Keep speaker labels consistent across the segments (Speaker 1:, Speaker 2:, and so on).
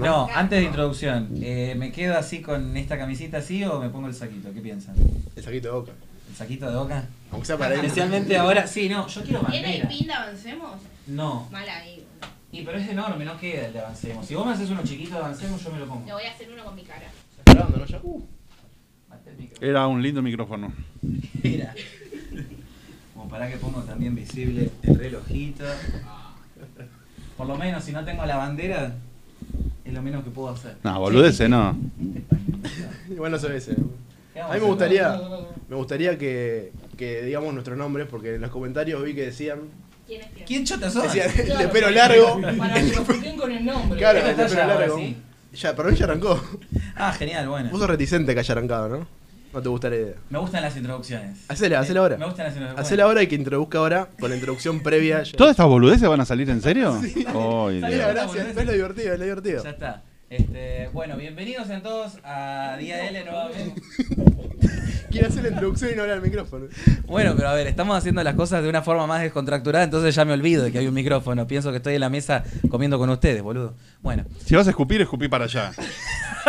Speaker 1: No, antes de introducción, eh, ¿me quedo así con esta camisita así o me pongo el saquito? ¿Qué piensan?
Speaker 2: El saquito de boca.
Speaker 1: ¿El saquito de boca?
Speaker 2: Aunque sea para él.
Speaker 1: Especialmente ahora, sí, no, yo quiero
Speaker 3: ¿Tiene el
Speaker 1: bandera.
Speaker 3: pin de avancemos?
Speaker 1: No,
Speaker 3: Mal ahí. boludo.
Speaker 1: y pero es enorme, no queda el de avancemos. Si vos me haces uno chiquito de avancemos, yo me lo
Speaker 3: Le
Speaker 1: pongo.
Speaker 3: voy a hacer uno con mi cara.
Speaker 2: ¿Está grabando, no? Ya. Uh.
Speaker 4: Era un lindo micrófono.
Speaker 1: Mira. Como para que pongo también visible el relojito. Por lo menos si no tengo la bandera, es lo menos que puedo hacer.
Speaker 4: No, boludece, no.
Speaker 2: Igual no se ve ese.
Speaker 1: ¿Qué
Speaker 2: A mí me gustaría, me gustaría que, que digamos nuestros nombres, porque en los comentarios vi que decían.
Speaker 3: ¿Quién es quién?
Speaker 1: ¿Quién chota sos?
Speaker 2: Decían el de pelo largo.
Speaker 5: Para que lo expliquen con el nombre.
Speaker 2: Claro, el de pelo largo.
Speaker 1: sí.
Speaker 2: Ya, pero él ya arrancó.
Speaker 1: Ah, genial, bueno.
Speaker 2: Vos sos reticente que haya arrancado, ¿no? No te gusta la idea.
Speaker 1: Me gustan las introducciones.
Speaker 2: Hacela,
Speaker 1: Eh,
Speaker 2: hacela ahora.
Speaker 1: Me gustan las introducciones.
Speaker 2: Hacela ahora y que introduzca ahora con la introducción previa.
Speaker 4: ¿Todas estas boludeces van a salir en serio? Ay,
Speaker 2: Es la
Speaker 1: Sale
Speaker 4: Dios.
Speaker 2: gracia, es lo divertido, es lo divertido.
Speaker 1: Ya está. Este, bueno, bienvenidos a todos a Día L nuevamente.
Speaker 2: Quiere hacer la introducción y no habla al micrófono.
Speaker 1: Bueno, pero a ver, estamos haciendo las cosas de una forma más descontracturada, entonces ya me olvido de que hay un micrófono. Pienso que estoy en la mesa comiendo con ustedes, boludo. Bueno,
Speaker 4: Si vas a escupir, escupí para allá.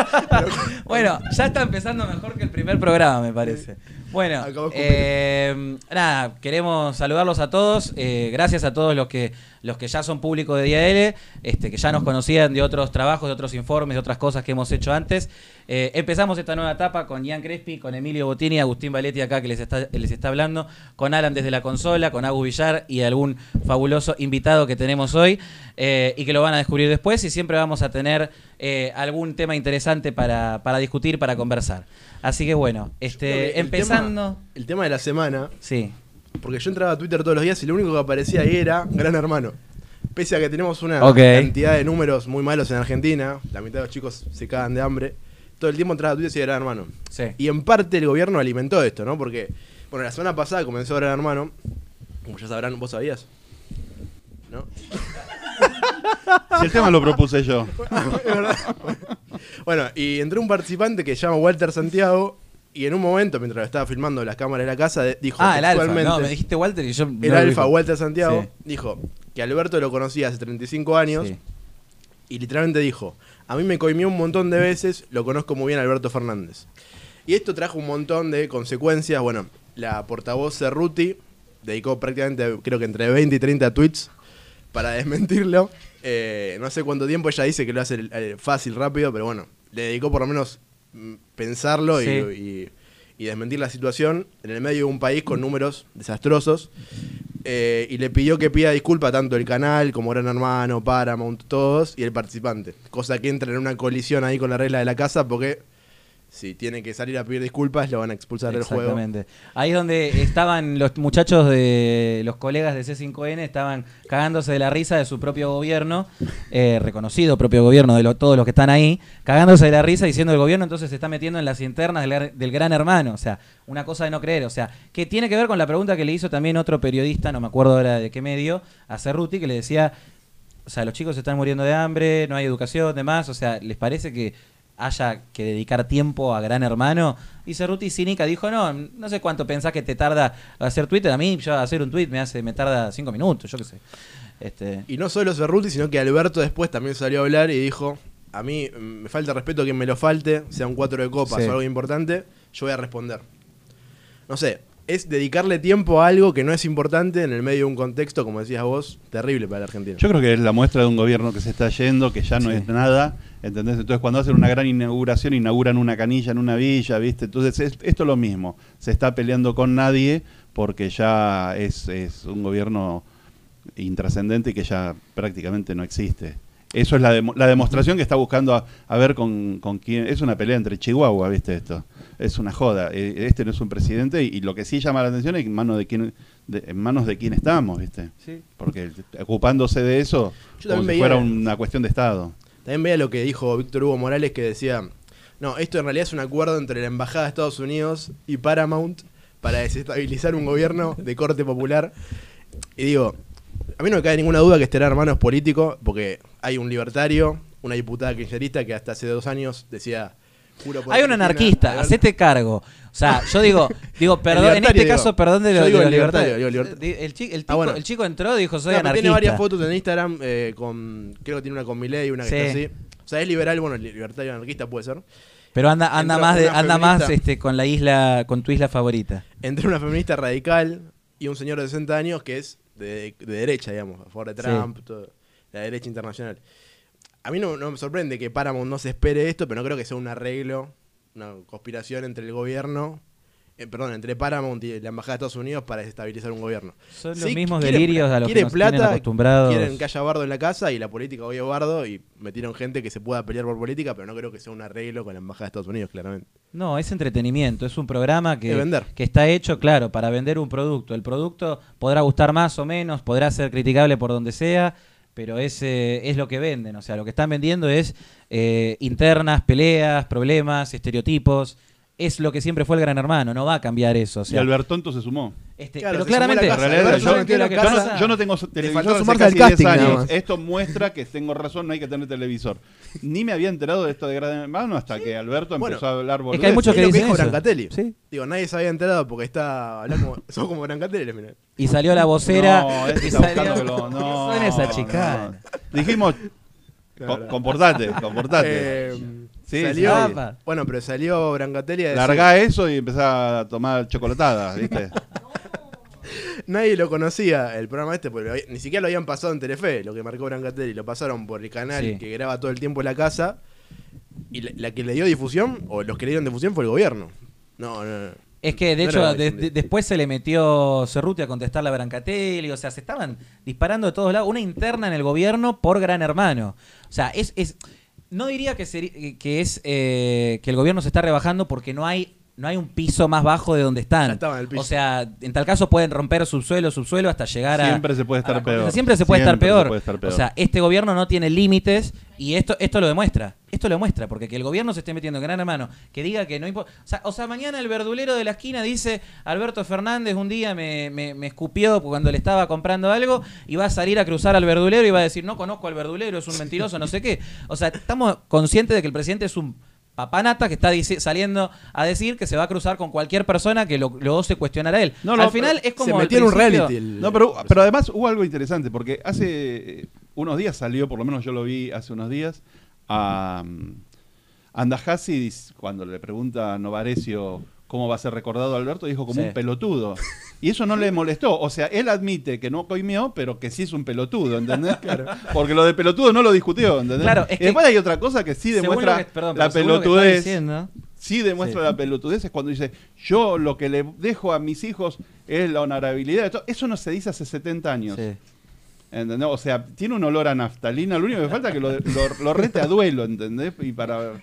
Speaker 1: bueno, ya está empezando mejor que el primer programa, me parece. Bueno, eh, nada, queremos saludarlos a todos. eh, gracias a todos los que los que ya son públicos de Día L, este, que ya nos conocían de otros trabajos, de otros informes, de otras cosas que hemos hecho antes. Eh, empezamos esta nueva etapa con Ian Crespi, con Emilio Botini, Agustín Valetti acá que les está, les está hablando, con Alan desde la consola, con Agus Villar y algún fabuloso invitado que tenemos hoy eh, y que lo van a descubrir después y siempre vamos a tener algún tema interesante para, para discutir, para conversar. Así que bueno, este,
Speaker 2: el
Speaker 1: empezando...
Speaker 2: tema- el tema de la semana,
Speaker 1: Sí.
Speaker 2: porque yo entraba a Twitter todos los días y lo único que aparecía ahí era Gran Hermano. Pese a que tenemos una cantidad de números muy malos en Argentina, la mitad de los chicos se cagan de hambre, todo el tiempo entraba a Twitter y decía Gran Hermano.
Speaker 1: Sí.
Speaker 2: Y en parte el gobierno alimentó esto, ¿no? Porque, bueno, la semana pasada comenzó Gran Hermano, como ya sabrán, ¿vos sabías? ¿No?
Speaker 4: Si el tema lo propuse yo.
Speaker 2: Bueno, y entró un participante que se llama Walter Santiago y en un momento, mientras lo estaba filmando las cámaras de la casa, dijo
Speaker 1: Ah, el alfa. No, me dijiste Walter y yo...
Speaker 2: el
Speaker 1: no
Speaker 2: alfa
Speaker 1: dijo.
Speaker 2: Walter Santiago
Speaker 1: Sí.
Speaker 2: dijo que Alberto lo conocía hace 35 años
Speaker 1: Sí.
Speaker 2: y literalmente dijo, a mí me coimió un montón de veces, lo conozco muy bien Alberto Fernández. Y esto trajo un montón de consecuencias. Bueno, la portavoz Cerruti dedicó prácticamente, creo que entre 20 y 30 tweets para desmentirlo. Eh, no sé cuánto tiempo ella dice que lo hace eh, fácil, rápido, pero bueno, le dedicó por lo menos mm, pensarlo y-
Speaker 1: Sí.
Speaker 2: y, y desmentir la situación en el medio de un país con números desastrosos. Eh, y le pidió que pida disculpa tanto el canal como Gran Hermano, Paramount, todos y el participante. Cosa que entra en una colisión ahí con la regla de la casa porque si tiene que salir a pedir disculpas lo van a expulsar del juego.
Speaker 1: Exactamente. Ahí es donde estaban los muchachos de los colegas de C5N, estaban cagándose de la risa de su propio gobierno, eh, reconocido propio gobierno de lo- todos los que están ahí, cagándose de la risa diciendo el gobierno entonces se está metiendo en las internas del, del gran hermano. O sea, una cosa de no creer. O sea, que tiene que ver con la pregunta que le hizo también otro periodista, no me acuerdo ahora de qué medio, a Cerruti, que le decía, o sea, los chicos se están muriendo de hambre, no hay educación, demás. O sea, ¿les parece que haya que dedicar tiempo a Gran Hermano? Y Cerruti cínica dijo, no, no sé cuánto pensás que te tarda hacer Twitter. A mí, yo hacer un tweet me hace, me tarda cinco minutos, yo qué sé. Este,
Speaker 2: Y no solo Cerruti, sino que Alberto después también salió a hablar y dijo, a mí me falta respeto quien me lo falte, sea un cuatro de copas
Speaker 1: Sí.
Speaker 2: o algo importante, yo voy a responder. No sé, es dedicarle tiempo a algo que no es importante en el medio de un contexto, como decías vos, terrible para la Argentina.
Speaker 4: Yo creo que es la muestra de un gobierno que se está yendo, que ya no
Speaker 1: Sí.
Speaker 4: es nada. ¿Entendés? Entonces, cuando hacen una gran inauguración, inauguran una canilla en una villa, ¿viste? Entonces, es- esto es lo mismo. Se está peleando con nadie porque ya es, es un gobierno intrascendente y que ya prácticamente no existe. Eso es la, demo- la demostración que está buscando a, a ver con, con quién. Es una pelea entre Chihuahua, ¿viste? Esto. Es una joda. Eh, Este no es un presidente y, y lo que sí llama la atención es en manos de quién, de- en manos de quién estamos, ¿viste?
Speaker 1: sí.
Speaker 4: Porque ocupándose de eso,
Speaker 2: Yo
Speaker 4: como si fuera una cuestión de Estado.
Speaker 2: También vea lo que dijo Víctor Hugo Morales que decía, no, esto en realidad es un acuerdo entre la Embajada de Estados Unidos y Paramount para desestabilizar un gobierno de corte popular. Y digo, a mí no me cae ninguna duda que este hermano es político, porque hay un libertario, una diputada kirchnerista que hasta hace dos años decía... "Juro por
Speaker 1: Hay un anarquista,
Speaker 2: Alberto".
Speaker 1: hacete cargo. O sea, yo digo, digo, perdón, en este
Speaker 2: digo.
Speaker 1: caso, perdón de, lo- de los
Speaker 2: libertario, el Ah, bueno.
Speaker 1: chico entró y dijo, soy
Speaker 2: No,
Speaker 1: anarquista.
Speaker 2: tiene varias fotos en Instagram eh, con, creo que tiene una con Milei, una que está así. O sea, es liberal, bueno, libertario anarquista puede ser.
Speaker 1: Pero anda, anda más, de- anda más este, con la isla, con tu isla favorita.
Speaker 2: Entre una feminista radical y un señor de 60 años que es de, de derecha, digamos, a favor de
Speaker 1: Sí.
Speaker 2: Trump, todo, la derecha internacional. A mí no, no me sorprende que Paramount no se espere esto, pero no creo que sea un arreglo, una conspiración entre el gobierno, eh, perdón, entre Paramount y la Embajada de Estados Unidos para desestabilizar un gobierno.
Speaker 1: Son los
Speaker 2: Sí,
Speaker 1: mismos
Speaker 2: quiere-
Speaker 1: delirios a los que nos tienen
Speaker 2: plata,
Speaker 1: acostumbrados.
Speaker 2: Quieren que haya bardo en la casa y la política hoy es bardo y metieron gente que se pueda pelear por política, pero no creo que sea un arreglo con la Embajada de Estados Unidos, claramente.
Speaker 1: No, es entretenimiento, es un programa que,
Speaker 2: De vender.
Speaker 1: que está hecho, claro, para vender un producto. El producto podrá gustar más o menos, podrá ser criticable por donde sea, pero es, es lo que venden. O sea, lo que están vendiendo es eh, internas, peleas, problemas, estereotipos. Es lo que siempre fue el Gran Hermano, no va a cambiar eso. O
Speaker 4: y
Speaker 1: sea,
Speaker 4: Albertonto se sumó.
Speaker 1: este,
Speaker 2: Claro,
Speaker 1: pero
Speaker 2: se sumó
Speaker 1: claramente,
Speaker 2: casa.
Speaker 4: Yo-
Speaker 1: lo que
Speaker 2: casa.
Speaker 4: no, yo no tengo televisor
Speaker 2: faltó
Speaker 4: hace
Speaker 2: sumarse
Speaker 4: casi
Speaker 2: al
Speaker 4: 10
Speaker 2: casting, nada
Speaker 4: años. Esto muestra que tengo razón, no hay que tener televisor. Ni me había enterado de esto de Gran Hermano hasta que Alberto
Speaker 2: Bueno,
Speaker 4: empezó a hablar
Speaker 1: es que hay muchos
Speaker 2: Es
Speaker 1: que
Speaker 2: lo que
Speaker 1: dicen
Speaker 2: dijo
Speaker 1: eso.
Speaker 2: Brancatelli.
Speaker 1: Sí.
Speaker 2: Digo, nadie se había enterado porque está hablando, son como Brancatelli, mirá.
Speaker 1: Y salió la vocera.
Speaker 4: No, este
Speaker 1: y
Speaker 4: está
Speaker 1: salió-
Speaker 4: buscando que lo- no,
Speaker 1: Son esa chicana.
Speaker 4: Dijimos, co- comportate, comportate.
Speaker 2: Eh,
Speaker 4: Sí,
Speaker 2: salió,
Speaker 1: sí.
Speaker 2: Bueno, pero salió Brancatelli a decir,
Speaker 4: Largá eso y empezá a tomar chocolatada, ¿viste?
Speaker 2: nadie lo conocía el programa este, porque ni siquiera lo habían pasado en Telefe, lo que marcó Brancatelli, lo pasaron por el canal
Speaker 1: Sí.
Speaker 2: que graba todo el tiempo en la casa, y la, la que le dio difusión, o los que le dieron difusión fue el gobierno. No, no, no.
Speaker 1: Es que de
Speaker 2: No
Speaker 1: hecho
Speaker 2: era
Speaker 1: de-
Speaker 2: difundido.
Speaker 1: de- después se le metió Cerruti a contestarle a Brancatelli, o sea, se estaban disparando de todos lados, una interna en el gobierno por Gran Hermano. O sea, es, es no diría que, que es eh, que el gobierno se está rebajando porque no hay no hay un piso más bajo de donde están.
Speaker 2: Ya estaba en el piso.
Speaker 1: O sea, en tal caso pueden romper subsuelo, subsuelo hasta llegar a
Speaker 4: Siempre se puede estar peor.
Speaker 1: Siempre se puede estar
Speaker 4: se
Speaker 1: peor.
Speaker 4: puede estar peor.
Speaker 1: O sea, este gobierno no tiene límites y esto esto lo demuestra. Esto lo demuestra porque que el gobierno se esté metiendo en gran hermano, que diga que no importa. O sea, o sea, mañana el verdulero de la esquina dice Alberto Fernández un día me, me, me escupió cuando le estaba comprando algo y va a salir a cruzar al verdulero y va a decir no conozco al verdulero, es un mentiroso, no sé qué. O sea, estamos conscientes de que el presidente es un papanata que está saliendo a decir que se va a cruzar con cualquier persona que lo, lo ose cuestionar a él.
Speaker 4: No, no,
Speaker 1: Al final es como
Speaker 2: se metió en un reality. el-
Speaker 4: No, pero, pero además hubo algo interesante, porque hace eh, unos días salió, por lo menos yo lo vi hace unos días, a um, Andajasi, cuando le pregunta a Novarecio cómo va a ser recordado Alberto, dijo como
Speaker 1: Sí.
Speaker 4: un pelotudo. Y eso no le molestó. O sea, él admite que no coimió, pero que sí es un pelotudo, ¿entendés? Porque lo de pelotudo no lo discutió, ¿entendés?
Speaker 1: Claro, es
Speaker 4: y
Speaker 1: que-
Speaker 4: después hay otra cosa que sí demuestra
Speaker 1: lo que- perdón,
Speaker 4: la pelotudez.
Speaker 1: diciendo-
Speaker 4: Sí demuestra
Speaker 1: Sí.
Speaker 4: la pelotudez es cuando dice, yo lo que le dejo a mis hijos es la honorabilidad. de todo". Eso no se dice hace 70 años.
Speaker 1: Sí.
Speaker 4: ¿Entendés? O sea, tiene un olor a naftalina. Lo único que falta es que lo, lo, lo rete a duelo, ¿entendés? Y para,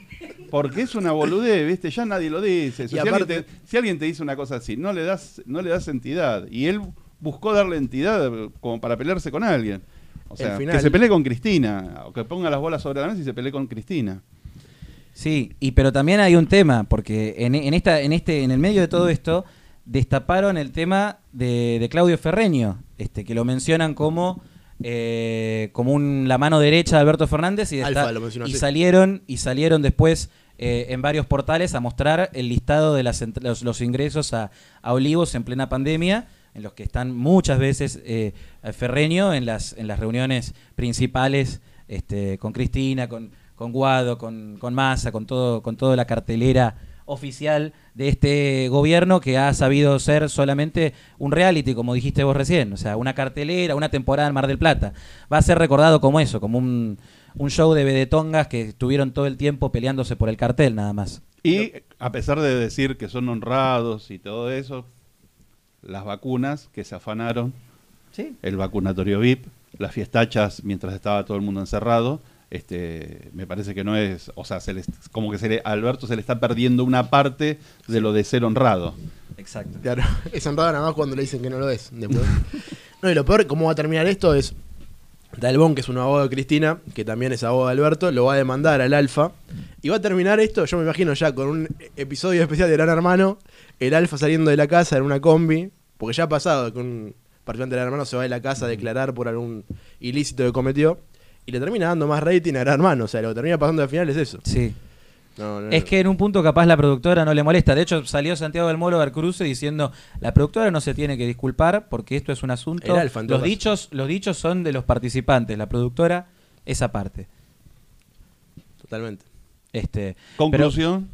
Speaker 4: porque es una boludez, ¿viste? Ya nadie lo dice. Si, alguien
Speaker 2: aparte-
Speaker 4: te, si alguien te dice una cosa así, no le das, no le das entidad. Y él buscó darle entidad como para pelearse con alguien. O sea,
Speaker 2: final-
Speaker 4: que se pelee con Cristina, o que ponga las bolas sobre la mesa y se pelee con Cristina.
Speaker 1: Sí, y pero también hay un tema, porque en, en esta, en este, en el medio de todo esto, destaparon el tema de, de Claudio Ferreño, este, que lo mencionan como, eh, como un, la mano derecha de Alberto Fernández y,
Speaker 2: Alfa
Speaker 1: salieron, y salieron después eh, en varios portales a mostrar el listado de las, ent- los, los ingresos a, a Olivos en plena pandemia, en los que están muchas veces eh, Ferreño en las, en las reuniones principales este, con Cristina, con, con Guado, con, con Massa, con todo, con toda la cartelera oficial de este gobierno que ha sabido ser solamente un reality, como dijiste vos recién, o sea, una cartelera, una temporada en Mar del Plata. Va a ser recordado como eso, como un, un show de vedetongas que estuvieron todo el tiempo peleándose por el cartel nada más.
Speaker 4: Y a pesar de decir que son honrados y todo eso, las vacunas que se afanaron,
Speaker 1: Sí.
Speaker 4: el vacunatorio VIP, las fiestachas mientras estaba todo el mundo encerrado, este, me parece que no es, o sea, se les- como que se le, a Alberto se le está perdiendo una parte de lo de ser honrado.
Speaker 1: Exacto.
Speaker 2: Claro, es honrado nada más cuando le dicen que no lo es. después. no, y lo peor, cómo va a terminar esto es. Dalbón, que es un abogado de Cristina, que también es abogado de Alberto, lo va a demandar al Alfa. Y va a terminar esto, yo me imagino ya, con un episodio especial de Gran Hermano, el Alfa saliendo de la casa en una combi, porque ya ha pasado que un participante de Gran Hermano se va de la casa a declarar por algún ilícito que cometió, y le termina dando más rating a Gran Hermano, o sea, lo que termina pasando al final es eso.
Speaker 1: Sí.
Speaker 2: No, no,
Speaker 1: Es
Speaker 2: no.
Speaker 1: que en un punto capaz la productora no le molesta. De hecho, salió Santiago del Moro Cruce diciendo la productora no se tiene que disculpar porque esto es un asunto. Los dichos, los dichos son de los participantes. La productora, esa parte.
Speaker 2: Totalmente.
Speaker 1: Este,
Speaker 4: Conclusión,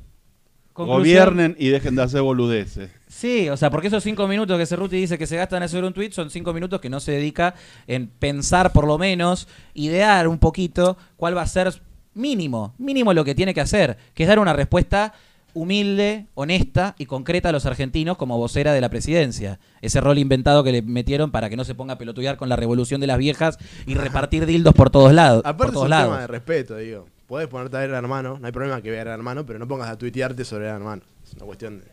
Speaker 1: conclusión-
Speaker 4: gobiernen y dejen de hacer boludeces.
Speaker 1: Sí, o sea, porque esos cinco minutos que Cerruti dice que se gastan en hacer un tweet son cinco minutos que no se dedica en pensar por lo menos, idear un poquito cuál va a ser mínimo, mínimo lo que tiene que hacer, que es dar una respuesta humilde, honesta y concreta a los argentinos como vocera de la presidencia. Ese rol inventado que le metieron para que no se ponga a pelotudear con la revolución de las viejas y repartir dildos por todos lados. por
Speaker 2: Aparte es un
Speaker 1: lados.
Speaker 2: tema de respeto, digo. Podés ponerte a ver a hermano, no hay problema que vea a hermano, pero no pongas a tuitearte sobre el hermano. Es una cuestión de...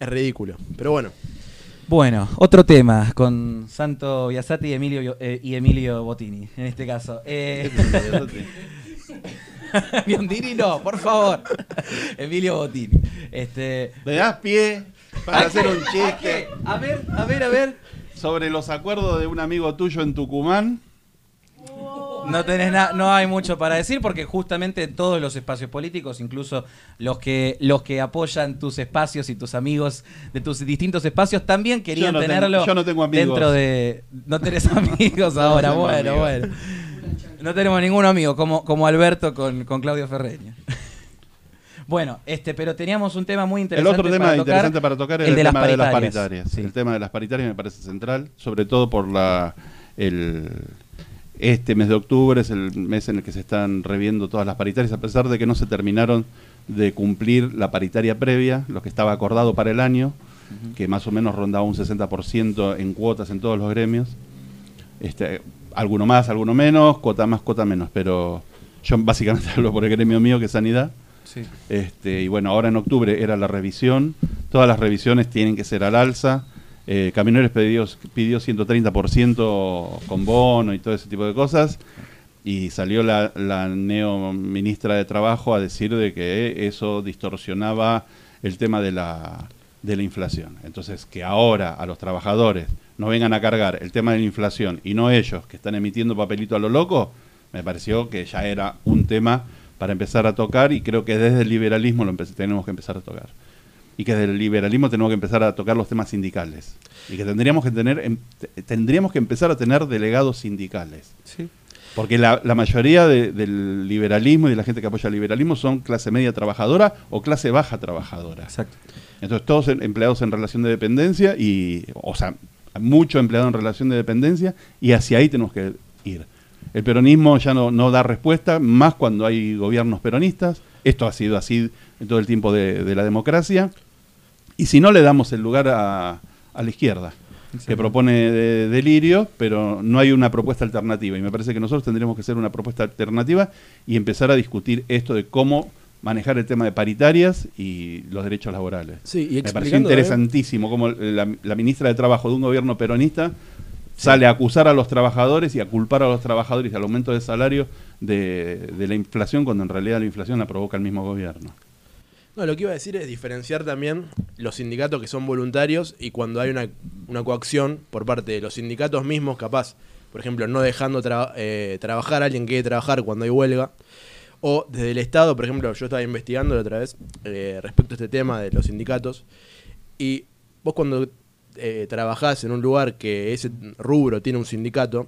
Speaker 2: Es ridículo. Pero bueno,
Speaker 1: Bueno, otro tema con Santo Biasati y Emilio, eh, y Emilio Bottini, en este caso. Eh, Biondini no, por favor. Emilio Bottini. Este,
Speaker 4: ¿Me das pie para
Speaker 1: ¿a
Speaker 4: hacer
Speaker 1: qué?
Speaker 4: un
Speaker 1: ¿A
Speaker 4: chiste?
Speaker 1: A ver, a ver, a ver.
Speaker 4: sobre los acuerdos de un amigo tuyo en Tucumán?
Speaker 1: No tenés na- no hay mucho para decir porque justamente todos los espacios políticos, incluso los que los que apoyan tus espacios y tus amigos de tus distintos espacios también querían
Speaker 4: no tengo-
Speaker 1: tenerlo
Speaker 4: yo no tengo amigos.
Speaker 1: dentro de no tenés amigos ahora,
Speaker 4: tengo
Speaker 1: bueno,
Speaker 4: amigos.
Speaker 1: bueno. No tenemos ningún amigo como como Alberto con, con Claudio Ferreña. Bueno, este, pero teníamos un tema muy
Speaker 4: El
Speaker 1: interesante.
Speaker 4: otro tema
Speaker 1: para tocar,
Speaker 4: interesante para tocar es
Speaker 1: el
Speaker 4: el,
Speaker 1: de las
Speaker 4: tema de las
Speaker 1: paritarias.
Speaker 4: paritarias.
Speaker 1: Sí.
Speaker 4: El tema de las paritarias me parece central, sobre todo por la el este mes de octubre es el mes en el que se están reviendo todas las paritarias, a pesar de que no se terminaron de cumplir la paritaria previa, lo que estaba acordado para el año, que más o menos rondaba un 60% en cuotas en todos los gremios. Este, alguno más, alguno menos, cuota más, cuota menos, pero yo básicamente hablo por el gremio mío que es sanidad.
Speaker 1: Sí.
Speaker 4: Este, y bueno, ahora en octubre era la revisión. Todas las revisiones tienen que ser al alza. Eh, Camioneros pidió, pidió 130% con bono y todo ese tipo de cosas. Y salió la, la neo ministra de Trabajo a decir de que eso distorsionaba el tema de la, de la inflación. Entonces, que ahora a los trabajadores nos vengan a cargar el tema de la inflación y no ellos que están emitiendo papelito a lo loco, me pareció que ya era un tema para empezar a tocar y creo que desde el liberalismo lo tenemos que empezar a tocar. Y que desde el liberalismo tenemos que empezar a tocar los temas sindicales. Y que tendríamos que tener em- te- tendríamos que empezar a tener delegados sindicales.
Speaker 1: Sí.
Speaker 4: Porque la, la mayoría de- del liberalismo y de la gente que apoya el liberalismo son clase media trabajadora o clase baja trabajadora.
Speaker 1: Exacto.
Speaker 4: Entonces, todos empleados en relación de dependencia y, o sea, mucho empleado en relación de dependencia y hacia ahí tenemos que ir. El peronismo ya no, no da respuesta, más cuando hay gobiernos peronistas. Esto ha sido así en todo el tiempo de, de la democracia. Y si no le damos el lugar a, a la izquierda, que propone de- delirio, pero no hay una propuesta alternativa. Y me parece que nosotros tendríamos que hacer una propuesta alternativa y empezar a discutir esto de cómo manejar el tema de paritarias y los derechos laborales.
Speaker 2: Sí, y
Speaker 4: me pareció
Speaker 2: explicando
Speaker 4: interesantísimo cómo la, la ministra de Trabajo de un gobierno peronista sale a acusar a los trabajadores y a culpar a los trabajadores y al aumento de salario de, de la inflación, cuando en realidad la inflación la provoca el mismo gobierno.
Speaker 2: No, lo que iba a decir es diferenciar también los sindicatos que son voluntarios y cuando hay una, una coacción por parte de los sindicatos mismos, capaz, por ejemplo, no dejando eh, trabajar a alguien que quiere trabajar cuando hay huelga. O desde el Estado, por ejemplo, yo estaba investigando la otra vez eh, respecto a este tema de los sindicatos. Y vos cuando eh, trabajás en un lugar que ese rubro tiene un sindicato,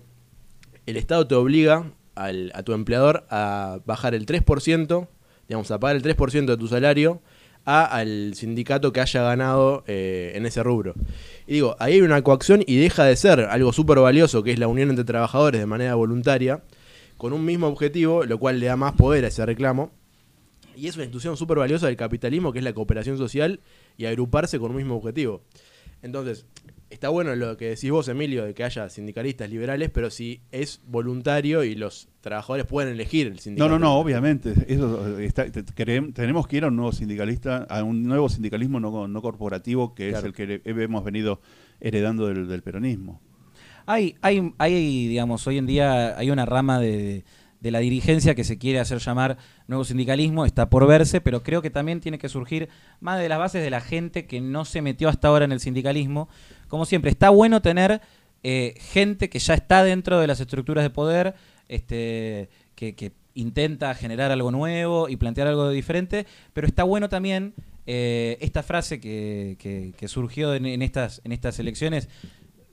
Speaker 2: el Estado te obliga a tu empleador a bajar el 3%, digamos, a pagar el 3% de tu salario a, al sindicato que haya ganado eh, en ese rubro. Y digo, ahí hay una coacción y deja de ser algo súper valioso, que es la unión entre trabajadores de manera voluntaria, con un mismo objetivo, lo cual le da más poder a ese reclamo. Y es una institución súper valiosa del capitalismo, que es la cooperación social y agruparse con un mismo objetivo. Entonces, está bueno lo que decís vos, Emilio, de que haya sindicalistas liberales, pero si es voluntario y los trabajadores pueden elegir el
Speaker 4: No,
Speaker 2: sindicato.
Speaker 4: no, no, obviamente. Eso eh, está- te- querem- tenemos que ir a un nuevo sindicalista, a un nuevo sindicalismo no, no corporativo, que
Speaker 2: Claro.
Speaker 4: es el que hemos venido heredando del, del peronismo.
Speaker 1: Hay, hay, hay, digamos, hoy en día hay una rama de, de la dirigencia que se quiere hacer llamar nuevo sindicalismo, está por verse, pero creo que también tiene que surgir más de las bases de la gente que no se metió hasta ahora en el sindicalismo. Como siempre, está bueno tener eh, gente que ya está dentro de las estructuras de poder, este, que, intenta generar algo nuevo y plantear algo diferente, pero está bueno también eh, esta frase que, que- surgió en estas, en estas elecciones,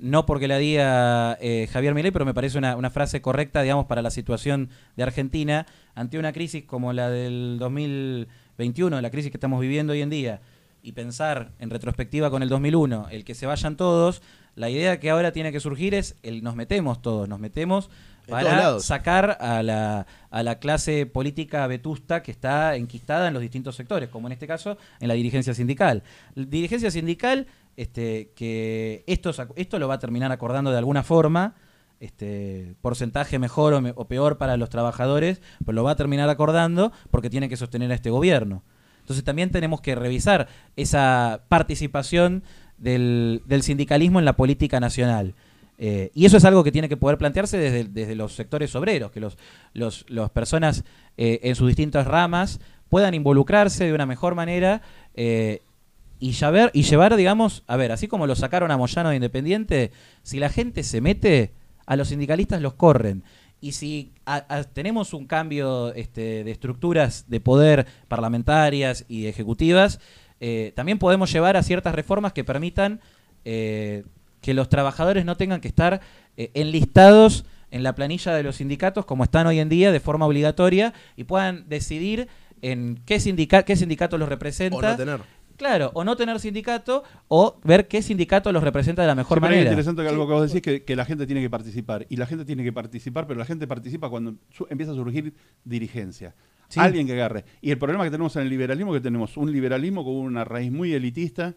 Speaker 1: no porque la diga eh, Javier Milei, pero me parece una, una frase correcta, digamos, para la situación de Argentina ante una crisis como la del 2021, la crisis que estamos viviendo hoy en día, y pensar en retrospectiva con el 2001, el que se vayan todos, la idea que ahora tiene que surgir es el nos metemos todos, nos metemos para sacar a la, a la clase política vetusta que está enquistada en los distintos sectores, como en este caso en la dirigencia sindical. La dirigencia sindical, este, que esto, esto lo va a terminar acordando de alguna forma, este porcentaje mejor o, peor para los trabajadores, pues lo va a terminar acordando porque tiene que sostener a este gobierno. Entonces también tenemos que revisar esa participación del, sindicalismo en la política nacional. Eh, y eso es algo que tiene que poder plantearse desde, desde los sectores obreros, que los, los, las personas eh, en sus distintas ramas puedan involucrarse de una mejor manera eh, y, llevar, y llevar, digamos, a ver, así como lo sacaron a Moyano de Independiente, si la gente se mete, a los sindicalistas los corren. Y si a- a- tenemos un cambio este, de estructuras de poder parlamentarias y ejecutivas, eh, también podemos llevar a ciertas reformas que permitan eh, que los trabajadores no tengan que estar eh, enlistados en la planilla de los sindicatos como están hoy en día de forma obligatoria y puedan decidir en qué, sindica qué sindicato los representa.
Speaker 2: O no tener.
Speaker 1: Claro, o no tener sindicato o ver qué sindicato los representa de la mejor
Speaker 4: Sí, pero es
Speaker 1: manera.
Speaker 4: interesante que algo que vos decís que, que la gente tiene que participar. Y la gente tiene que participar, pero la gente participa cuando su- empieza a surgir dirigencia.
Speaker 1: Sí.
Speaker 4: Alguien que agarre. Y el problema que tenemos en el liberalismo es que tenemos un liberalismo con una raíz muy elitista.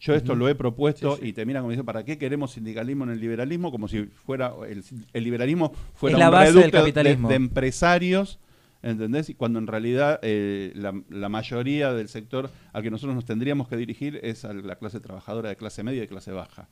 Speaker 4: Yo esto lo he propuesto
Speaker 2: Sí, sí.
Speaker 4: y te mira como dice, ¿para qué queremos sindicalismo en el liberalismo? Como si fuera el, el liberalismo fuera
Speaker 1: Es la
Speaker 4: un
Speaker 1: base del
Speaker 4: reducto de-
Speaker 1: capitalismo.
Speaker 4: de empresarios ¿Entendés? Y cuando en realidad eh, la, la mayoría del sector al que nosotros nos tendríamos que dirigir es a la clase trabajadora de clase media y clase baja.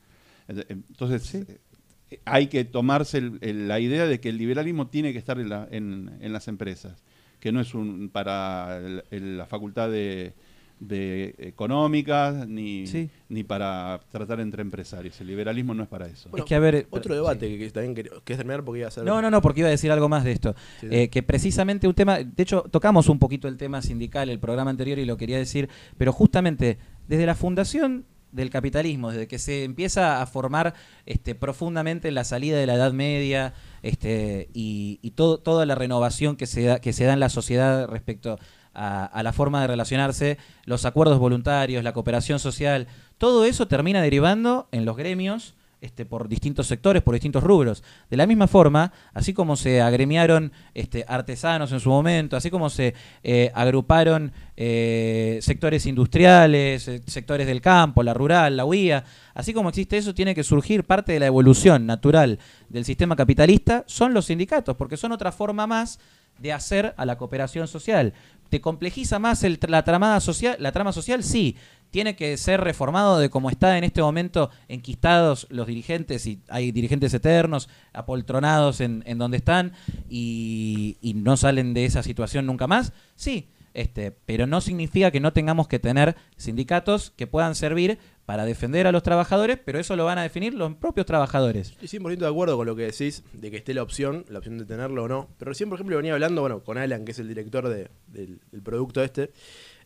Speaker 4: Ent- Entonces, eh, hay que tomarse el- el- la idea de que el liberalismo tiene que estar en, la- en- en las empresas, que no es un para el- la facultad de, de económicas ni,
Speaker 1: Sí.
Speaker 4: ni para tratar entre empresarios. El liberalismo no es para eso.
Speaker 2: Bueno,
Speaker 1: es que, a ver,
Speaker 2: Otro debate que, que también quería- ¿querés terminar porque iba a ser.
Speaker 1: No, no, no, porque iba a decir algo más de esto.
Speaker 2: Sí, sí.
Speaker 1: Eh, que precisamente un tema, de hecho, tocamos un poquito el tema sindical el programa anterior y lo quería decir, pero justamente desde la fundación del capitalismo, desde que se empieza a formar este, profundamente la salida de la Edad Media este, y, y todo, toda la renovación que se, da, que se da en la sociedad respecto a, la forma de relacionarse, los acuerdos voluntarios, la cooperación social, todo eso termina derivando en los gremios este, por distintos sectores, por distintos rubros. De la misma forma, así como se agremiaron este, artesanos en su momento, así como se eh, agruparon eh, sectores industriales, eh, sectores del campo, la rural, la UIA, así como existe eso, tiene que surgir parte de la evolución natural del sistema capitalista, son los sindicatos, porque son otra forma más de hacer a la cooperación social. ¿Te complejiza más el, la, tramada social, la trama social? Sí. Tiene que ser reformado de cómo está en este momento enquistados los dirigentes y hay dirigentes eternos, apoltronados en, en donde están y, y no salen de esa situación nunca más. Sí, este, pero no significa que no tengamos que tener sindicatos que puedan servir para defender a los trabajadores, pero eso lo van a definir los propios trabajadores.
Speaker 2: Estoy 100% de acuerdo con lo que decís, de que esté la opción, la opción de tenerlo o no. Pero recién, por ejemplo, venía hablando, bueno, con Alan, que es el director de- del, del producto este.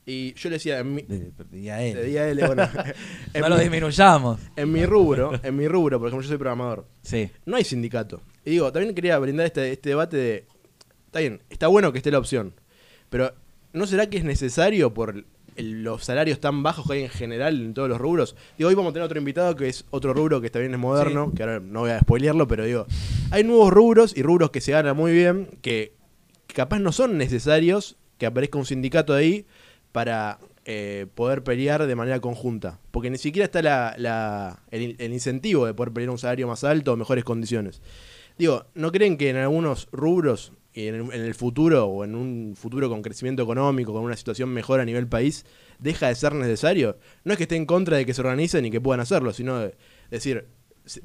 Speaker 2: Y yo le decía, en mi,
Speaker 1: De, a él.
Speaker 2: a él, bueno, en,
Speaker 1: no lo
Speaker 2: mi,
Speaker 1: disminuyamos.
Speaker 2: en mi rubro, en mi rubro, por ejemplo, yo soy programador.
Speaker 1: Sí.
Speaker 2: No hay sindicato. Y digo, también quería brindar este, este debate de. Está bien, está bueno que esté la opción. Pero, ¿no será que es necesario por el- los salarios tan bajos que hay en general en todos los rubros? Digo, hoy vamos a tener otro invitado que es otro rubro que también es moderno, que ahora no voy a spoilearlo, pero digo, hay nuevos rubros y rubros que se ganan muy bien, que capaz no son necesarios que aparezca un sindicato ahí para eh, poder pelear de manera conjunta. Porque ni siquiera está la, la- el, el incentivo de poder pelear un salario más alto o mejores condiciones. Digo, ¿no creen que en algunos rubros, en, el- en el futuro o en un futuro con crecimiento económico, con una situación mejor a nivel país, deja de ser necesario? No es que esté en contra de que se organicen y que puedan hacerlo, sino de decir,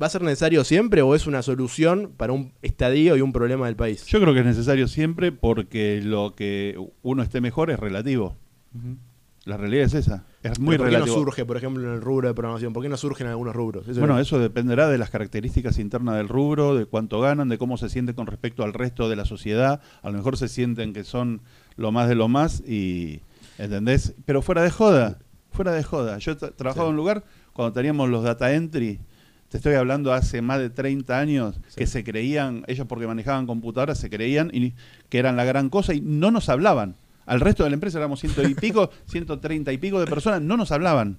Speaker 2: ¿va a ser necesario siempre o es una solución para un estadio y un problema del país?
Speaker 4: Yo creo que es necesario siempre porque lo que uno esté mejor es relativo. La realidad es esa. Es muy
Speaker 2: ¿Por qué no surge, por ejemplo, en el rubro de programación? ¿Por qué no surge en algunos rubros? Eso
Speaker 4: Bueno,
Speaker 2: no-
Speaker 4: eso dependerá de las características internas del rubro, de cuánto ganan, de cómo se sienten con respecto al resto de la sociedad. A lo mejor se sienten que son lo más de lo más y ¿entendés? Pero fuera de joda, fuera de joda. Yo he tra- trabajado
Speaker 2: Sí.
Speaker 4: en un lugar cuando teníamos los data entry te estoy hablando hace más de 30 años,
Speaker 2: Sí.
Speaker 4: que se creían, ellos porque manejaban computadoras, se creían y, que eran la gran cosa y no nos hablaban. Al resto de la empresa éramos ciento y pico, 130 y pico de personas, no nos hablaban.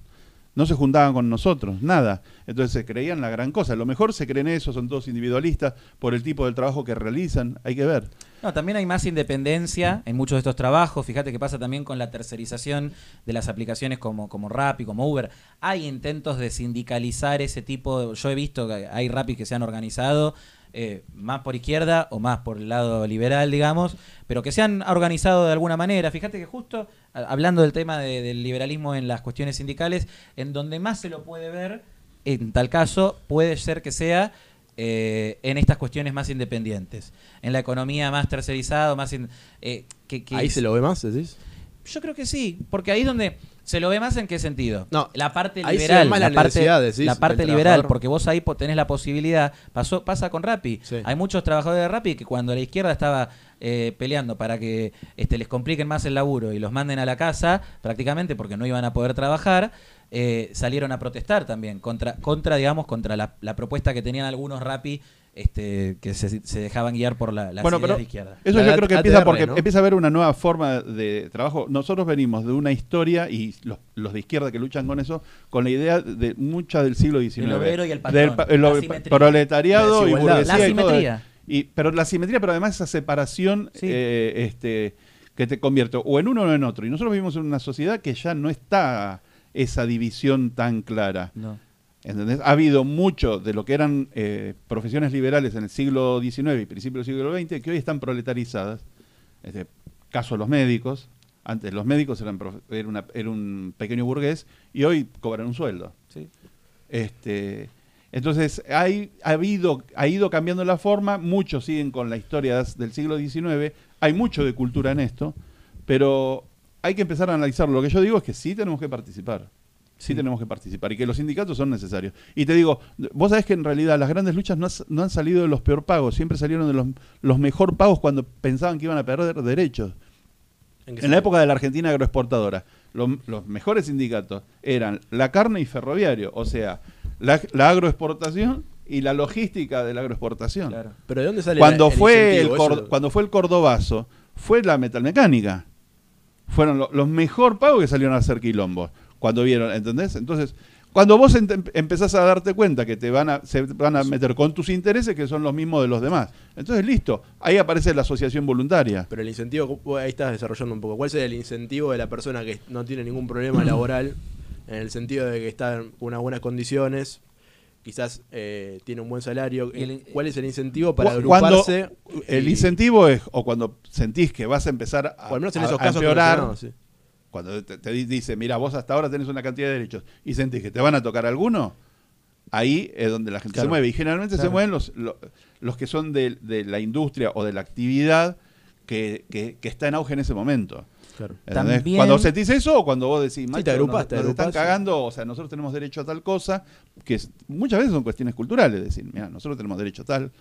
Speaker 4: No se juntaban con nosotros, nada. Entonces se creían la gran cosa. A lo mejor se creen eso, son todos individualistas por el tipo de trabajo que realizan, hay que ver.
Speaker 1: No, también hay más independencia en muchos de estos trabajos. Fíjate que pasa también con la tercerización de las aplicaciones como, como Rappi, como Uber. Hay intentos de sindicalizar ese tipo. de- yo he visto que hay Rappi que se han organizado eh, más por izquierda o más por el lado liberal, digamos, pero que se han organizado de alguna manera. Fíjate que justo a- hablando del tema de- del liberalismo en las cuestiones sindicales, en donde más se lo puede ver, en tal caso, puede ser que sea eh, en estas cuestiones más independientes, en la economía más tercerizada, más in- eh, que, que
Speaker 2: Ahí
Speaker 1: es-
Speaker 2: se lo ve más, decís.
Speaker 1: Yo creo que sí, porque ahí es donde se lo ve más en qué sentido.
Speaker 2: No,
Speaker 1: la parte liberal, la, parte,
Speaker 2: decís,
Speaker 1: la parte liberal, porque vos ahí tenés la posibilidad, pasó, pasa con Rappi.
Speaker 2: Sí.
Speaker 1: Hay muchos trabajadores de Rappi que cuando la izquierda estaba eh, peleando para que este, les compliquen más el laburo y los manden a la casa, prácticamente porque no iban a poder trabajar, eh, salieron a protestar también contra, contra digamos, contra la, la propuesta que tenían algunos Rappi este, que se, se dejaban guiar por la, las
Speaker 4: Bueno,
Speaker 1: ideas
Speaker 4: pero
Speaker 1: de izquierda.
Speaker 4: Eso
Speaker 2: La
Speaker 4: yo creo que
Speaker 2: ATR,
Speaker 4: empieza porque
Speaker 2: ¿no?
Speaker 4: empieza a haber una nueva forma de trabajo. Nosotros venimos de una historia, y los, los de izquierda que luchan con eso, con la idea de mucha del siglo XIX.
Speaker 1: El obrero y el patrón,
Speaker 4: Del el proletariado
Speaker 2: La
Speaker 4: y burguesía
Speaker 1: La
Speaker 4: y todo.
Speaker 1: simetría.
Speaker 4: Y, pero la simetría, pero además esa separación
Speaker 1: Sí.
Speaker 4: eh, este, que te convierte o en uno o en otro. Y nosotros vivimos en una sociedad que ya no está esa división tan clara.
Speaker 1: No.
Speaker 4: ¿Entendés? Ha habido mucho de lo que eran eh, profesiones liberales en el siglo XIX y principios del siglo XX que hoy están proletarizadas. Este, caso los médicos. Antes los médicos eran era, una- era un pequeño burgués y hoy cobran un sueldo.
Speaker 1: Sí.
Speaker 4: Este, entonces hay, ha, habido, ha ido cambiando la forma, muchos siguen con la historia del siglo XIX, hay mucho de cultura en esto, pero hay que empezar a analizarlo. Lo que yo digo es que sí tenemos que participar. Sí, tenemos que participar y que los sindicatos son necesarios. Y te digo, vos sabés que en realidad las grandes luchas no, has- no han salido de los peor pagos, siempre salieron de los, los mejor pagos cuando pensaban que iban a perder derechos.
Speaker 2: ¿En,
Speaker 4: la época de la Argentina agroexportadora, lo- los mejores sindicatos eran la carne y ferroviario, o sea, la, la agroexportación y la logística de la agroexportación.
Speaker 1: Claro.
Speaker 2: Pero ¿de dónde sale
Speaker 4: Cuando,
Speaker 2: la-
Speaker 4: fue el cuando fue el cordobazo, fue la metalmecánica. Fueron lo- los mejor pagos que salieron a hacer quilombos. Cuando vieron, ¿entendés? Entonces, cuando vos empezás a darte cuenta que te van a, se van a meter con tus intereses, que son los mismos de los demás. Entonces, listo. Ahí aparece la asociación voluntaria.
Speaker 2: Pero el incentivo, ahí estás desarrollando un poco. ¿Cuál sería el incentivo de la persona que no tiene ningún problema laboral? En el sentido de que está en unas buenas condiciones, quizás eh, tiene un buen salario. ¿Cuál es el incentivo para
Speaker 4: Cu- cuando
Speaker 2: agruparse?
Speaker 4: el incentivo es, o cuando sentís que vas a empezar a,
Speaker 2: o al menos en
Speaker 4: a-
Speaker 2: esos
Speaker 4: a
Speaker 2: casos que
Speaker 4: empeorar,
Speaker 2: sí.
Speaker 4: Cuando te, te di- dice, mira, vos hasta ahora tenés una cantidad de derechos y sentís que te van a tocar alguno, ahí es donde la gente
Speaker 2: Claro.
Speaker 4: se mueve. Y generalmente se mueven los, lo- los que son de, de la industria o de la actividad que, que- que está en auge en ese momento.
Speaker 2: Claro.
Speaker 4: Cuando sentís eso o cuando vos decís, macho,
Speaker 2: te agrupás,
Speaker 4: nos,
Speaker 2: te
Speaker 4: nos están
Speaker 2: sí.
Speaker 4: cagando, o sea, nosotros tenemos derecho a tal cosa, que es- muchas veces son cuestiones culturales, decir, mira, nosotros tenemos derecho a tal,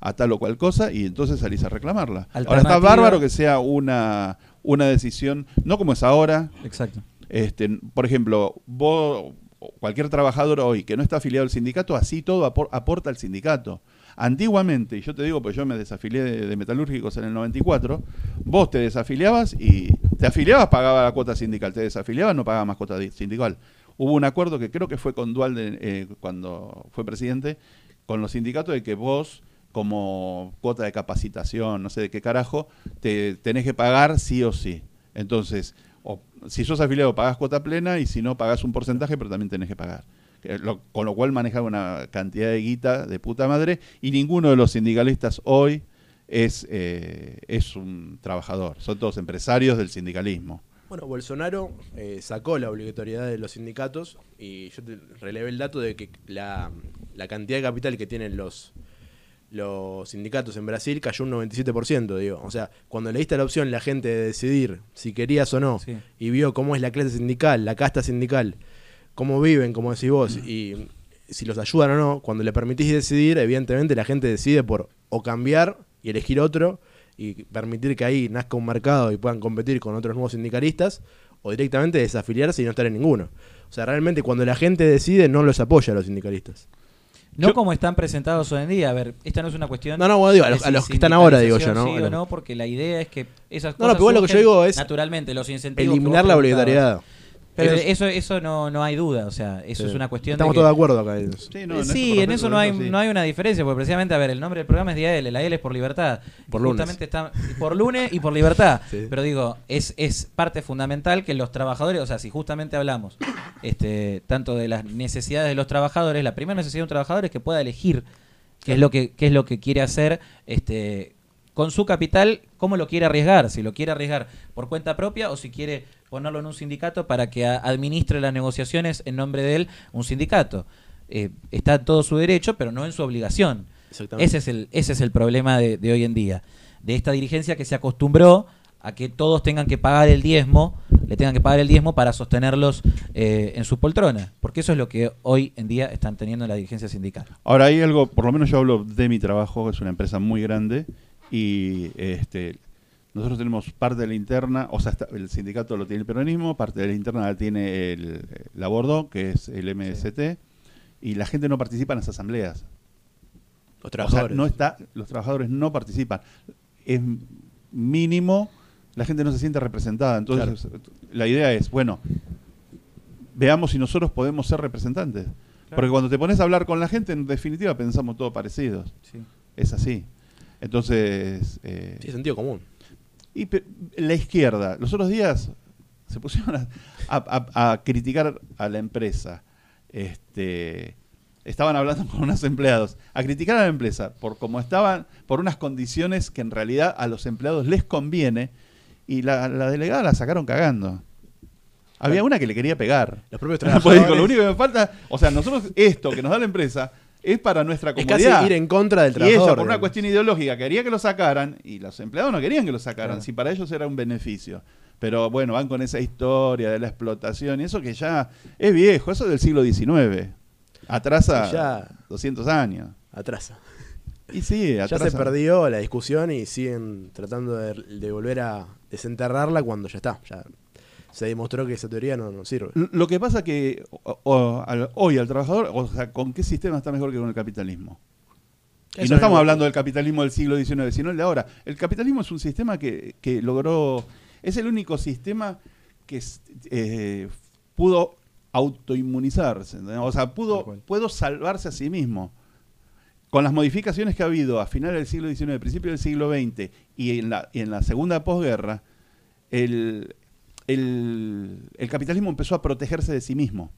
Speaker 4: a tal o cual cosa, y entonces salís a reclamarla. Ahora está bárbaro que sea una, una decisión, no como es ahora,
Speaker 1: Exacto.
Speaker 4: este, por ejemplo, vos, cualquier trabajador hoy que no está afiliado al sindicato, así todo apor- aporta al sindicato. Antiguamente, y yo te digo, pues yo me desafilié de, de metalúrgicos en el 94, vos te desafiliabas y te afiliabas, pagaba la cuota sindical, te desafiliabas, no pagaba más cuota di- sindical. Hubo un acuerdo que creo que fue con Dualde eh, cuando fue presidente, con los sindicatos de que vos, como cuota de capacitación, no sé de qué carajo, te tenés que pagar sí o sí. Entonces, si sos afiliado pagás cuota plena y si no pagás un porcentaje, pero también tenés que pagar. Con lo cual manejaba una cantidad de guita de puta madre y ninguno de los sindicalistas hoy es, eh, es un trabajador, son todos empresarios del sindicalismo.
Speaker 2: Bueno, Bolsonaro eh, sacó la obligatoriedad de los sindicatos y yo te relevé el dato de que la, la cantidad de capital que tienen los, los sindicatos en Brasil cayó un 97%, digo. O sea, cuando le diste la opción la gente de decidir si querías o no
Speaker 1: Sí.
Speaker 2: y vio cómo es la clase sindical, la casta sindical, cómo viven, como decís vos, y si los ayudan o no, cuando le permitís decidir, evidentemente la gente decide por o cambiar y elegir otro y permitir que ahí nazca un mercado y puedan competir con otros nuevos sindicalistas, o directamente desafiliarse y no estar en ninguno. O sea, realmente cuando la gente decide no los apoya a los sindicalistas.
Speaker 1: No
Speaker 4: Yo-
Speaker 1: como están presentados hoy en día. A ver, esta no es una cuestión.
Speaker 2: No, no, bueno, digo, a los- a los que están ahora, digo yo, ¿no?
Speaker 1: Sí o no, porque la idea es que esas
Speaker 2: No,
Speaker 1: cosas.
Speaker 2: no, pero igual lo que yo digo es
Speaker 1: Naturalmente, los incentivos.
Speaker 2: Eliminar la obligatoriedad.
Speaker 1: Pero
Speaker 2: Eso es-
Speaker 1: eso, eso no, no hay duda. O sea, eso
Speaker 2: Sí.
Speaker 1: es una cuestión
Speaker 2: Estamos
Speaker 1: de. que-
Speaker 2: todos de acuerdo acá.
Speaker 4: Sí, no, en
Speaker 1: sí,
Speaker 4: por
Speaker 1: en eso no hay,
Speaker 4: sí.
Speaker 1: no hay una diferencia, porque precisamente, a ver, el nombre del programa es Día L, la L es por libertad.
Speaker 2: Por lunes.
Speaker 1: Justamente está por lunes y por libertad.
Speaker 2: Sí.
Speaker 1: Pero digo, es, es parte fundamental que los trabajadores, o sea, si justamente hablamos este, tanto de las necesidades de los trabajadores, la primera necesidad de un trabajador es que pueda elegir qué es lo que, qué es lo que quiere hacer este, con su capital, cómo lo quiere arriesgar, si lo quiere arriesgar por cuenta propia o si quiere ponerlo en un sindicato para que administre las negociaciones en nombre de él un sindicato. Eh, está en todo su derecho, pero no en su obligación. Ese es el, ese es el problema de, de hoy en día. De esta dirigencia que se acostumbró a que todos tengan que pagar el diezmo, le tengan que pagar el diezmo para sostenerlos eh, en su poltrona. Porque eso es lo que hoy en día están teniendo en la dirigencia sindical.
Speaker 4: Ahora hay algo, por lo menos yo hablo de mi trabajo, es una empresa muy grande y este nosotros tenemos parte de la interna, o sea, está- el sindicato lo tiene el peronismo, parte de la interna la tiene el, la Bordo, que es el MST, y la gente no participa en las asambleas.
Speaker 2: Los
Speaker 4: O sea,
Speaker 2: trabajadores.
Speaker 4: no está, los trabajadores no participan. Es mínimo, la gente no se siente representada. Entonces, la idea es, bueno, veamos si nosotros podemos ser representantes. Porque cuando te pones a hablar con la gente, en definitiva pensamos todos parecidos. Es así. Entonces, eh,
Speaker 2: Sí, sentido común.
Speaker 4: y la izquierda, los otros días se pusieron a, a- a- a criticar a la empresa. Este, estaban hablando con unos empleados, a criticar a la empresa por cómo estaban, por unas condiciones que en realidad a los empleados les conviene, y la, la delegada la sacaron cagando. Había una que le quería pegar.
Speaker 2: Los propios
Speaker 4: Pues
Speaker 2: trabajadores.
Speaker 4: digo, lo único que me falta, o sea, nosotros esto que nos da la empresa es para nuestra
Speaker 2: es
Speaker 4: comodidad.
Speaker 2: casi ir en contra del
Speaker 4: Y
Speaker 2: trabajador.
Speaker 4: ella, por una cuestión ideológica, quería que lo sacaran y los empleados no querían que lo sacaran,
Speaker 2: Claro.
Speaker 4: si para ellos era un beneficio. Pero bueno, van con esa historia de la explotación y eso que ya es viejo, eso es del siglo XIX. Atrasa
Speaker 2: ya.
Speaker 4: 200 años.
Speaker 2: Atrasa.
Speaker 4: Y sí,
Speaker 2: Ya
Speaker 4: atrasa.
Speaker 2: se perdió la discusión y siguen tratando de, de volver a desenterrarla cuando ya está. Ya se demostró que esa teoría no, no sirve.
Speaker 4: Lo que pasa que o- o- al- hoy al trabajador, o sea, ¿con qué sistema está mejor que con el capitalismo? Y no estamos
Speaker 2: es-
Speaker 4: hablando del capitalismo del siglo XIX, sino el de ahora. El capitalismo es un sistema que, que logró, es el único sistema que eh, pudo autoinmunizarse, ¿entendés? o sea, pudo, pudo salvarse a sí mismo. Con las modificaciones que ha habido a finales del siglo XIX, principios del siglo XX y en la, y en la segunda posguerra, el, el, capitalismo empezó a protegerse de sí mismo.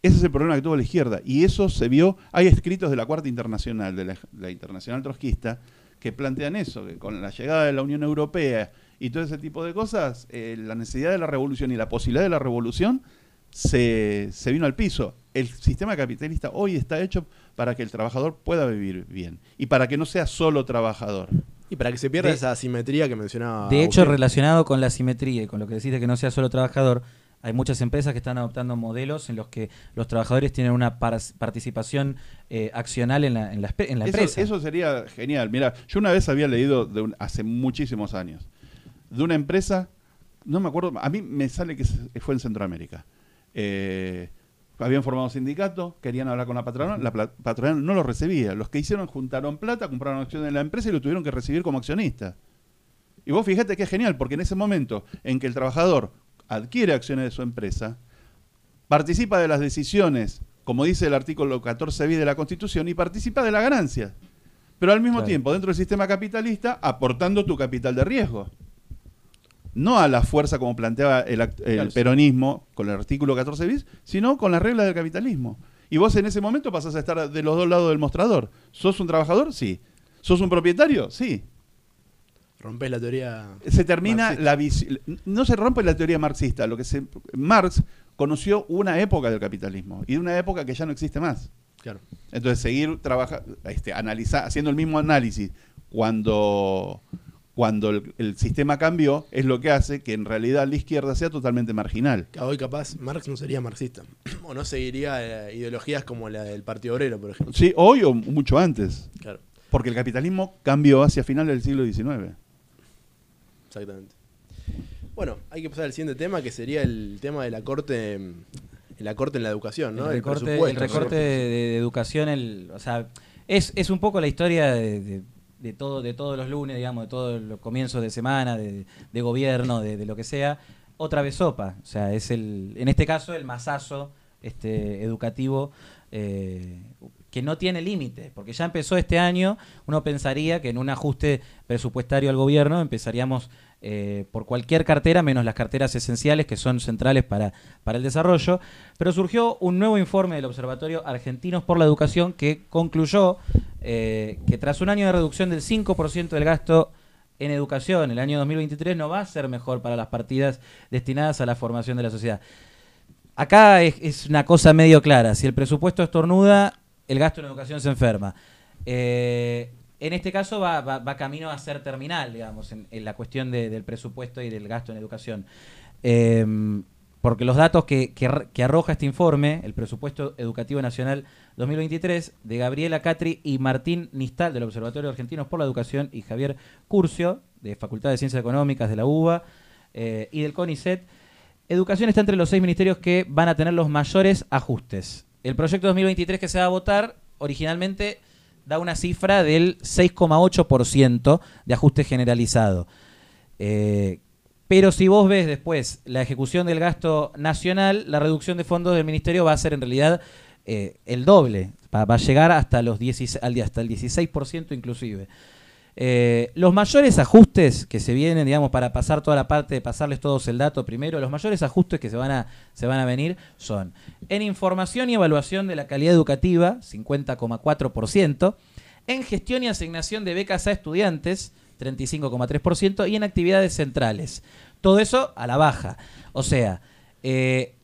Speaker 4: Ese es el problema que tuvo la izquierda. Y eso se vio, hay escritos de la Cuarta Internacional, de la, la Internacional Trotskista, que plantean eso, que con la llegada de la Unión Europea y todo ese tipo de cosas, eh, la necesidad de la revolución y la posibilidad de la revolución se, se vino al piso. El sistema capitalista hoy está hecho para que el trabajador pueda vivir bien y para que no sea solo trabajador.
Speaker 2: Y para que se pierda
Speaker 1: De-
Speaker 2: esa asimetría que mencionaba.
Speaker 1: De hecho,
Speaker 2: Agustín.
Speaker 1: relacionado con la simetría y con lo que decís de que no sea solo trabajador, hay muchas empresas que están adoptando modelos en los que los trabajadores tienen una par- participación eh, accional en la, en la, espe- en la
Speaker 4: Eso,
Speaker 1: empresa.
Speaker 4: eso sería genial. Mira, yo una vez había leído de un- hace muchísimos años de una empresa, no me acuerdo, a mí me sale que fue en Centroamérica. Eh, habían formado sindicato, querían hablar con la patronal, la patronal no lo recibía. Los que hicieron juntaron plata, compraron acciones de la empresa y lo tuvieron que recibir como accionista. Y vos fíjate que es genial, porque en ese momento en que el trabajador adquiere acciones de su empresa, participa de las decisiones, como dice el artículo 14 bis de la Constitución, y participa de la ganancia. Pero al mismo
Speaker 1: Claro.
Speaker 4: tiempo, dentro del sistema capitalista, aportando tu capital de riesgo. No a la fuerza como planteaba el,
Speaker 2: Claro,
Speaker 4: peronismo con el artículo 14 bis, sino con las reglas del capitalismo. Y vos en ese momento pasás a estar de los dos lados del mostrador. ¿Sos un trabajador? Sí. ¿Sos un propietario? Sí.
Speaker 2: Rompés la teoría.
Speaker 4: Se termina
Speaker 2: marxista.
Speaker 4: la no se rompe la teoría marxista, lo que se Marx conoció una época del capitalismo y una época que ya no existe más.
Speaker 2: Claro.
Speaker 4: Entonces seguir trabajando, este, analiza- haciendo el mismo análisis cuando cuando el, el sistema cambió es lo que hace que en realidad la izquierda sea totalmente marginal.
Speaker 2: Hoy capaz Marx no sería marxista. o no seguiría eh, ideologías como la del Partido Obrero, por ejemplo.
Speaker 4: Sí, hoy o mucho antes,
Speaker 2: Claro,
Speaker 4: porque el capitalismo cambió hacia finales del siglo XIX.
Speaker 2: exactamente. Bueno, hay que pasar al siguiente tema, que sería el tema de la Corte mm, el acorte en la educación, ¿no?
Speaker 1: el recorte, el recorte
Speaker 2: ¿no?
Speaker 1: de, de educación, el, o sea, es, es un poco la historia de, de- de todo, de todos los lunes, digamos, de todos los comienzos de semana, de, de gobierno, de, lo que sea. Otra vez sopa, o sea, es el, en este caso el masazo este, educativo eh, que no tiene límite, porque ya empezó este año, uno pensaría que en un ajuste presupuestario al gobierno empezaríamos eh, por cualquier cartera, menos las carteras esenciales que son centrales para, para el desarrollo, pero surgió un nuevo informe del Observatorio Argentinos por la Educación que concluyó eh, que tras un año de reducción del 5% del gasto en educación, el año 2023 no va a ser mejor para las partidas destinadas a la formación de la sociedad. Acá es, una cosa medio clara. Si el presupuesto estornuda, el gasto en educación se enferma. Eh, en este caso va, camino a ser terminal, digamos, en, la cuestión de- del presupuesto y del gasto en educación. Eh, porque los datos que, que ar- que arroja este informe, el presupuesto educativo nacional 2023, de Gabriela Catri y Martín Nistal, del Observatorio Argentinos por la Educación, y Javier Curcio, de Facultad de Ciencias Económicas de la UBA eh, y del CONICET, Educación está entre los seis ministerios que van a tener los mayores ajustes. El proyecto 2023 que se va a votar originalmente da una cifra del 6,8% de ajuste generalizado. Eh, pero si vos ves después la ejecución del gasto nacional, la reducción de fondos del ministerio va a ser en realidad eh, el doble. Va, a llegar hasta, los 16, al- hasta el 16% inclusive. Eh, los mayores ajustes que se vienen, digamos, para pasar toda la parte de pasarles todos el dato primero, los mayores ajustes que se van a, se van a venir son en información y evaluación de la calidad educativa, 50,4%, en gestión y asignación de becas a estudiantes, 35,3%, y en actividades centrales. Todo eso a la baja. O sea, eh,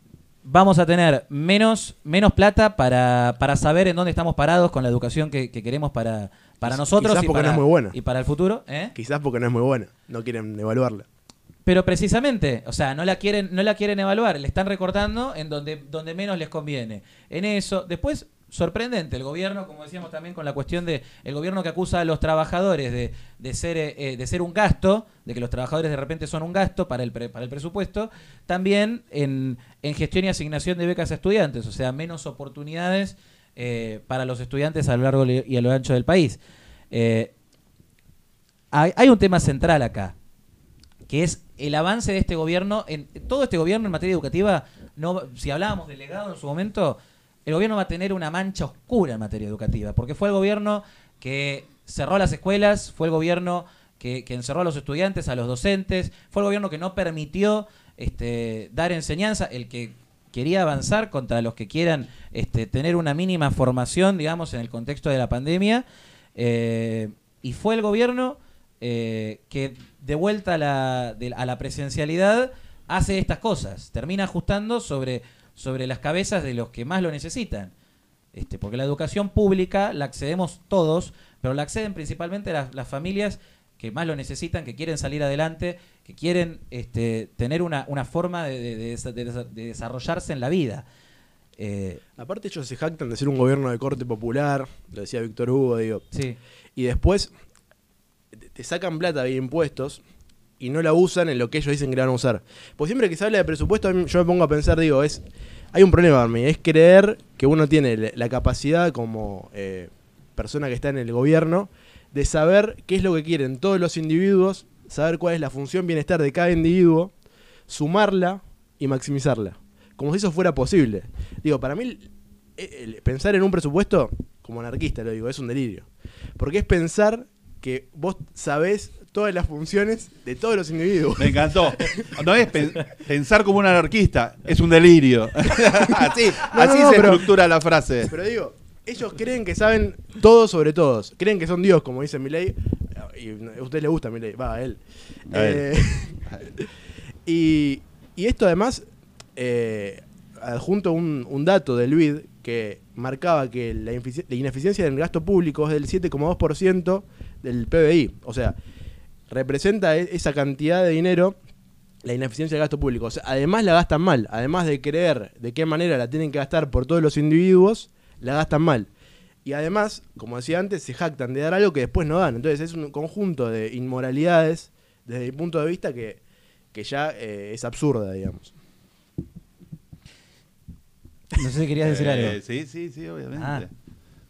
Speaker 1: vamos a tener menos, menos plata para, para saber en dónde estamos parados con la educación que, que queremos para, para
Speaker 2: Quizás
Speaker 1: nosotros y
Speaker 2: porque
Speaker 1: para,
Speaker 2: no es muy buena.
Speaker 1: y para el futuro. ¿eh?
Speaker 2: Quizás porque no es muy buena, no quieren evaluarla.
Speaker 1: Pero precisamente, o sea, no la quieren, no la quieren evaluar, le están recortando en donde, donde menos les conviene. En eso, después, sorprendente, el gobierno, como decíamos también con la cuestión de el gobierno que acusa a los trabajadores de, de ser, eh, de ser un gasto, de que los trabajadores de repente son un gasto para el, pre- para el presupuesto, también en, en gestión y asignación de becas a estudiantes, o sea, menos oportunidades eh, para los estudiantes a lo largo y a lo ancho del país. Eh, hay, un tema central acá, que es el avance de este gobierno, en todo este gobierno en materia educativa, no, si hablábamos de legado en su momento, el gobierno va a tener una mancha oscura en materia educativa, porque fue el gobierno que cerró las escuelas, fue el gobierno que, que encerró a los estudiantes, a los docentes, fue el gobierno que no permitió este, dar enseñanza, el que quería avanzar contra los que quieran este, tener una mínima formación, digamos, en el contexto de la pandemia, eh, y fue el gobierno eh, que de vuelta a la, presencialidad hace estas cosas, termina ajustando sobre, las cabezas de los que más lo necesitan. Este, porque la educación pública la accedemos todos, pero la acceden principalmente las familias que más lo necesitan, que quieren salir adelante, que quieren este, tener una, una forma de, de- de desa- de desa- de desarrollarse en la vida. Eh,
Speaker 2: Aparte ellos se jactan de ser un gobierno de corte popular, lo decía Víctor Hugo, digo.
Speaker 1: sí,
Speaker 2: Y después te- sacan plata de impuestos y no la usan en lo que ellos dicen que la van a usar. Pues siempre que se habla de presupuesto, yo me pongo a pensar, digo, es hay un problema mí, es creer que uno tiene la- la capacidad como eh, persona que está en el gobierno de saber qué es lo que quieren todos los individuos, saber cuál es la función bienestar de cada individuo, sumarla y maximizarla. Como si eso fuera posible. Digo, para mí el- pensar en un presupuesto, como anarquista lo digo, es un delirio. Porque es pensar que vos sabés todas las funciones de todos los individuos.
Speaker 4: Me encantó. No es pen- pensar como un anarquista, es un delirio. así
Speaker 2: No,
Speaker 4: así
Speaker 2: no, no,
Speaker 4: se
Speaker 2: pero-
Speaker 4: estructura la frase.
Speaker 2: Pero digo, ellos creen que saben todo sobre todos. Creen que son Dios, como dice Milei. Y a usted le gusta Milei, va, a él.
Speaker 4: A él.
Speaker 2: Eh, y, y esto además, eh, adjunto un, un dato del BID que marcaba que la, la ineficiencia del gasto público es del 7,2% del PBI. O sea, representa e- esa cantidad de dinero la ineficiencia del gasto público. O sea, además la gastan mal. Además de creer de qué manera la tienen que gastar por todos los individuos, la gastan mal. Y además, como decía antes, se jactan de dar algo que después no dan. Entonces es un conjunto de inmoralidades desde mi punto de vista que, que ya eh, es absurda, digamos.
Speaker 1: No sé si querías decir
Speaker 4: Eh,
Speaker 1: algo.
Speaker 4: Sí, sí, sí, obviamente.
Speaker 1: Ah.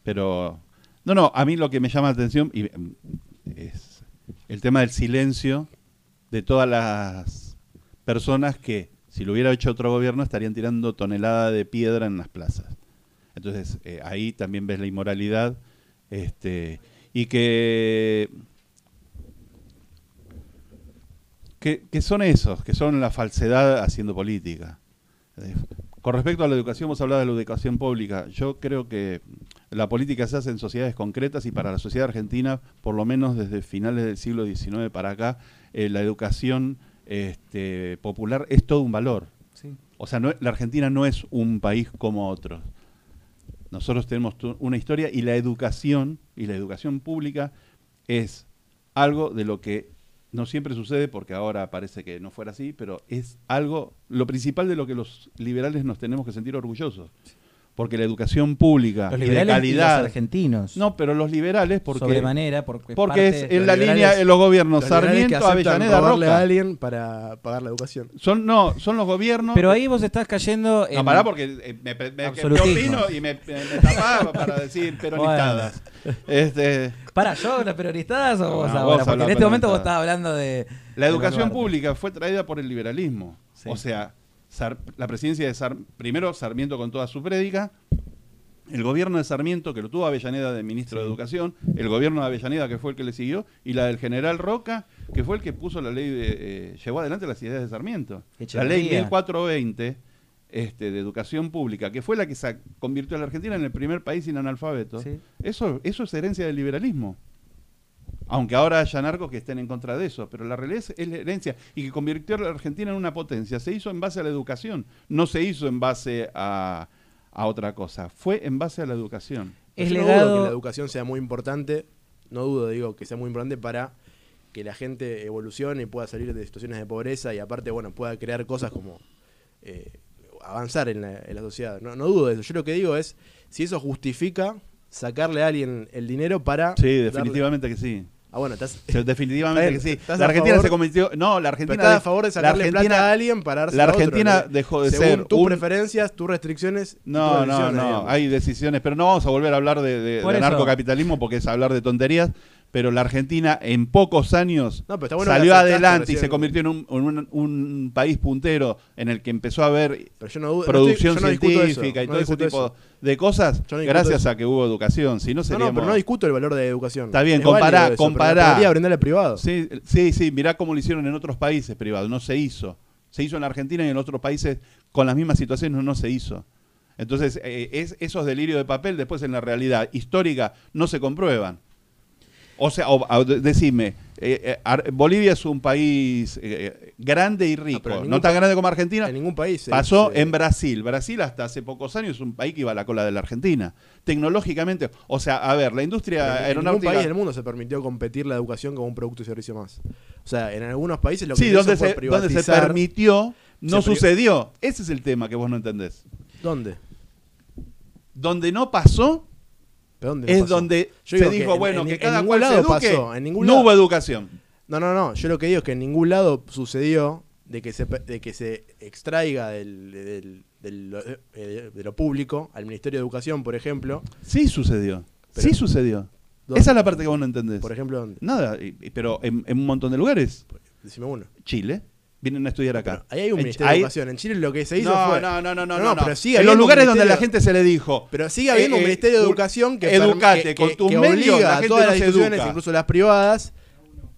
Speaker 4: Pero, no, no, a mí lo que me llama la atención y, mm, es el tema del silencio de todas las personas que, si lo hubiera hecho otro gobierno, estarían tirando tonelada de piedra en las plazas. Entonces, eh, ahí también ves la inmoralidad este, y que, que, que son esos, que son la falsedad haciendo política. Eh, Con respecto a la educación, vos hablabas de la educación pública. Yo creo que la política se hace en sociedades concretas y para la sociedad argentina, por lo menos desde finales del siglo XIX para acá, eh, la educación este, popular es todo un valor.
Speaker 1: Sí.
Speaker 4: O sea, no- la Argentina no es un país como otros. Nosotros tenemos una historia y la educación y la educación pública es algo de lo que no siempre sucede porque ahora parece que no fuera así, pero es algo, lo principal de lo que los liberales nos tenemos que sentir orgullosos. Porque la educación pública
Speaker 1: Los
Speaker 4: y de
Speaker 1: liberales y los
Speaker 4: calidad...
Speaker 1: argentinos.
Speaker 4: no, pero los liberales porque,
Speaker 1: sobremanera, porque,
Speaker 4: porque
Speaker 1: parte-
Speaker 4: es en la línea de los gobiernos
Speaker 2: Los que
Speaker 4: Sarmiento, Avellaneda, Roca.
Speaker 2: a alguien para pagar la educación.
Speaker 4: Son, no, son los gobiernos...
Speaker 1: Pero ahí vos estás cayendo en...
Speaker 4: No, pará, porque eh, me, me, me- yo opino y me, me- me tapaba para decir peronistadas. Este,
Speaker 1: Para, ¿yo las peronistas o
Speaker 4: No,
Speaker 1: vos
Speaker 4: vos
Speaker 1: ahora? Porque
Speaker 4: hablás
Speaker 1: en este momento vos estabas hablando de...
Speaker 4: la educación pública fue traída por el liberalismo.
Speaker 1: Sí.
Speaker 4: O sea, Sar- la presidencia de Sar- primero Sarmiento con toda su prédica, el gobierno de Sarmiento, que lo tuvo Avellaneda de ministro de Educación, el gobierno de Avellaneda, que fue el que le siguió, y la del general Roca, que fue el que puso la ley, de, eh, llevó adelante las ideas de Sarmiento. La ley
Speaker 1: Echeverría.
Speaker 4: 1420 este, de educación pública, que fue la que convirtió a la Argentina en el primer país sin analfabetos,
Speaker 1: Sí.
Speaker 4: eso, eso es herencia del liberalismo. Aunque ahora haya narcos que estén en contra de eso, pero la realidad es, es la herencia y que convirtió a la Argentina en una potencia. Se hizo en base a la educación, no se hizo en base a, a otra cosa, fue en base a la educación.
Speaker 1: Es
Speaker 2: Yo no dudo que
Speaker 1: legado...
Speaker 2: la educación sea muy importante, no dudo, digo, que sea muy importante para que la gente evolucione y pueda salir de situaciones de pobreza y aparte, bueno, pueda crear cosas como eh, avanzar en la, en la sociedad. No, no dudo de eso. Yo lo que digo es, si eso justifica sacarle a alguien el dinero para...
Speaker 4: Sí,
Speaker 2: darle-
Speaker 4: definitivamente que sí.
Speaker 2: Ah, bueno, estás...
Speaker 4: Definitivamente que sí.
Speaker 2: ¿estás
Speaker 4: La Argentina
Speaker 2: favor?
Speaker 4: se convirtió. No, la
Speaker 2: Pero
Speaker 4: Argentina.
Speaker 2: estás a
Speaker 4: de-
Speaker 2: favor de
Speaker 4: la
Speaker 2: sacarle
Speaker 4: Argentina-
Speaker 2: plata a alguien para darse
Speaker 4: la
Speaker 2: a otro,
Speaker 4: Argentina
Speaker 2: ¿no?
Speaker 4: dejó de
Speaker 2: Según
Speaker 4: ser
Speaker 2: tus
Speaker 4: un-
Speaker 2: preferencias, tus restricciones... tus
Speaker 4: No, no, no.
Speaker 2: digamos.
Speaker 4: Hay decisiones, pero no vamos a volver a hablar de, de,
Speaker 1: Por
Speaker 4: de narcocapitalismo porque es hablar de tonterías. Pero la Argentina en pocos años
Speaker 2: No, pero bueno
Speaker 4: salió adelante y se convirtió en un, en un- un país puntero en el que empezó a haber
Speaker 2: Pero yo no dudo- no
Speaker 4: producción
Speaker 2: estoy- eso,
Speaker 4: científica y todo ese tipo
Speaker 2: eso.
Speaker 4: de cosas gracias
Speaker 2: eso.
Speaker 4: a que hubo educación. Si no seríamos...
Speaker 2: no, pero no discuto el valor de la educación.
Speaker 4: Está bien,
Speaker 2: Es
Speaker 4: compará,
Speaker 2: eso, pero
Speaker 4: compará.
Speaker 2: brindarle privado.
Speaker 4: Sí, sí, sí, mirá cómo lo hicieron en otros países privados, no se hizo. Se hizo en la Argentina y en otros países con las mismas situaciones no, no se hizo. Entonces, eh, es, esos delirios de papel después en la realidad histórica no se comprueban. O sea, o- o de- decime, eh, eh, Bolivia es un país eh, grande y rico,
Speaker 2: en
Speaker 4: no,
Speaker 2: ningún
Speaker 4: tan grande como Argentina.
Speaker 2: En ningún país. se-
Speaker 4: Pasó
Speaker 2: se-
Speaker 4: en Brasil. Brasil hasta hace pocos años es un país que iba a la cola de la Argentina. Tecnológicamente, o sea, a ver, la industria
Speaker 2: en ningún
Speaker 4: aeronáutica...
Speaker 2: país del mundo se permitió competir la educación como un producto y servicio más. O sea, en algunos países lo que
Speaker 4: Sí,
Speaker 2: se
Speaker 4: donde
Speaker 2: hizo fue
Speaker 4: se, donde se permitió, no
Speaker 2: Se
Speaker 4: sucedió. Ese es el tema que vos no entendés.
Speaker 2: ¿Dónde?
Speaker 4: Donde no pasó
Speaker 2: ¿Pero dónde
Speaker 4: es
Speaker 2: pasó?
Speaker 4: donde
Speaker 2: Yo
Speaker 4: se
Speaker 2: que
Speaker 4: dijo,
Speaker 2: en-
Speaker 4: bueno,
Speaker 2: en-
Speaker 4: que
Speaker 2: en
Speaker 4: cada
Speaker 2: ningún
Speaker 4: cual se
Speaker 2: lado
Speaker 4: eduque.
Speaker 2: pasó, en ningún
Speaker 4: no
Speaker 2: lado-
Speaker 4: hubo educación.
Speaker 2: No, no, no. Yo lo que digo es que en ningún lado sucedió de que se, de que se extraiga del, del- del- eh, de lo público al Ministerio de Educación, por ejemplo.
Speaker 4: Sí sucedió.
Speaker 2: Pero-
Speaker 4: sí sucedió.
Speaker 2: ¿Dónde?
Speaker 4: Esa es la parte que vos no entendés.
Speaker 2: Por ejemplo, ¿dónde?
Speaker 4: Nada, pero en, en un montón de lugares.
Speaker 2: Decime uno.
Speaker 4: Chile. Vienen a estudiar acá.
Speaker 2: Pero ahí hay un
Speaker 4: En-
Speaker 2: Ministerio de Educación. En Chile lo que se hizo
Speaker 4: no,
Speaker 2: fue.
Speaker 4: no, no, no, no,
Speaker 2: No,
Speaker 4: no,
Speaker 2: pero
Speaker 4: no.
Speaker 2: sigue
Speaker 4: En los lugares donde la gente se le dijo.
Speaker 2: Pero sigue habiendo
Speaker 4: eh,
Speaker 2: un
Speaker 4: eh,
Speaker 2: Ministerio de Educación que,
Speaker 4: educate,
Speaker 2: que-
Speaker 4: con tus
Speaker 2: que
Speaker 4: medios,
Speaker 2: obliga
Speaker 4: la
Speaker 2: a todas
Speaker 4: no
Speaker 2: las instituciones,
Speaker 4: educa.
Speaker 2: incluso las privadas.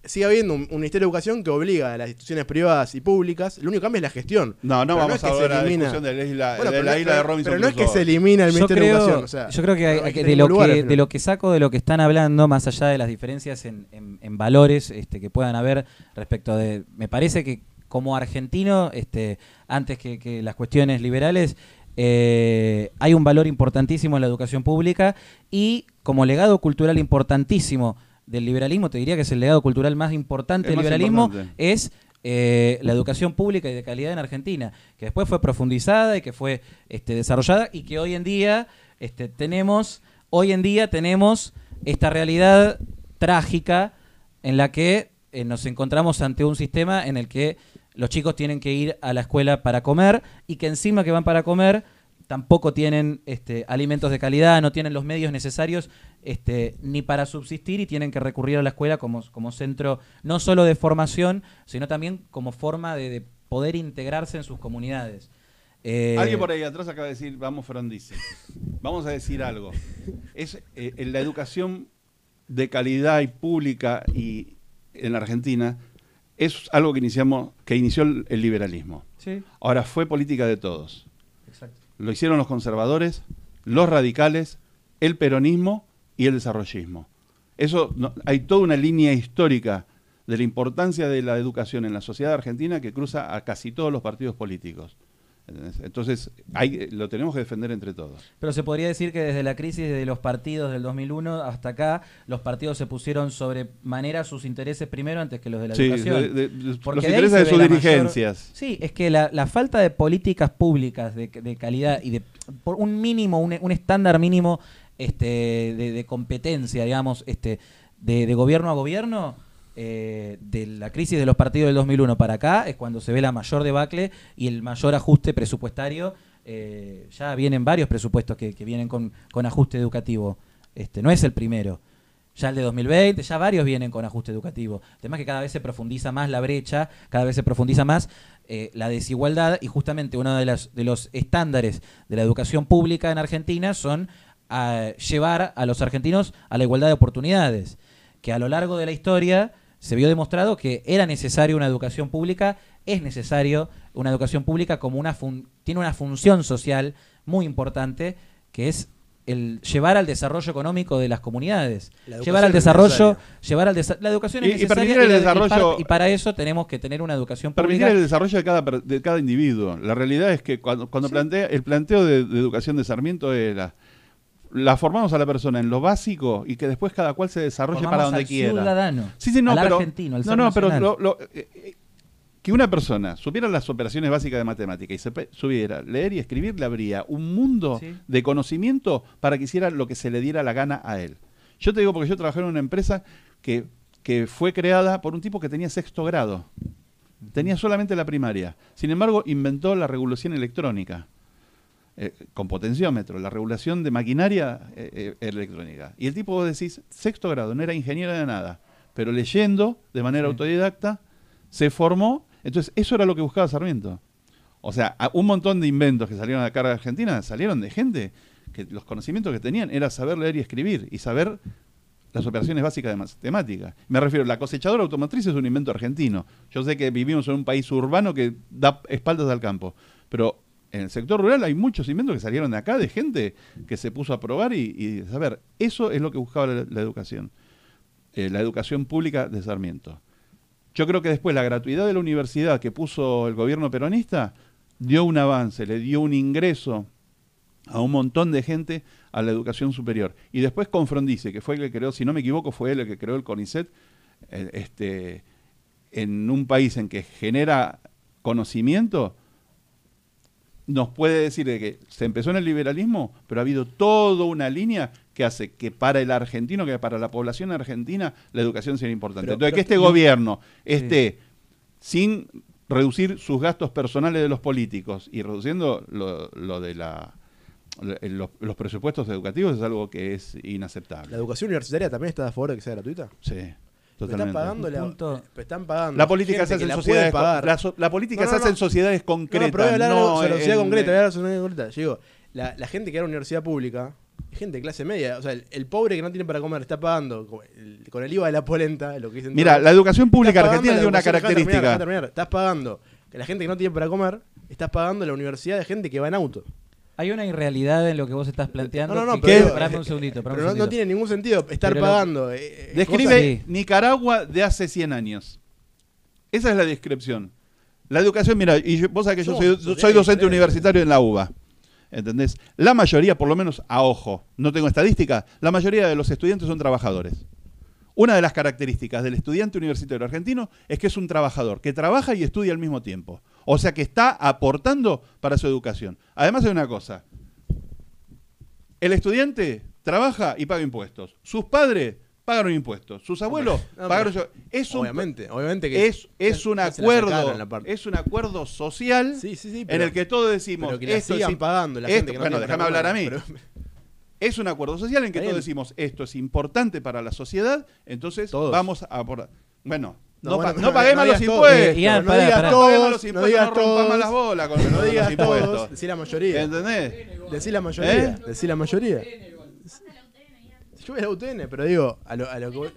Speaker 2: Sigue habiendo un, un Ministerio de Educación que obliga a las instituciones privadas y públicas. Lo único que cambia es la gestión.
Speaker 4: No, no
Speaker 2: Pero
Speaker 4: vamos
Speaker 2: es que
Speaker 4: a ver la discusión de la isla,
Speaker 2: Bueno,
Speaker 4: de, la
Speaker 2: no-
Speaker 4: isla de
Speaker 2: pero-
Speaker 4: Robinson
Speaker 2: Pero no es que se elimina el Ministerio de
Speaker 1: creo,
Speaker 2: Educación. o sea,
Speaker 1: yo creo que, hay-
Speaker 2: que
Speaker 1: de, lo
Speaker 2: lugar
Speaker 1: que, de lo que saco de lo que están hablando, más allá de las diferencias en, en- en valores este, que puedan haber respecto de... Me parece que como argentino, este, antes que, que las cuestiones liberales, eh, hay un valor importantísimo en la educación pública y como legado cultural importantísimo del liberalismo, te diría que es el legado cultural más importante
Speaker 4: El
Speaker 1: del
Speaker 4: más
Speaker 1: liberalismo,
Speaker 4: importante.
Speaker 1: es eh, la educación pública y de calidad en Argentina, que después fue profundizada y que fue este, desarrollada y que hoy en día este, tenemos, hoy en día tenemos esta realidad trágica en la que eh, nos encontramos ante un sistema en el que los chicos tienen que ir a la escuela para comer y que encima que van para comer tampoco tienen este, alimentos de calidad, no tienen los medios necesarios este, ni para subsistir y tienen que recurrir a la escuela como, como centro no solo de formación, sino también como forma de, de poder integrarse en sus comunidades. Eh,
Speaker 4: Alguien por ahí atrás acaba de decir, vamos Frondizi. Vamos a decir algo. Es eh, la educación de calidad y pública y en la Argentina es algo que iniciamos, que inició el, el liberalismo.
Speaker 1: Sí,
Speaker 4: Ahora fue política de todos.
Speaker 1: exacto.
Speaker 4: Lo hicieron los conservadores, los radicales, el peronismo y el desarrollismo. Eso no- hay toda una línea histórica de la importancia de la educación en la sociedad argentina que cruza a casi todos los partidos políticos. Entonces, hay, lo tenemos que defender entre todos.
Speaker 1: Pero se podría decir que desde la crisis de los partidos del 2001 hasta acá, los partidos se pusieron sobre manera sus intereses primero antes que los de la
Speaker 4: Sí,
Speaker 1: educación.
Speaker 4: de- de- de-
Speaker 1: Porque
Speaker 4: los intereses
Speaker 1: se
Speaker 4: de sus
Speaker 1: mayor-
Speaker 4: dirigencias.
Speaker 1: Sí, es que la, la falta de políticas públicas de, calidad y de por un mínimo, un, un estándar mínimo este, de, de competencia, digamos, este, de, de gobierno a gobierno, eh, de la crisis de los partidos del 2001 para acá es cuando se ve la mayor debacle y el mayor ajuste presupuestario. eh, ya vienen varios presupuestos que, vienen con, con ajuste educativo. Este, no es el primero. Ya el de 2020, ya varios vienen con ajuste educativo. El tema es que cada vez se profundiza más la brecha, cada vez se profundiza más eh, la desigualdad y justamente uno de, las, de los estándares de la educación pública en Argentina son ah, llevar a los argentinos a la igualdad de oportunidades, que a lo largo de la historia se vio demostrado que era necesario una educación pública, es necesario una educación pública como una fun- tiene una función social muy importante, que es el llevar al desarrollo económico de las comunidades, llevar al
Speaker 2: es
Speaker 1: desarrollo,
Speaker 2: necesaria.
Speaker 1: llevar al desa- la educación es
Speaker 4: Y- y
Speaker 1: necesaria
Speaker 4: permitir el desarrollo-
Speaker 1: y para eso tenemos que tener una educación
Speaker 4: Permitir
Speaker 1: pública.
Speaker 4: el desarrollo de cada, per- de cada individuo. La realidad es que cuando, cuando plantea, el planteo de, de educación de Sarmiento era, la formamos a la persona en lo básico y que después cada cual se desarrolle
Speaker 1: Formamos
Speaker 4: para donde
Speaker 1: al
Speaker 4: quiera.
Speaker 1: ciudadano,
Speaker 4: Sí, sí, no,
Speaker 1: al
Speaker 4: pero,
Speaker 1: argentino, al
Speaker 4: no, no, pero lo- lo- eh, eh, que una persona supiera las operaciones básicas de matemática y se supiera leer y escribir, le habría un mundo
Speaker 1: Sí.
Speaker 4: de conocimiento para que hiciera lo que se le diera la gana a él. Yo te digo porque yo trabajé en una empresa que, que fue creada por un tipo que tenía sexto grado. Tenía solamente la primaria. Sin embargo, inventó la regulación electrónica. Eh, con potenciómetro, la regulación de maquinaria eh, eh, electrónica. Y el tipo, vos decís, sexto grado, no era ingeniero de nada, pero leyendo de manera
Speaker 1: Sí.
Speaker 4: autodidacta, se formó. Entonces, eso era lo que buscaba Sarmiento. O sea, un montón de inventos que salieron de acá a Argentina salieron de gente que los conocimientos que tenían era saber leer y escribir y saber las operaciones básicas de matemática. Me refiero, la cosechadora automotriz es un invento argentino. Yo sé que vivimos en un país urbano que da espaldas al campo, pero en el sector rural hay muchos inventos que salieron de acá, de gente que se puso a probar y, y saber. Eso es lo que buscaba la, educación, eh, la educación pública de Sarmiento. Yo creo que después la gratuidad de la universidad que puso el gobierno peronista dio un avance, le dio un ingreso a un montón de gente a la educación superior. Y después con que fue el que creó, si no me equivoco, fue el que creó el CONICET, eh, este, en un país en que genera conocimiento, nos puede decir de que se empezó en el liberalismo, pero ha habido toda una línea que hace que para el argentino, que para la población argentina, la educación sea importante.
Speaker 2: Pero-
Speaker 4: Entonces,
Speaker 2: pero-
Speaker 4: que este gobierno esté sin reducir sus gastos personales de los políticos y reduciendo lo, lo de la lo- los, los presupuestos educativos es algo que es inaceptable.
Speaker 2: ¿La educación universitaria también está a favor de que sea gratuita?
Speaker 4: Sí, totalmente.
Speaker 2: Están pagando la,
Speaker 1: Punto.
Speaker 2: pero están pagando.
Speaker 4: La política
Speaker 2: gente
Speaker 4: se hace
Speaker 2: que
Speaker 4: en
Speaker 2: la
Speaker 4: sociedades la, la política
Speaker 2: No,
Speaker 4: se
Speaker 2: no,
Speaker 4: hace en sociedades concretas.
Speaker 2: no, pero voy a hablar
Speaker 4: no
Speaker 2: sobre la sociedad
Speaker 4: en-
Speaker 2: concreta, voy a hablar la sociedad concreta. Yo digo, la, la gente que va a la universidad pública es gente de clase media. O sea, el, el pobre que no tiene para comer está pagando con el, con el IVA de la polenta, lo que dicen
Speaker 4: Mira,
Speaker 2: todos.
Speaker 4: la educación pública argentina
Speaker 2: la
Speaker 4: tiene una
Speaker 2: terminar,
Speaker 4: característica.
Speaker 2: déjame terminar. Estás pagando que la gente que no tiene para comer, estás pagando la universidad de gente que va en auto.
Speaker 1: Hay una irrealidad en lo que vos estás planteando.
Speaker 2: No, no, no,
Speaker 1: que-
Speaker 2: pero-
Speaker 1: un segundito.
Speaker 2: Pero
Speaker 1: un
Speaker 2: no, tiene ningún sentido estar
Speaker 1: Pero
Speaker 2: pagando. eh, eh,
Speaker 4: Describe
Speaker 2: cosas-
Speaker 1: Sí.
Speaker 4: Nicaragua de hace 100 años. Esa es la descripción. La educación, mira, y yo- vos sabés que yo soy, soy docente universitario en la UBA. ¿Entendés? La mayoría, por lo menos a ojo, no tengo estadística, la mayoría de los estudiantes son trabajadores. Una de las características del estudiante universitario argentino es que es un trabajador, que trabaja y estudia al mismo tiempo. O sea que está aportando para su educación. Además hay una cosa, el estudiante trabaja y paga impuestos. Sus padres pagaron impuestos. Sus abuelos
Speaker 2: no,
Speaker 4: pagaron.
Speaker 2: pero-
Speaker 4: Es un,
Speaker 2: Obviamente, obviamente que
Speaker 4: es, un acuerdo, es un acuerdo social
Speaker 2: Sí, sí, sí,
Speaker 4: en el que todos decimos
Speaker 2: pero que la
Speaker 4: esto es
Speaker 2: sigan pagando la
Speaker 4: esto-
Speaker 2: gente que no
Speaker 4: bueno, déjame hablar a mí.
Speaker 2: pero-
Speaker 4: Es un acuerdo social en que todos decimos esto es importante para la sociedad, entonces
Speaker 2: Todos.
Speaker 4: vamos a por bueno,
Speaker 2: No,
Speaker 4: no,
Speaker 2: bueno,
Speaker 4: pa-
Speaker 2: no,
Speaker 4: no paguemos
Speaker 2: no
Speaker 4: los impuestos.
Speaker 2: todos,
Speaker 1: Ian,
Speaker 2: no digas.
Speaker 4: No paguemos los
Speaker 2: todos, no
Speaker 4: impuestos,
Speaker 2: digas
Speaker 4: no rompamos
Speaker 2: todos,
Speaker 4: las bolas con
Speaker 2: no
Speaker 4: los
Speaker 2: digas todos,
Speaker 4: impuestos.
Speaker 2: decí la mayoría.
Speaker 4: ¿Entendés?
Speaker 2: Decí la mayoría,
Speaker 4: ¿Eh?
Speaker 2: decí la mayoría. Yo voy a la UTN, pero digo, a lo, a lo que voy-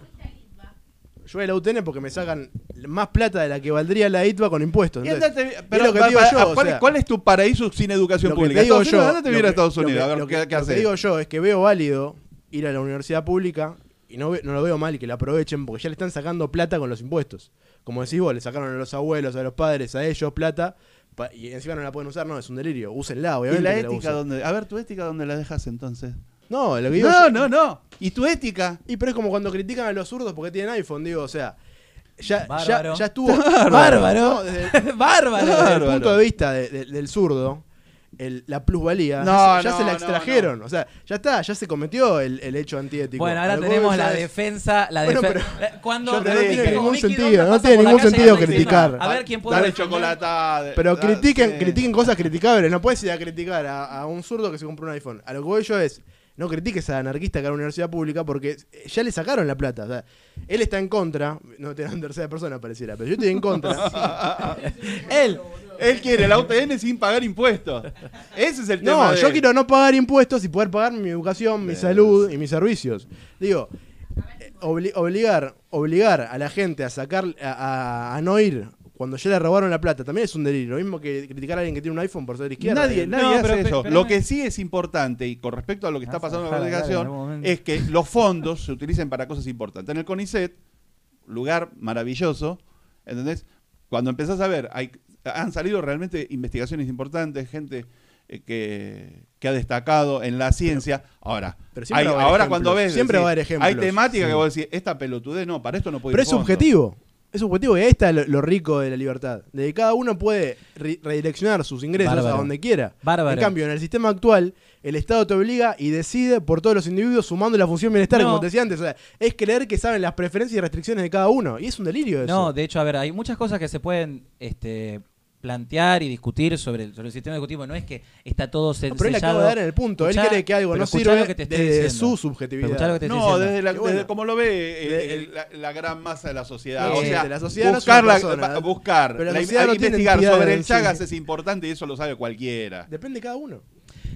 Speaker 2: Yo voy a la UTN porque me sacan más plata de la que valdría la ITBA con impuestos.
Speaker 4: Y andate- pero
Speaker 2: lo que digo yo, o
Speaker 4: ¿cuál,
Speaker 2: sea,
Speaker 4: cuál es tu paraíso sin educación pública?
Speaker 2: te digo yo,
Speaker 4: andate a vivir a Estados
Speaker 2: lo que-
Speaker 4: Unidos, a ver
Speaker 2: lo que-
Speaker 4: qué
Speaker 2: lo que
Speaker 4: haces.
Speaker 2: digo yo es que veo válido ir a la universidad pública y no, no lo veo mal que la aprovechen porque ya le están sacando plata con los impuestos. Como decís vos, le sacaron a los abuelos, a los padres, a ellos plata y encima no la pueden usar, no, es un delirio. Úsenla,
Speaker 4: ¿Y
Speaker 2: obviamente.
Speaker 4: la
Speaker 2: que la
Speaker 4: ética
Speaker 2: usen.
Speaker 4: dónde? A ver, tu ética dónde la dejas entonces?
Speaker 2: No, lo que digo
Speaker 4: No,
Speaker 2: yo-
Speaker 4: no, no. ¿Y tu ética?
Speaker 2: Y pero es como cuando critican a los zurdos porque tienen iPhone, digo, o sea, ya, ya,
Speaker 1: Bárbaro.
Speaker 2: ya estuvo.
Speaker 1: Bárbaro.
Speaker 2: No, desde, desde
Speaker 1: Bárbaro.
Speaker 2: el
Speaker 4: Bárbaro.
Speaker 2: punto de vista de- de- del zurdo, el- la plusvalía,
Speaker 4: No,
Speaker 2: ya, se- ya
Speaker 4: no,
Speaker 2: se la
Speaker 4: no,
Speaker 2: extrajeron.
Speaker 4: no.
Speaker 2: O sea, ya está, ya se cometió el, el hecho antiético.
Speaker 1: Bueno, ahora tenemos
Speaker 2: ya
Speaker 1: la
Speaker 2: es-
Speaker 1: defensa. La
Speaker 2: Bueno,
Speaker 1: cuando
Speaker 2: yo te no tiene ningún sentido, no
Speaker 1: pasa
Speaker 2: tiene
Speaker 1: por la
Speaker 2: ningún
Speaker 1: calle
Speaker 2: sentido
Speaker 1: y
Speaker 2: criticar.
Speaker 1: A ver quién puede
Speaker 4: Dale
Speaker 1: defender.
Speaker 4: chocolatada.
Speaker 2: Pero critiquen, critiquen cosas criticables. No puedes ir a criticar a, a un zurdo que se compró un iPhone. A lo que voy yo es, no critiques a anarquista que a la universidad pública porque ya le sacaron la plata. O sea, él está en contra, no te en tercera persona pareciera, pero yo estoy en contra.
Speaker 1: Él.
Speaker 4: Él quiere la UTN sin pagar impuestos. Ese es el tema.
Speaker 2: no,
Speaker 4: de-
Speaker 2: yo quiero no pagar impuestos y poder pagar mi educación, mi salud y mis servicios. Digo, eh, obli- obligar, obligar a la gente a sacar, a, a- a no ir cuando ya le robaron la plata, también es un delirio. Lo mismo que criticar a alguien que tiene un iPhone por ser izquierda.
Speaker 4: Nadie, nadie
Speaker 1: No,
Speaker 4: hace
Speaker 1: pero-
Speaker 4: eso.
Speaker 1: pero-
Speaker 4: lo que sí es importante, y con respecto a lo que está pasando en la comunicación, es que los fondos se utilicen para cosas importantes. En el CONICET, lugar maravilloso, ¿entendés? Cuando empezás a ver, hay, han salido realmente investigaciones importantes, gente eh, que, que ha destacado en la ciencia. Ahora,
Speaker 2: Pero
Speaker 4: hay- ahora
Speaker 2: ejemplos.
Speaker 4: cuando ves,
Speaker 2: Siempre
Speaker 4: decís,
Speaker 2: va a haber ejemplos.
Speaker 4: hay temática
Speaker 2: Sí.
Speaker 4: que vos decís, esta pelotudez no, para esto no puede
Speaker 2: Pero
Speaker 4: ir
Speaker 2: es
Speaker 4: fondo.
Speaker 2: subjetivo. Es subjetivo y ahí está lo, lo rico de la libertad. De que cada uno puede re- redireccionar sus ingresos
Speaker 1: Bárbaro.
Speaker 2: a donde quiera.
Speaker 1: Bárbaro.
Speaker 2: En cambio, en el sistema actual, el Estado te obliga y decide por todos los individuos sumando la función bienestar,
Speaker 1: No.
Speaker 2: como te decía antes. O sea, es creer que saben las preferencias y restricciones de cada uno. Y es un delirio eso.
Speaker 1: No, de hecho, a ver, hay muchas cosas que se pueden este, plantear y discutir sobre el, sobre el sistema educativo. No es que está todo se-
Speaker 2: No, pero él
Speaker 1: sellado.
Speaker 2: acaba de dar en el punto.
Speaker 1: Escuchá-
Speaker 2: él cree que algo no sirve
Speaker 1: lo que te
Speaker 2: desde
Speaker 1: diciendo.
Speaker 2: su subjetividad.
Speaker 1: Lo que te
Speaker 4: No,
Speaker 1: diciendo.
Speaker 4: desde, la,
Speaker 2: bueno.
Speaker 4: desde como lo ve eh,
Speaker 2: De-
Speaker 4: el- la, la gran masa de la sociedad. O sea,
Speaker 2: la sociedad
Speaker 4: buscar, la-
Speaker 2: persona.
Speaker 4: ba- buscar
Speaker 2: Pero la
Speaker 4: la-
Speaker 2: sociedad
Speaker 4: investigar sobre el
Speaker 2: sí.
Speaker 4: Chagas es importante y eso lo sabe cualquiera.
Speaker 2: Depende de cada uno.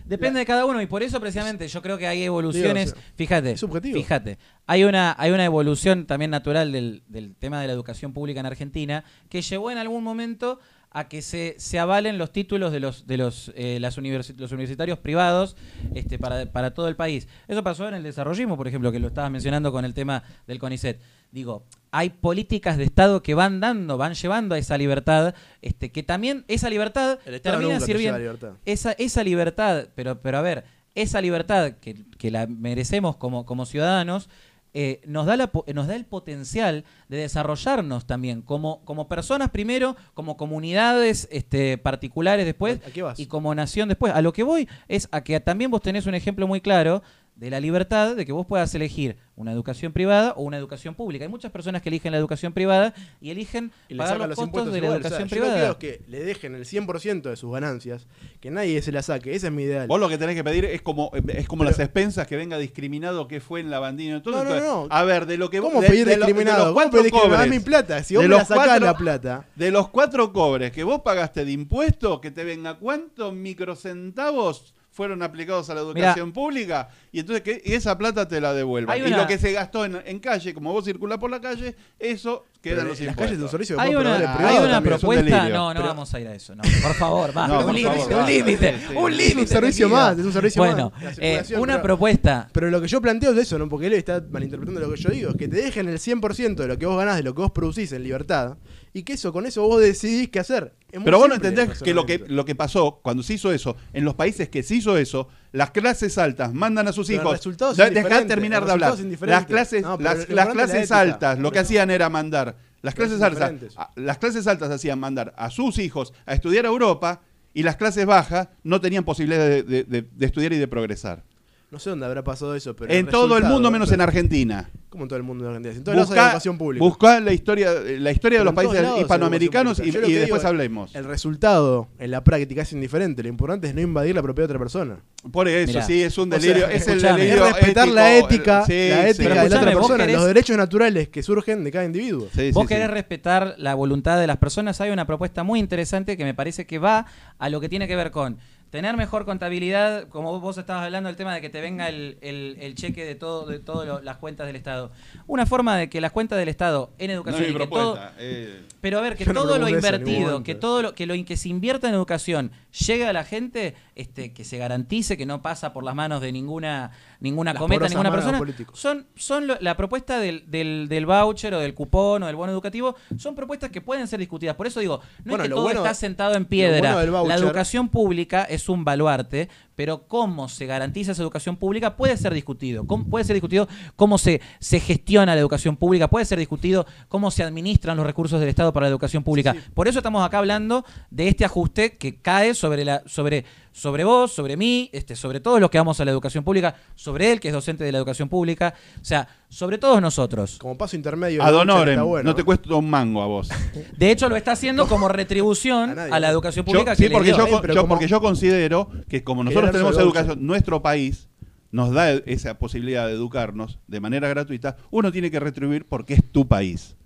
Speaker 1: Depende de cada uno y por eso precisamente yo creo que hay evoluciones.
Speaker 2: Digo, o sea,
Speaker 1: fíjate,
Speaker 2: subjetivo.
Speaker 1: fíjate, hay una hay una evolución también natural del, del tema de la educación pública en Argentina que llevó en algún momento a que se, se avalen los títulos de los de los eh, las universi- los universitarios privados este para, para todo el país. Eso pasó en el desarrollismo, por ejemplo, que lo estabas mencionando con el tema del CONICET. Digo, hay políticas de Estado que van dando, van llevando a esa libertad, este, que también esa libertad
Speaker 2: El Estado
Speaker 1: termina
Speaker 2: nunca
Speaker 1: sirviendo
Speaker 2: libertad.
Speaker 1: esa, esa libertad, pero, pero a ver, esa libertad que, que la merecemos como, como ciudadanos, eh, nos, da la, nos da el potencial de desarrollarnos también como, como personas primero, como comunidades este, particulares después
Speaker 2: ¿A qué vas?
Speaker 1: y como nación después. A lo que voy es a que también vos tenés un ejemplo muy claro de la libertad de que vos puedas elegir una educación privada o una educación pública. Hay muchas personas que eligen la educación privada y eligen
Speaker 2: Y
Speaker 1: pagar los
Speaker 2: los
Speaker 1: costos
Speaker 2: impuestos
Speaker 1: de la
Speaker 2: igual. O sea,
Speaker 1: educación
Speaker 2: yo
Speaker 1: privada.
Speaker 2: quiero es que le dejen el 100% de sus ganancias, que nadie se la saque. Ese es mi ideal.
Speaker 4: Vos lo que tenés que pedir es como es como
Speaker 2: Pero-
Speaker 4: las expensas que venga discriminado que fue en la bandina. Entonces,
Speaker 2: No, no, no, no.
Speaker 4: A ver, de lo que
Speaker 2: ¿Cómo
Speaker 4: de-
Speaker 2: pedir
Speaker 4: de lo- de
Speaker 2: discriminado?
Speaker 4: los
Speaker 2: ¿Cómo
Speaker 4: cuatro
Speaker 2: pedir discriminado?
Speaker 4: cobres,
Speaker 2: Dame mi plata. Si vos
Speaker 4: de
Speaker 2: me la
Speaker 4: los
Speaker 2: sacás
Speaker 4: cuatro-
Speaker 2: la plata.
Speaker 4: De los cuatro cobres que vos pagaste de impuestos, que te venga cuántos microcentavos fueron aplicados a la educación pública y entonces que esa plata te la devuelvan.
Speaker 1: Hay
Speaker 4: Y
Speaker 1: una-
Speaker 4: lo que se gastó en, en calle, como vos circulás por la calle, eso queda
Speaker 2: Pero
Speaker 4: en los
Speaker 2: las
Speaker 4: impuestos.
Speaker 2: calles de un servicio que
Speaker 1: Hay una, hay una propuesta. No, no
Speaker 2: Pero-
Speaker 1: vamos a ir a eso. No, por favor, va.
Speaker 4: No,
Speaker 1: un límite, un límite,
Speaker 4: Sí, sí.
Speaker 1: un
Speaker 4: Es
Speaker 1: límite.
Speaker 2: un servicio más, es un servicio
Speaker 1: bueno,
Speaker 2: más. La
Speaker 1: eh, una
Speaker 2: pero-
Speaker 1: propuesta.
Speaker 2: Pero lo que yo planteo es eso, ¿no? Porque él está malinterpretando lo que yo digo, es que te dejen el 100% de lo que vos ganás, de lo que vos producís en libertad, y que eso, con eso vos decidís qué hacer. Es muy
Speaker 4: Pero vos no entendés que lo, que lo que pasó cuando se hizo eso, en los países que se hizo eso, las clases altas mandan a sus
Speaker 2: Pero
Speaker 4: hijos. Dejá de
Speaker 2: indiferente,
Speaker 4: terminar de hablar. Las clases,
Speaker 2: No,
Speaker 4: las,
Speaker 2: la
Speaker 4: clases altas lo que hacían era mandar. Las
Speaker 2: Clases
Speaker 4: altas, a- las clases altas hacían mandar a sus hijos a estudiar a Europa y las clases bajas no tenían posibilidad de, de- de- de estudiar y de progresar.
Speaker 2: No sé dónde habrá pasado eso, pero.
Speaker 4: en todo el mundo menos en Argentina.
Speaker 2: Como en todo el mundo de Argentina. En todos lados hay educación pública.
Speaker 4: busca la historia, la historia de los países hispanoamericanos y, después
Speaker 2: digo,
Speaker 4: hablemos.
Speaker 2: El resultado en la práctica es indiferente. Lo importante es no invadir la propiedad de otra persona.
Speaker 4: Por eso,
Speaker 1: Mirá.
Speaker 4: sí, es un
Speaker 2: O sea,
Speaker 4: delirio. es el
Speaker 1: escuchame.
Speaker 2: Es
Speaker 4: delirio
Speaker 2: respetar la
Speaker 4: el-
Speaker 2: ética,
Speaker 4: sí,
Speaker 2: la ética de la otra persona,
Speaker 1: querés-
Speaker 2: los derechos naturales que surgen de cada individuo.
Speaker 4: Sí,
Speaker 1: Vos
Speaker 4: sí,
Speaker 1: querés
Speaker 4: sí.
Speaker 1: respetar la voluntad de las personas. Hay una propuesta muy interesante que me parece que va a lo que tiene que ver con tener mejor contabilidad, como vos- estabas hablando del tema de que te venga el, el- el cheque de todo de todas las cuentas del Estado. Una forma de que las cuentas del Estado en
Speaker 4: No es
Speaker 1: educación
Speaker 4: mi
Speaker 1: y que todo,
Speaker 4: eh,
Speaker 1: pero a ver, que
Speaker 2: no
Speaker 1: todo lo invertido, que todo lo que lo que se invierta en educación llegue a la gente, este, que se garantice que no pasa por las manos de ninguna ninguna
Speaker 2: Las
Speaker 1: cometa, ninguna persona. Son son lo- la propuesta del, del, del voucher o del cupón o del bono educativo, son propuestas que pueden ser discutidas. Por eso digo, no
Speaker 2: Bueno,
Speaker 1: es que todo
Speaker 2: bueno-
Speaker 1: está sentado en piedra.
Speaker 2: bueno
Speaker 1: la educación pública es un baluarte, pero cómo se garantiza esa educación pública puede ser discutido. Cómo- puede ser discutido cómo se, se gestiona la educación pública, puede ser discutido cómo se administran los recursos del Estado para la educación pública.
Speaker 2: Sí, sí.
Speaker 1: Por eso estamos acá hablando de este ajuste que cae sobre la sobre sobre vos, sobre mí, este, sobre todos los que vamos a la educación pública, sobre él que es docente de la educación pública, o sea, sobre todos nosotros.
Speaker 2: Como paso intermedio. Está bueno.
Speaker 4: no te cuesta un mango a vos.
Speaker 1: De hecho lo está haciendo como retribución
Speaker 2: A
Speaker 1: a, la educación
Speaker 4: Yo-
Speaker 1: pública
Speaker 4: sí,
Speaker 1: que le
Speaker 4: porque yo,
Speaker 2: Eh,
Speaker 4: yo- porque yo considero que como nosotros tenemos educación, nuestro país nos da esa posibilidad de educarnos de manera gratuita, uno tiene que retribuir porque es tu país.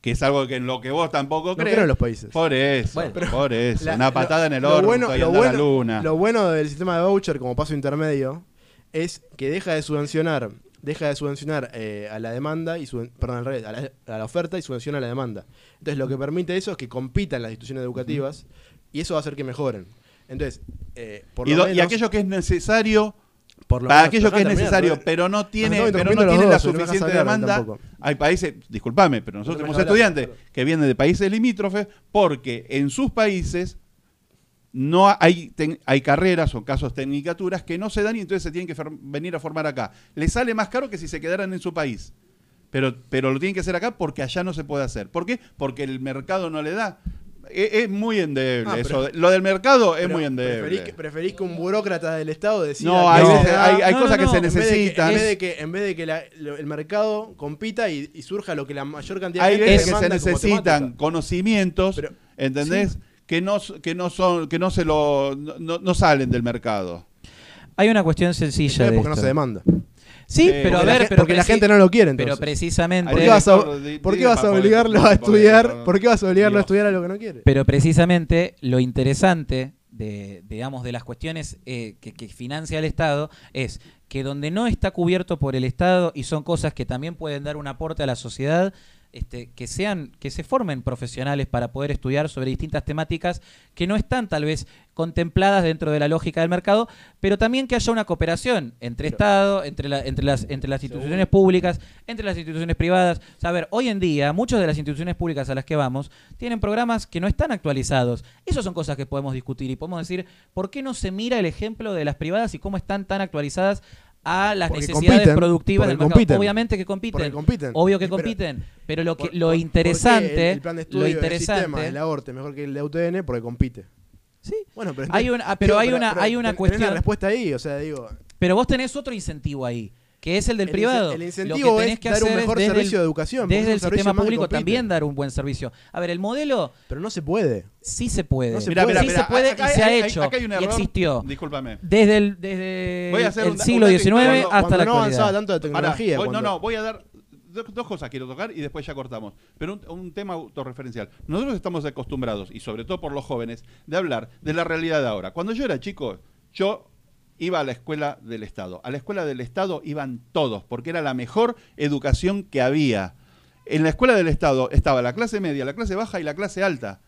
Speaker 4: Que es algo que en lo que vos tampoco
Speaker 2: No
Speaker 4: crees.
Speaker 2: creo en los países.
Speaker 4: Por eso,
Speaker 1: Bueno,
Speaker 4: por eso.
Speaker 2: La-
Speaker 4: Una
Speaker 2: lo-
Speaker 4: patada en el
Speaker 2: lo
Speaker 4: orto
Speaker 2: bueno-
Speaker 4: y
Speaker 2: lo
Speaker 4: a la
Speaker 2: bueno-
Speaker 4: luna.
Speaker 2: Lo bueno del sistema de voucher como paso intermedio es que deja de subvencionar, deja de subvencionar eh, a la demanda y subven- perdón, al revés, a la, a la oferta y subvenciona a la demanda. Entonces lo que permite eso es que compitan las instituciones educativas y eso va a hacer que mejoren. Entonces, eh, por
Speaker 4: y,
Speaker 2: lo
Speaker 4: do-
Speaker 2: menos,
Speaker 4: y aquello que es necesario,
Speaker 2: por lo
Speaker 4: para
Speaker 2: menos-
Speaker 4: aquello que es
Speaker 2: terminar,
Speaker 4: necesario,
Speaker 2: ¿no?
Speaker 4: pero no tiene, pero no tiene la
Speaker 2: dos,
Speaker 4: suficiente
Speaker 2: hablar
Speaker 4: demanda.
Speaker 2: tampoco.
Speaker 4: Hay países, discúlpame, pero nosotros
Speaker 2: hablar,
Speaker 4: estudiantes
Speaker 2: pero-
Speaker 4: que vienen de países limítrofes porque en sus países no hay, ten- hay carreras o casos tecnicaturas que no se dan y entonces se tienen que venir a formar acá. Les sale más caro que si se quedaran en su país. Pero, pero lo tienen que hacer acá porque allá no se puede hacer. ¿Por qué? Porque el mercado no le da. E- Es, muy endeble
Speaker 2: Ah,
Speaker 4: eso. Lo del mercado es muy endeble.
Speaker 2: Preferís que, preferís que un burócrata del Estado decida
Speaker 4: No, hay, veces- hay, hay
Speaker 1: No,
Speaker 4: cosas
Speaker 1: no,
Speaker 4: que se
Speaker 1: no,
Speaker 2: en vez de que-
Speaker 4: necesitan.
Speaker 2: En vez de que, en vez de que la- el mercado compita y, y surja lo que la mayor cantidad
Speaker 4: hay
Speaker 2: de gente
Speaker 4: veces que se necesitan conocimientos,
Speaker 2: Pero-
Speaker 4: ¿entendés? Que no, que no son, que no se lo, no, no- salen del mercado.
Speaker 1: Hay una cuestión sencilla de
Speaker 2: porque no se demanda.
Speaker 1: Sí,
Speaker 4: Sí,
Speaker 1: pero a
Speaker 2: Porque la
Speaker 1: ver, pero
Speaker 2: porque la gente no lo quiere,
Speaker 1: Pero
Speaker 2: entonces.
Speaker 1: precisamente
Speaker 2: ¿Por qué vas a, por qué
Speaker 4: diga
Speaker 2: vas a obligarlo a estudiar? ¿Por qué vas a obligarlo a estudiar a lo que no quiere?
Speaker 1: Pero precisamente lo interesante de, digamos, de las cuestiones eh, que, que financia el Estado es que donde no está cubierto por el Estado y son cosas que también pueden dar un aporte a la sociedad, este, que sean, que se formen profesionales para poder estudiar sobre distintas temáticas que no están tal vez contempladas dentro de la lógica del mercado, pero también que haya una cooperación entre Estado, entre, la- entre, las, entre las instituciones públicas, entre las instituciones privadas. O sea, a ver, hoy en día muchas de las instituciones públicas a las que vamos tienen programas que no están actualizados. Esas son cosas que podemos discutir y podemos decir, ¿por qué no se mira el ejemplo de las privadas y cómo están tan actualizadas a las
Speaker 2: Porque
Speaker 1: necesidades
Speaker 2: compiten,
Speaker 1: productivas del mercado?
Speaker 2: compiten.
Speaker 1: Obviamente que compiten. Obvio que compiten, pero lo que
Speaker 2: Por-
Speaker 1: lo interesante,
Speaker 2: ¿por qué el, el plan de estudio
Speaker 1: lo
Speaker 2: del sistema
Speaker 1: interesante,
Speaker 2: de la ORTE mejor que el de UTN porque compite.
Speaker 1: sí,
Speaker 2: Bueno, pero
Speaker 1: Hay una- ah, pero hay una- hay una
Speaker 2: ten- tenés
Speaker 1: cuestión-
Speaker 2: la respuesta ahí, o sea, digo,
Speaker 1: pero vos tenés otro incentivo ahí, que es el del
Speaker 2: El
Speaker 1: privado.
Speaker 2: el
Speaker 1: Lo
Speaker 2: incentivo
Speaker 1: que tenés
Speaker 2: es
Speaker 1: que
Speaker 2: dar un
Speaker 1: hacer
Speaker 2: mejor servicio
Speaker 1: el-
Speaker 2: de educación,
Speaker 1: Desde
Speaker 2: es
Speaker 1: el sistema público también dar un buen servicio. A ver, el modelo
Speaker 2: pero no se puede.
Speaker 1: sí se puede.
Speaker 2: No se
Speaker 4: Mirá,
Speaker 2: puede.
Speaker 4: mirá,
Speaker 1: sí
Speaker 4: mirá,
Speaker 1: se puede
Speaker 4: acá
Speaker 1: y se
Speaker 4: hay-
Speaker 1: ha
Speaker 4: hay-
Speaker 1: hecho
Speaker 4: acá hay un
Speaker 1: y
Speaker 4: error.
Speaker 1: existió.
Speaker 4: Discúlpame.
Speaker 1: Desde el, desde siglo XIX hasta
Speaker 2: cuando
Speaker 1: la
Speaker 2: no avanzaba
Speaker 1: actualidad.
Speaker 2: tanto de
Speaker 4: Pará,
Speaker 2: tecnología.
Speaker 4: voy- no,
Speaker 2: cuando-
Speaker 4: no, voy a dar do- dos cosas quiero tocar y después ya cortamos. Pero un, un tema autorreferencial. Nosotros estamos acostumbrados, y sobre todo por los jóvenes, de hablar de la realidad de ahora. Cuando yo era chico, yo iba a la escuela del Estado. A la escuela del Estado iban todos, porque era la mejor educación que había. En la escuela del Estado estaba la clase media, la clase baja y la clase alta.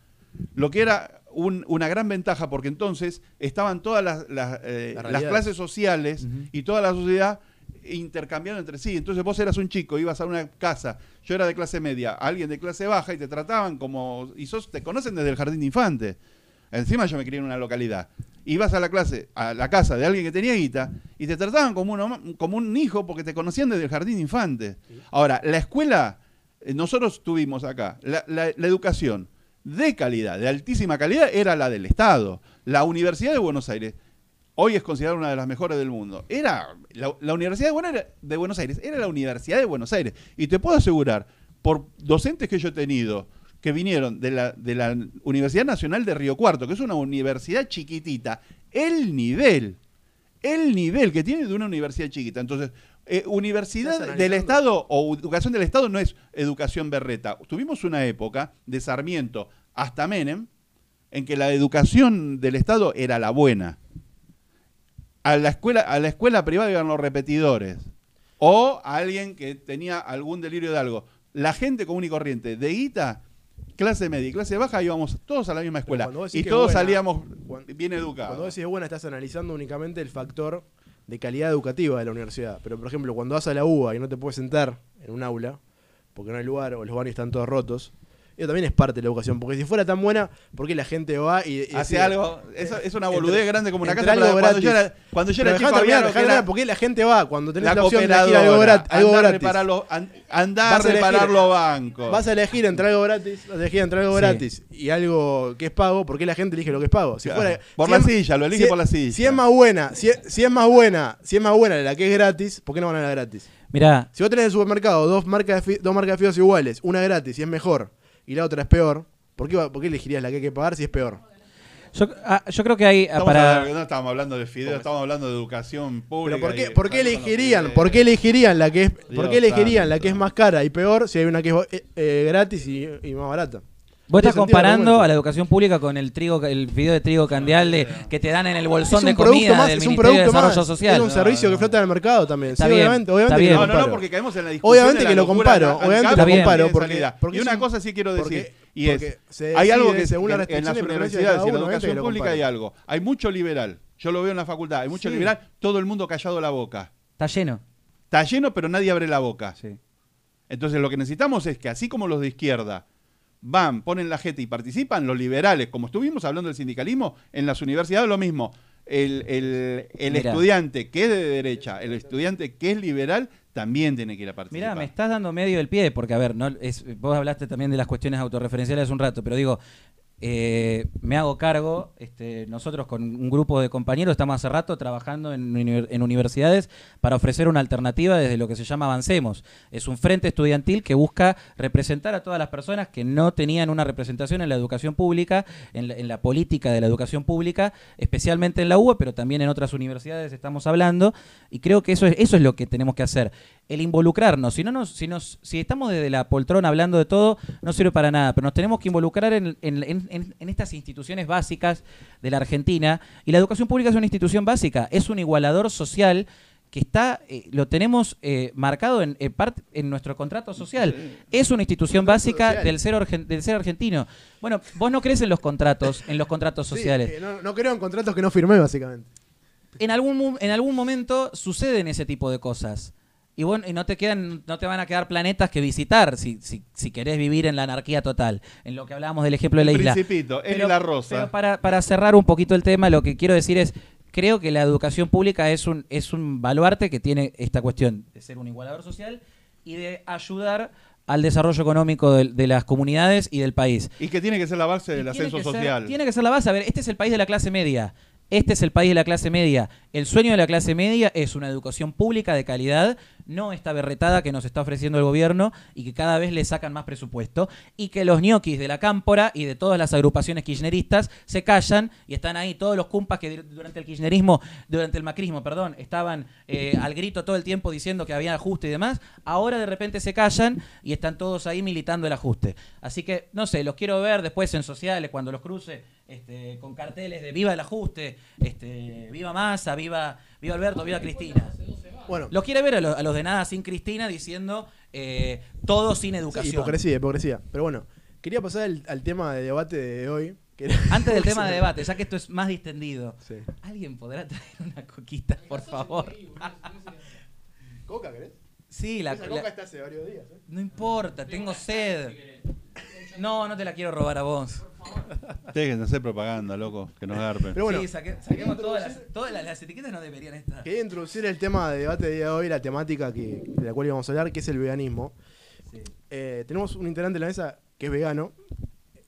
Speaker 4: Lo que era un- una gran ventaja, porque entonces estaban todas las, las, eh,
Speaker 2: las
Speaker 4: clases sociales y toda la sociedad intercambiando entre sí. Entonces vos eras un chico, ibas a una casa, yo era de clase media, alguien de clase baja y te trataban como... Y sos, te conocen desde el jardín de infante. Encima yo me crié en una localidad. Ibas a la clase, a la casa de alguien que tenía guita y te trataban como, un hijo porque te conocían desde el jardín de infante. Ahora, la escuela, eh, nosotros tuvimos acá, la, educación de calidad, de altísima calidad, era la del Estado. La Universidad de Buenos Aires hoy es considerada una de las mejores del mundo. Era la, Universidad de Buenos Aires, era la Universidad de Buenos Aires. Y te puedo asegurar, por docentes que yo he tenido, que vinieron de la, de la Universidad Nacional de Río Cuarto, que es una universidad chiquitita, el nivel, el nivel que tiene de una universidad chiquita. Entonces, eh, universidad
Speaker 2: ¿Estás
Speaker 4: del? Estado o educación del Estado no es educación berreta. Tuvimos una época de Sarmiento hasta Menem en que la educación del Estado era la buena. A la escuela, a la escuela privada iban los repetidores. O a alguien que tenía algún delirio de algo. La gente común y corriente, de guita, clase media y clase baja, íbamos todos a la misma escuela.
Speaker 2: cuando
Speaker 4: Y todos
Speaker 2: buena,
Speaker 4: salíamos
Speaker 2: cuando-
Speaker 4: bien
Speaker 2: Cuando
Speaker 4: educados.
Speaker 2: vos decís buena, estás analizando únicamente el factor de calidad educativa de la universidad. Pero, por ejemplo, cuando vas a la UBA y no te puedes sentar en un aula, porque no hay lugar o los baños están todos rotos, eso también es parte de la educación. Porque si fuera tan buena, ¿por qué la gente va y, y
Speaker 4: Hace
Speaker 2: decide-
Speaker 4: algo, eso es una
Speaker 2: entre-
Speaker 4: boludez grande como una casa.
Speaker 2: algo
Speaker 4: pero cuando, yo
Speaker 2: gratis.
Speaker 4: era, cuando yo
Speaker 2: Pero
Speaker 4: era chico había
Speaker 2: terminar,
Speaker 4: era
Speaker 2: ¿por qué la gente va cuando tenés
Speaker 4: la
Speaker 2: la, opción de elegir algo, grat- algo gratis?
Speaker 4: reparar los, an- andá a
Speaker 2: Vas a elegir-
Speaker 4: reparar los bancos.
Speaker 2: Vas a elegir entre algo gratis, vas a elegir entre algo
Speaker 1: Sí.
Speaker 2: gratis y algo que es pago, ¿por qué la gente elige lo que es pago? Si
Speaker 4: Claro.
Speaker 2: fuera,
Speaker 4: Por
Speaker 2: si
Speaker 4: la
Speaker 2: es-
Speaker 4: silla, lo elige
Speaker 2: si-
Speaker 4: por la silla.
Speaker 2: Si es más buena, si es, si es más buena, si es más buena la que es gratis, ¿por qué no van a la gratis?
Speaker 1: Mirá,
Speaker 2: Si vos tenés en el supermercado dos marcas de, fi- dos marcas de fideos iguales, una gratis y es mejor, y la otra es peor, ¿por qué, por qué elegirías la que hay que pagar si es peor?
Speaker 1: yo, ah, yo creo que hay ah,
Speaker 4: Estamos
Speaker 1: para...
Speaker 4: hablando- no estamos hablando de fideos, estamos hablando de educación pública.
Speaker 2: Pero ¿por
Speaker 4: y
Speaker 2: qué, por qué elegirían, por qué elegirían la que es, por qué elegirían la que es más cara y peor si hay una que es eh, eh, gratis y, y más barata?
Speaker 1: Vos estás comparando a la educación pública con el trigo, el video de trigo candial de, que te dan en el bolsón
Speaker 2: Es un
Speaker 1: de
Speaker 2: producto
Speaker 1: comida
Speaker 2: más,
Speaker 1: del
Speaker 2: es un
Speaker 1: Ministerio de Desarrollo
Speaker 2: más,
Speaker 1: Social.
Speaker 2: es un
Speaker 1: No,
Speaker 2: servicio
Speaker 1: no.
Speaker 2: que flota en el mercado también.
Speaker 1: Está
Speaker 2: sí,
Speaker 1: bien,
Speaker 2: obviamente,
Speaker 1: está
Speaker 2: obviamente
Speaker 1: bien.
Speaker 2: que lo
Speaker 4: No, no, porque caemos en la discusión.
Speaker 2: Obviamente
Speaker 4: la
Speaker 2: que lo comparo, obviamente
Speaker 1: lo comparo,
Speaker 2: porque- porque
Speaker 4: y una
Speaker 2: un-
Speaker 4: cosa sí quiero
Speaker 2: porque-
Speaker 4: decir, y es, hay algo que
Speaker 2: según las
Speaker 4: en las universidades y en la educación pública hay algo. Hay mucho liberal. Yo lo veo en la facultad, hay mucho
Speaker 2: Sí.
Speaker 4: liberal, todo el mundo callado la boca.
Speaker 1: Está lleno.
Speaker 4: Está lleno, pero nadie abre la boca.
Speaker 1: Sí.
Speaker 4: Entonces lo que necesitamos es que así como los de izquierda van, ponen la jeta y participan, los liberales, como estuvimos hablando del sindicalismo, en las universidades lo mismo. El, el- el estudiante que es de derecha, el estudiante que es liberal, también tiene que ir a participar.
Speaker 1: Mirá, me estás dando medio el pie, porque a ver, no es, vos hablaste también de las cuestiones autorreferenciales hace un rato, pero digo, eh, me hago cargo, este, nosotros con un grupo de compañeros estamos hace rato trabajando en, en universidades para ofrecer una alternativa desde lo que se llama Avancemos. Es un frente estudiantil que busca representar a todas las personas que no tenían una representación en la educación pública, en la, política de la educación pública, especialmente en la UBA, pero también en otras universidades estamos hablando, y creo que eso es, eso es lo que tenemos que hacer el involucrarnos. Si no nos, si nos, si estamos desde la poltrona hablando de todo, no sirve para nada. Pero nos tenemos que involucrar en, en- en- en- en estas instituciones básicas de la Argentina. Y la educación pública es una institución básica, es un igualador social que está, eh, lo tenemos eh, marcado en, en part- en nuestro contrato social. Es una institución básica
Speaker 2: social.
Speaker 1: del ser, orgen- del ser argentino. Bueno, vos no crees en los contratos, en los contratos
Speaker 2: Sí,
Speaker 1: sociales.
Speaker 2: eh, no, no creo en contratos que no firmé, básicamente.
Speaker 1: en algún en algún momento suceden ese tipo de cosas. Y bueno, y no te quedan, no te van a quedar planetas que visitar si, si, si querés vivir en la anarquía total, en lo que hablábamos del ejemplo de la
Speaker 4: El
Speaker 1: isla.
Speaker 4: Principito, y la Rosa.
Speaker 1: pero para, para cerrar un poquito el tema, lo que quiero decir es, creo que la educación pública es un, es un baluarte que tiene esta cuestión de ser un igualador social y de ayudar al desarrollo económico de, de las comunidades y del país.
Speaker 4: Y que tiene que ser la base del ascenso
Speaker 1: ser-
Speaker 4: social.
Speaker 1: tiene que ser la base. A ver, este es el país de la clase media. Este es el país de la clase media. El sueño de la clase media es una educación pública de calidad, no esta berretada que nos está ofreciendo el gobierno y que cada vez le sacan más presupuesto, y que los ñoquis de la cámpora y de todas las agrupaciones kirchneristas se callan y están ahí todos los cumpas que durante el kirchnerismo, durante el macrismo, perdón, estaban eh, al grito todo el tiempo diciendo que había ajuste y demás, ahora de repente se callan y están todos ahí militando el ajuste. Así que, no sé, los quiero ver después en sociales cuando los cruce este, con carteles de viva el ajuste, este, viva Massa, viva, viva Alberto, viva Cristina.
Speaker 2: Bueno,
Speaker 1: Los quiere ver a, los- a los de nada sin Cristina diciendo eh, todo sin
Speaker 2: sí,
Speaker 1: educación.
Speaker 2: hipocresía, hipocresía. Pero bueno, quería pasar al, al tema de debate de hoy. que
Speaker 1: Antes del tema de debate, ya que esto es más distendido,
Speaker 2: Sí.
Speaker 1: ¿alguien podrá traer una coquita, por favor?
Speaker 2: ¿Coca, querés?
Speaker 1: Sí, la,
Speaker 2: Esa
Speaker 1: la-
Speaker 2: coca está hace varios días. ¿eh?
Speaker 1: no importa, tengo sed. No, no te la quiero robar a vos.
Speaker 4: Dejen de hacer propaganda, loco, que nos garpen.
Speaker 2: Pero bueno,
Speaker 1: sí, saque- saquemos todas las, todas las, las etiquetas no deberían estar.
Speaker 2: quería introducir el tema de debate de día de hoy, la temática que, de la cual íbamos a hablar, que es el veganismo.
Speaker 1: Sí.
Speaker 2: Eh, tenemos un integrante en la mesa que es vegano.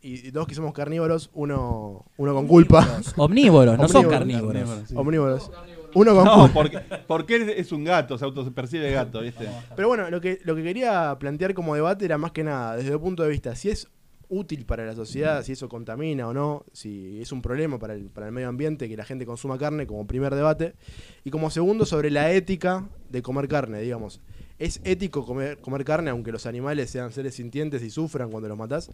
Speaker 2: y, y dos que somos carnívoros, uno, uno con culpa.
Speaker 1: Omnívoros, no son carnívoros.
Speaker 4: Sí.
Speaker 2: Omnívoros. Uno con
Speaker 4: No,
Speaker 2: culpa.
Speaker 4: porque, porque él es un gato, se autopercibe gato, ¿viste?
Speaker 2: Pero bueno, lo que, lo que quería plantear como debate era más que nada, desde el punto de vista, si es útil para la sociedad, si eso contamina o no, si es un problema para el, para el medio ambiente que la gente consuma carne como primer debate. Y como segundo, sobre la ética de comer carne, digamos. ¿Es ético comer, comer carne aunque los animales sean seres sintientes y sufran cuando los matás?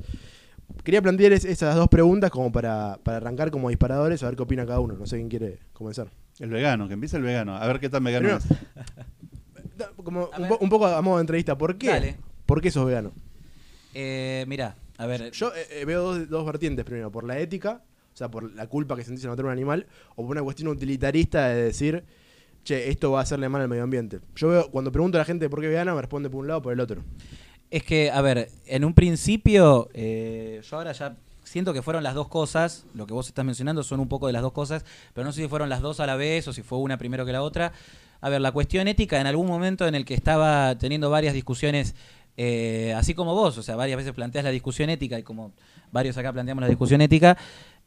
Speaker 2: Quería plantear es- esas dos preguntas como para, para arrancar como disparadores, a ver qué opina cada uno. No sé quién quiere comenzar.
Speaker 4: El vegano, que empiece el vegano. A ver qué tan vegano
Speaker 2: Primero,
Speaker 4: es.
Speaker 2: Como un,
Speaker 1: ver.
Speaker 2: po- un poco a modo de entrevista, ¿por qué?
Speaker 1: Dale.
Speaker 2: ¿Por qué sos vegano?
Speaker 1: Eh, mirá, a ver.
Speaker 2: Yo eh, eh, veo dos, dos vertientes primero, por la ética, o sea, por la culpa que sentís al matar a un animal, o por una cuestión utilitarista de decir, che, esto va a hacerle mal al medio ambiente. Yo veo, cuando pregunto a la gente por qué vegana, me responde por un lado o por el otro.
Speaker 1: Es que, a ver, en un principio, eh, yo ahora ya siento que fueron las dos cosas, lo que vos estás mencionando son un poco de las dos cosas, pero no sé si fueron las dos a la vez o si fue una primero que la otra. A ver, la cuestión ética, en algún momento en el que estaba teniendo varias discusiones, eh, así como vos, o sea, varias veces planteas la discusión ética y como varios acá planteamos la discusión ética,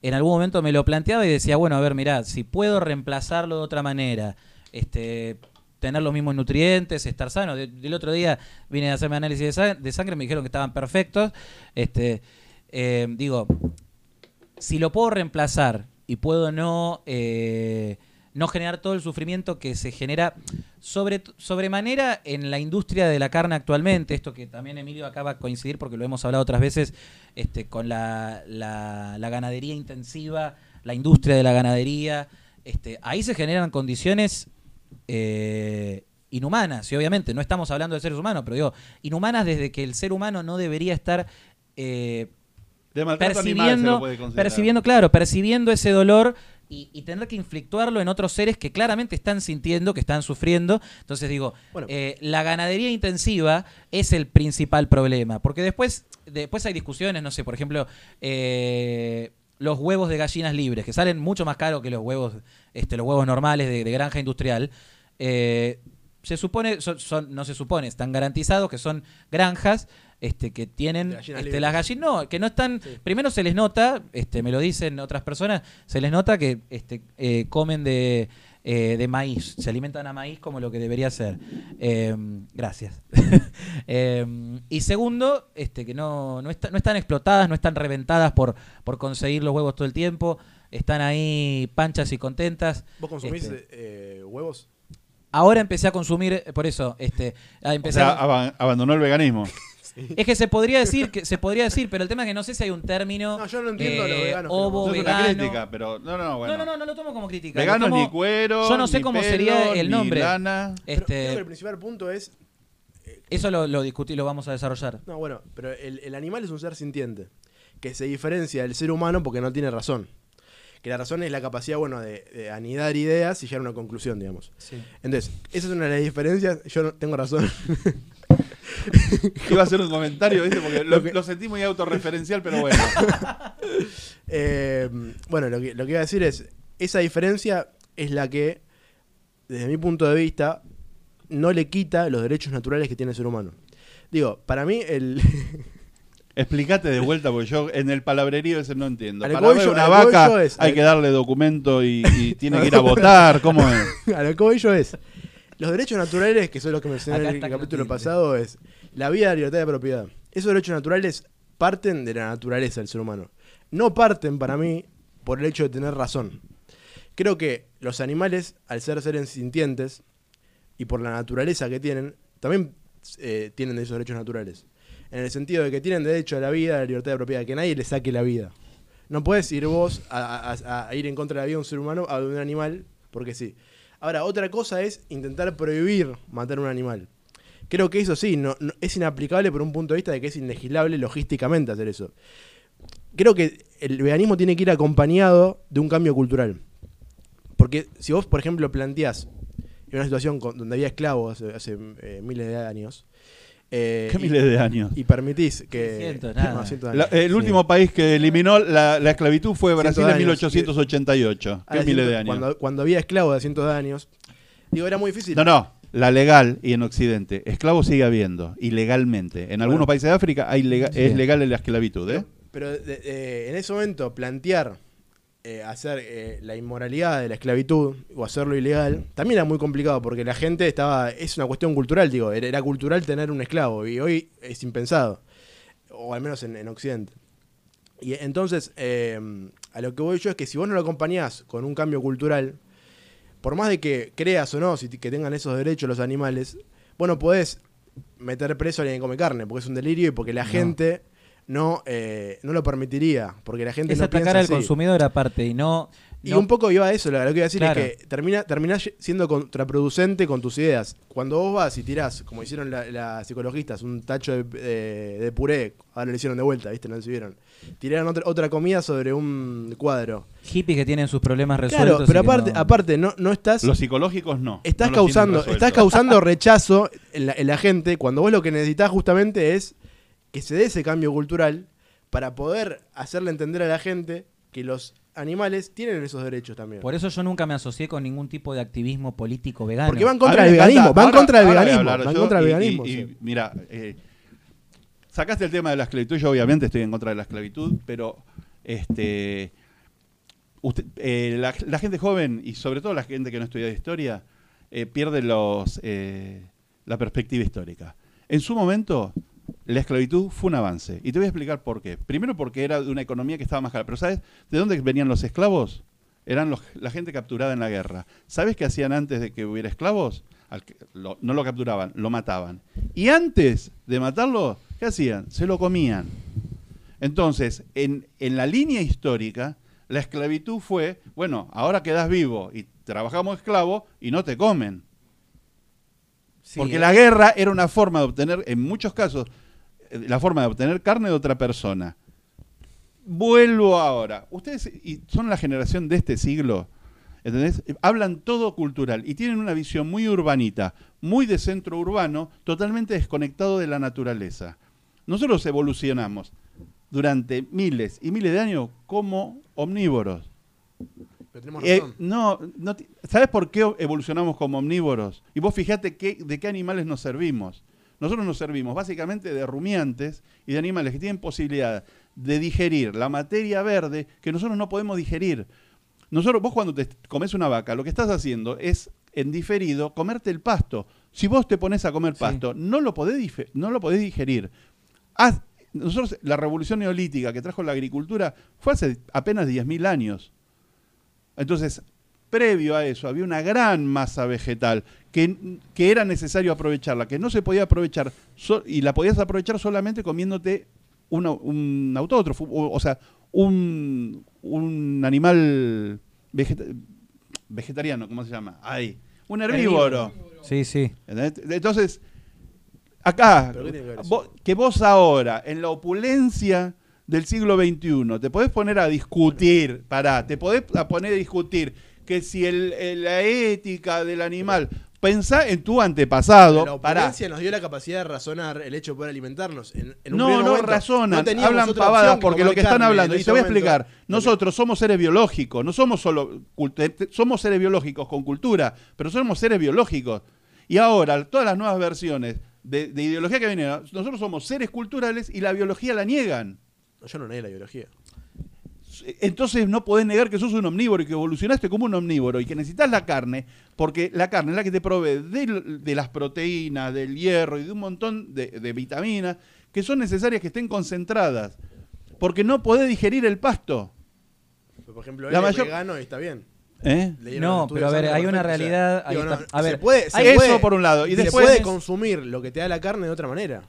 Speaker 1: en algún momento me lo planteaba y decía, bueno, a ver, mirá, si puedo reemplazarlo de otra manera, este tener los mismos nutrientes, estar sano. Del otro día vine a hacerme análisis de, sa- de sangre, me dijeron que estaban perfectos. Este, eh, digo, si lo puedo reemplazar y puedo no, eh, no generar todo el sufrimiento que se genera sobre, sobremanera en la industria de la carne actualmente, esto que también Emilio acaba de coincidir porque lo hemos hablado otras veces este, con la, la- la ganadería intensiva, la industria de la ganadería, este, ahí se generan condiciones eh, inhumanas, y obviamente no estamos hablando de seres humanos, pero digo, inhumanas desde que el ser humano no debería estar eh,
Speaker 4: De maltrato animal se lo
Speaker 1: percibiendo,
Speaker 4: puede
Speaker 1: percibiendo, claro, percibiendo ese dolor y, y tener que inflictuarlo en otros seres que claramente están sintiendo, que están sufriendo. Entonces digo,
Speaker 2: Bueno.
Speaker 1: eh, la ganadería intensiva es el principal problema, porque después, después hay discusiones, no sé, por ejemplo, eh, los huevos de gallinas libres, que salen mucho más caros que los huevos, este, los huevos normales de, de granja industrial. Eh, se supone, son, son- no se supone, están garantizados que son granjas este, que tienen
Speaker 2: gallinas
Speaker 1: este, las gallinas, no, que no están,
Speaker 2: Sí.
Speaker 1: primero se les nota, este, me lo dicen otras personas, se les nota que este, eh, comen de, eh, de maíz, se alimentan a maíz como lo que debería ser. Eh, gracias. Eh, y segundo, este, que no, no, está- no están explotadas, no están reventadas por, por conseguir los huevos todo el tiempo, están ahí panchas y contentas.
Speaker 2: ¿Vos consumís
Speaker 1: Este.
Speaker 2: eh, huevos?
Speaker 1: Ahora empecé a consumir, eh, por eso, este, a
Speaker 4: O
Speaker 1: empecé
Speaker 4: sea, abandonó el veganismo.
Speaker 1: es que se podría decir, que se podría decir, pero el tema es que no sé si hay un término.
Speaker 2: No, yo no entiendo
Speaker 1: eh,
Speaker 2: veganos que
Speaker 1: ovo,
Speaker 4: es
Speaker 1: vegano.
Speaker 4: una crítica, pero no, no, bueno.
Speaker 1: No, no, no, no lo tomo como crítica. lo
Speaker 4: Veganos
Speaker 1: tomo-
Speaker 4: ni cuero.
Speaker 1: Yo no sé
Speaker 4: ni
Speaker 1: cómo
Speaker 4: pelo,
Speaker 1: sería el
Speaker 4: ni
Speaker 1: nombre.
Speaker 4: lana.
Speaker 2: Pero
Speaker 1: Este,
Speaker 2: creo que el principal punto es
Speaker 1: eso lo, lo discutí, lo vamos a desarrollar.
Speaker 2: No, bueno, pero el, el animal es un ser sintiente, que se diferencia del ser humano porque no tiene razón. Que la razón es la capacidad, bueno, de, de anidar ideas y llegar a una conclusión, digamos. Entonces, esa es una de las diferencias. Yo no tengo razón.
Speaker 4: Iba a hacer un comentario, ¿viste? Porque lo,
Speaker 2: Lo que-
Speaker 4: lo sentí muy autorreferencial, pero bueno.
Speaker 2: Eh, bueno, lo que, lo que iba a decir es, esa diferencia es la que, desde mi punto de vista, no le quita los derechos naturales que tiene el ser humano. Digo, para mí el...
Speaker 4: Explícate de vuelta, porque yo en el palabrerío ese no entiendo.
Speaker 2: A lo que
Speaker 4: Para ver una vaca
Speaker 2: es-
Speaker 4: hay que darle documento y, y tiene que ir a votar. ¿Cómo es?
Speaker 2: a lo que voy yo es, los derechos naturales, que son los que mencioné
Speaker 1: Acá
Speaker 2: en el capítulo pasado, es la vida, la libertad de propiedad. Esos derechos naturales parten de la naturaleza del ser humano. No parten, para mí, por el hecho de tener razón. Creo que los animales, al ser seres sintientes, y por la naturaleza que tienen, también eh, tienen esos derechos naturales. En el sentido de que tienen derecho a la vida, a la libertad de propiedad, que nadie les saque la vida. No puedes ir vos a, a- a ir en contra de la vida de un ser humano o de un animal, porque sí. Ahora, otra cosa es intentar prohibir matar un animal. Creo que eso sí, no, es inaplicable por un punto de vista de que es ilegislable logísticamente hacer eso. Creo que el veganismo tiene que ir acompañado de un cambio cultural. Porque si vos, por ejemplo, planteás una situación donde había esclavos hace, hace, eh, miles de años, eh,
Speaker 4: ¿Qué
Speaker 2: y-
Speaker 4: miles de años?
Speaker 2: y permitís que...
Speaker 1: Cientos, nada.
Speaker 2: no,
Speaker 4: La-
Speaker 2: años.
Speaker 4: el
Speaker 1: Sí.
Speaker 4: último país que eliminó la, la esclavitud fue Brasil en
Speaker 2: años.
Speaker 4: 1888.
Speaker 2: Ah,
Speaker 4: ¿Qué miles de años?
Speaker 2: Cuando, cuando había esclavos de cientos de años, digo, era muy difícil.
Speaker 4: No, no. La legal y en Occidente. Esclavos sigue habiendo, ilegalmente. En algunos países de África hay lega-
Speaker 1: Sí.
Speaker 4: es legal la esclavitud, ¿eh?
Speaker 2: Pero de- de- en ese momento plantear eh, hacer eh, la inmoralidad de la esclavitud o hacerlo ilegal también era muy complicado porque la gente estaba es una cuestión cultural digo era, cultural tener un esclavo y hoy es impensado o al menos en, en Occidente y entonces eh, a lo que voy yo es que si vos no lo acompañás con un cambio cultural por más de que creas o no si que tengan esos derechos los animales bueno podés meter preso a alguien que come carne porque es un delirio y porque la
Speaker 1: No.
Speaker 2: gente no, eh, no lo permitiría porque la gente
Speaker 1: Es
Speaker 2: no
Speaker 1: atacar
Speaker 2: piensa
Speaker 1: al
Speaker 2: así.
Speaker 1: consumidor aparte y no.
Speaker 2: Y
Speaker 1: no-
Speaker 2: un poco iba a eso, lo lo que iba a decir
Speaker 1: Claro.
Speaker 2: es que termina, terminás siendo contraproducente con tus ideas. Cuando vos vas y tirás, como hicieron la- las psicologistas, un tacho de, de- de puré, ahora lo hicieron de vuelta, ¿viste? No sé si vieron. Tiraron otra, otra comida sobre un cuadro.
Speaker 1: hippies que tienen sus problemas resueltos.
Speaker 2: Claro, pero aparte,
Speaker 1: no-
Speaker 2: aparte no, no estás...
Speaker 4: Los psicológicos no.
Speaker 2: Estás
Speaker 4: no
Speaker 2: causando, estás causando rechazo en la, en la gente cuando vos lo que necesitas justamente es que se dé ese cambio cultural para poder hacerle entender a la gente que los animales tienen esos derechos también.
Speaker 1: Por eso yo nunca me asocié con ningún tipo de activismo político vegano.
Speaker 2: Porque van contra el veganismo, van
Speaker 4: Ahora-
Speaker 2: contra el veganismo, van
Speaker 4: yo
Speaker 2: contra el
Speaker 4: y-
Speaker 2: veganismo.
Speaker 4: y- y
Speaker 2: sí.
Speaker 4: mira, eh, sacaste el tema de la esclavitud, yo obviamente estoy en contra de la esclavitud, pero este usted- eh, la, la gente joven y sobre todo la gente que no estudia historia eh, pierde los, eh, la perspectiva histórica. En su momento, la esclavitud fue un avance. Y te voy a explicar por qué. Primero porque era de una economía que estaba más cara. Pero ¿sabes de dónde venían los esclavos? Eran los- la gente capturada en la guerra. ¿Sabes qué hacían antes de que hubiera esclavos? Al que- lo- no lo capturaban, lo mataban. Y antes de matarlo, ¿qué hacían? Se lo comían. Entonces, en, en la línea histórica, la esclavitud fue, bueno, ahora quedas vivo y trabajamos esclavo y no te comen.
Speaker 1: Sí,
Speaker 4: Porque
Speaker 1: eh,
Speaker 4: la guerra era una forma de obtener, en muchos casos, la forma de obtener carne de otra persona. Vuelvo ahora. Ustedes y son la generación de este siglo, ¿entendés? Hablan todo cultural y tienen una visión muy urbanita, muy de centro urbano, totalmente desconectado de la naturaleza. Nosotros evolucionamos durante miles y miles de años como omnívoros.
Speaker 2: Pero tenemos
Speaker 4: Eh, no, no ¿sabes por qué evolucionamos como omnívoros? Y vos fijate qué, de qué animales nos servimos. Nosotros nos servimos básicamente de rumiantes y de animales que tienen posibilidad de digerir la materia verde que nosotros no podemos digerir. Nosotros, vos cuando te comes una vaca, lo que estás haciendo es, en diferido, comerte el pasto. Si vos te pones a comer
Speaker 1: Sí.
Speaker 4: pasto, no, lo podés no lo podés digerir. Haz- nosotros, la revolución neolítica que trajo la agricultura fue hace apenas 10.000 años. Entonces, previo a eso, había una gran masa vegetal que, que era necesario aprovecharla, que no se podía aprovechar, so- y la podías aprovechar solamente comiéndote una- un autótrofo, o, o sea, un, un animal vegeta- vegetariano, ¿cómo se llama? Ay, un herbívoro.
Speaker 1: Sí, sí.
Speaker 4: Entonces, acá, vos- que vos ahora, en la opulencia del siglo XXI, te podés poner a discutir, pará, te podés poner a discutir que si el- el- la ética del animal, pensá en tu antepasado,
Speaker 2: la opulencia nos dio la capacidad de razonar el hecho de poder alimentarnos. En, en un
Speaker 4: No, no
Speaker 2: momento
Speaker 4: razonan, hablan pavadas porque lo que están hablando, y te voy a explicar, nosotros somos seres biológicos, no somos solo, te- somos seres biológicos con cultura, pero somos seres biológicos. Y ahora, todas las nuevas versiones de, de ideología que vienen, nosotros somos seres culturales y la biología la niegan.
Speaker 2: No, yo no negué la biología.
Speaker 4: Entonces no podés negar que sos un omnívoro y que evolucionaste como un omnívoro y que necesitas la carne, porque la carne es la que te provee de, de las proteínas, del hierro y de un montón de, de vitaminas que son necesarias que estén concentradas. Porque no podés digerir el pasto.
Speaker 2: Pero, por ejemplo,
Speaker 4: La
Speaker 2: él es
Speaker 4: mayor-
Speaker 2: vegano y está bien.
Speaker 4: ¿eh?
Speaker 1: No, pero a ver, hay una
Speaker 2: perfecto, o sea,
Speaker 1: realidad, ahí
Speaker 2: digo,
Speaker 1: está. A
Speaker 2: se
Speaker 1: ver,
Speaker 2: puede, se
Speaker 1: hay-
Speaker 4: Eso
Speaker 2: puede-
Speaker 4: por un lado. Y
Speaker 2: se
Speaker 4: después...
Speaker 2: puede consumir lo que te da la carne de otra manera.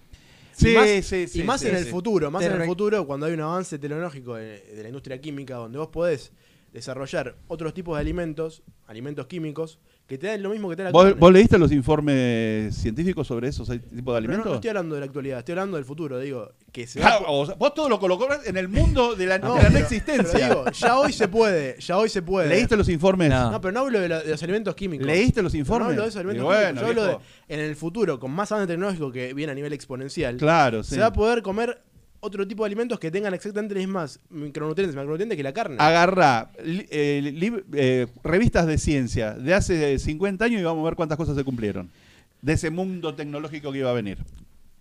Speaker 4: Sí,
Speaker 2: y más,
Speaker 4: sí, sí,
Speaker 2: y más
Speaker 4: sí,
Speaker 2: en el
Speaker 4: sí.
Speaker 2: futuro, más
Speaker 1: Te
Speaker 2: en el futuro cuando hay un avance tecnológico de, de la industria química donde vos podés desarrollar otros tipos de alimentos, alimentos químicos, que te dan lo mismo que te da la
Speaker 4: ¿Vos,
Speaker 2: carne.
Speaker 4: vos leíste los informes científicos sobre esos tipos de
Speaker 2: Pero no,
Speaker 4: alimentos?
Speaker 2: no estoy hablando de la actualidad, estoy hablando del futuro, digo, que se
Speaker 4: Ah,
Speaker 2: va-
Speaker 4: o sea, vos todo lo colocás en el mundo de la
Speaker 2: No,
Speaker 4: de la no
Speaker 2: pero-
Speaker 4: existencia.
Speaker 2: pero digo, ya hoy se puede, ya hoy se puede.
Speaker 4: ¿Leíste los informes?
Speaker 1: No.
Speaker 2: No, pero no hablo de, la- de los alimentos químicos.
Speaker 4: ¿Leíste los informes?
Speaker 2: No hablo de esos alimentos
Speaker 4: bueno,
Speaker 2: químicos. Yo hablo de, en el futuro, con más avance tecnológico que viene a nivel exponencial,
Speaker 4: Claro, sí.
Speaker 2: se va a poder comer otro tipo de alimentos que tengan exactamente las mismas micronutrientes, macronutrientes que la carne.
Speaker 4: Agarrá li- eh, eh, revistas de ciencia de hace 50 años y vamos a ver cuántas cosas se cumplieron. De ese mundo tecnológico que iba a venir.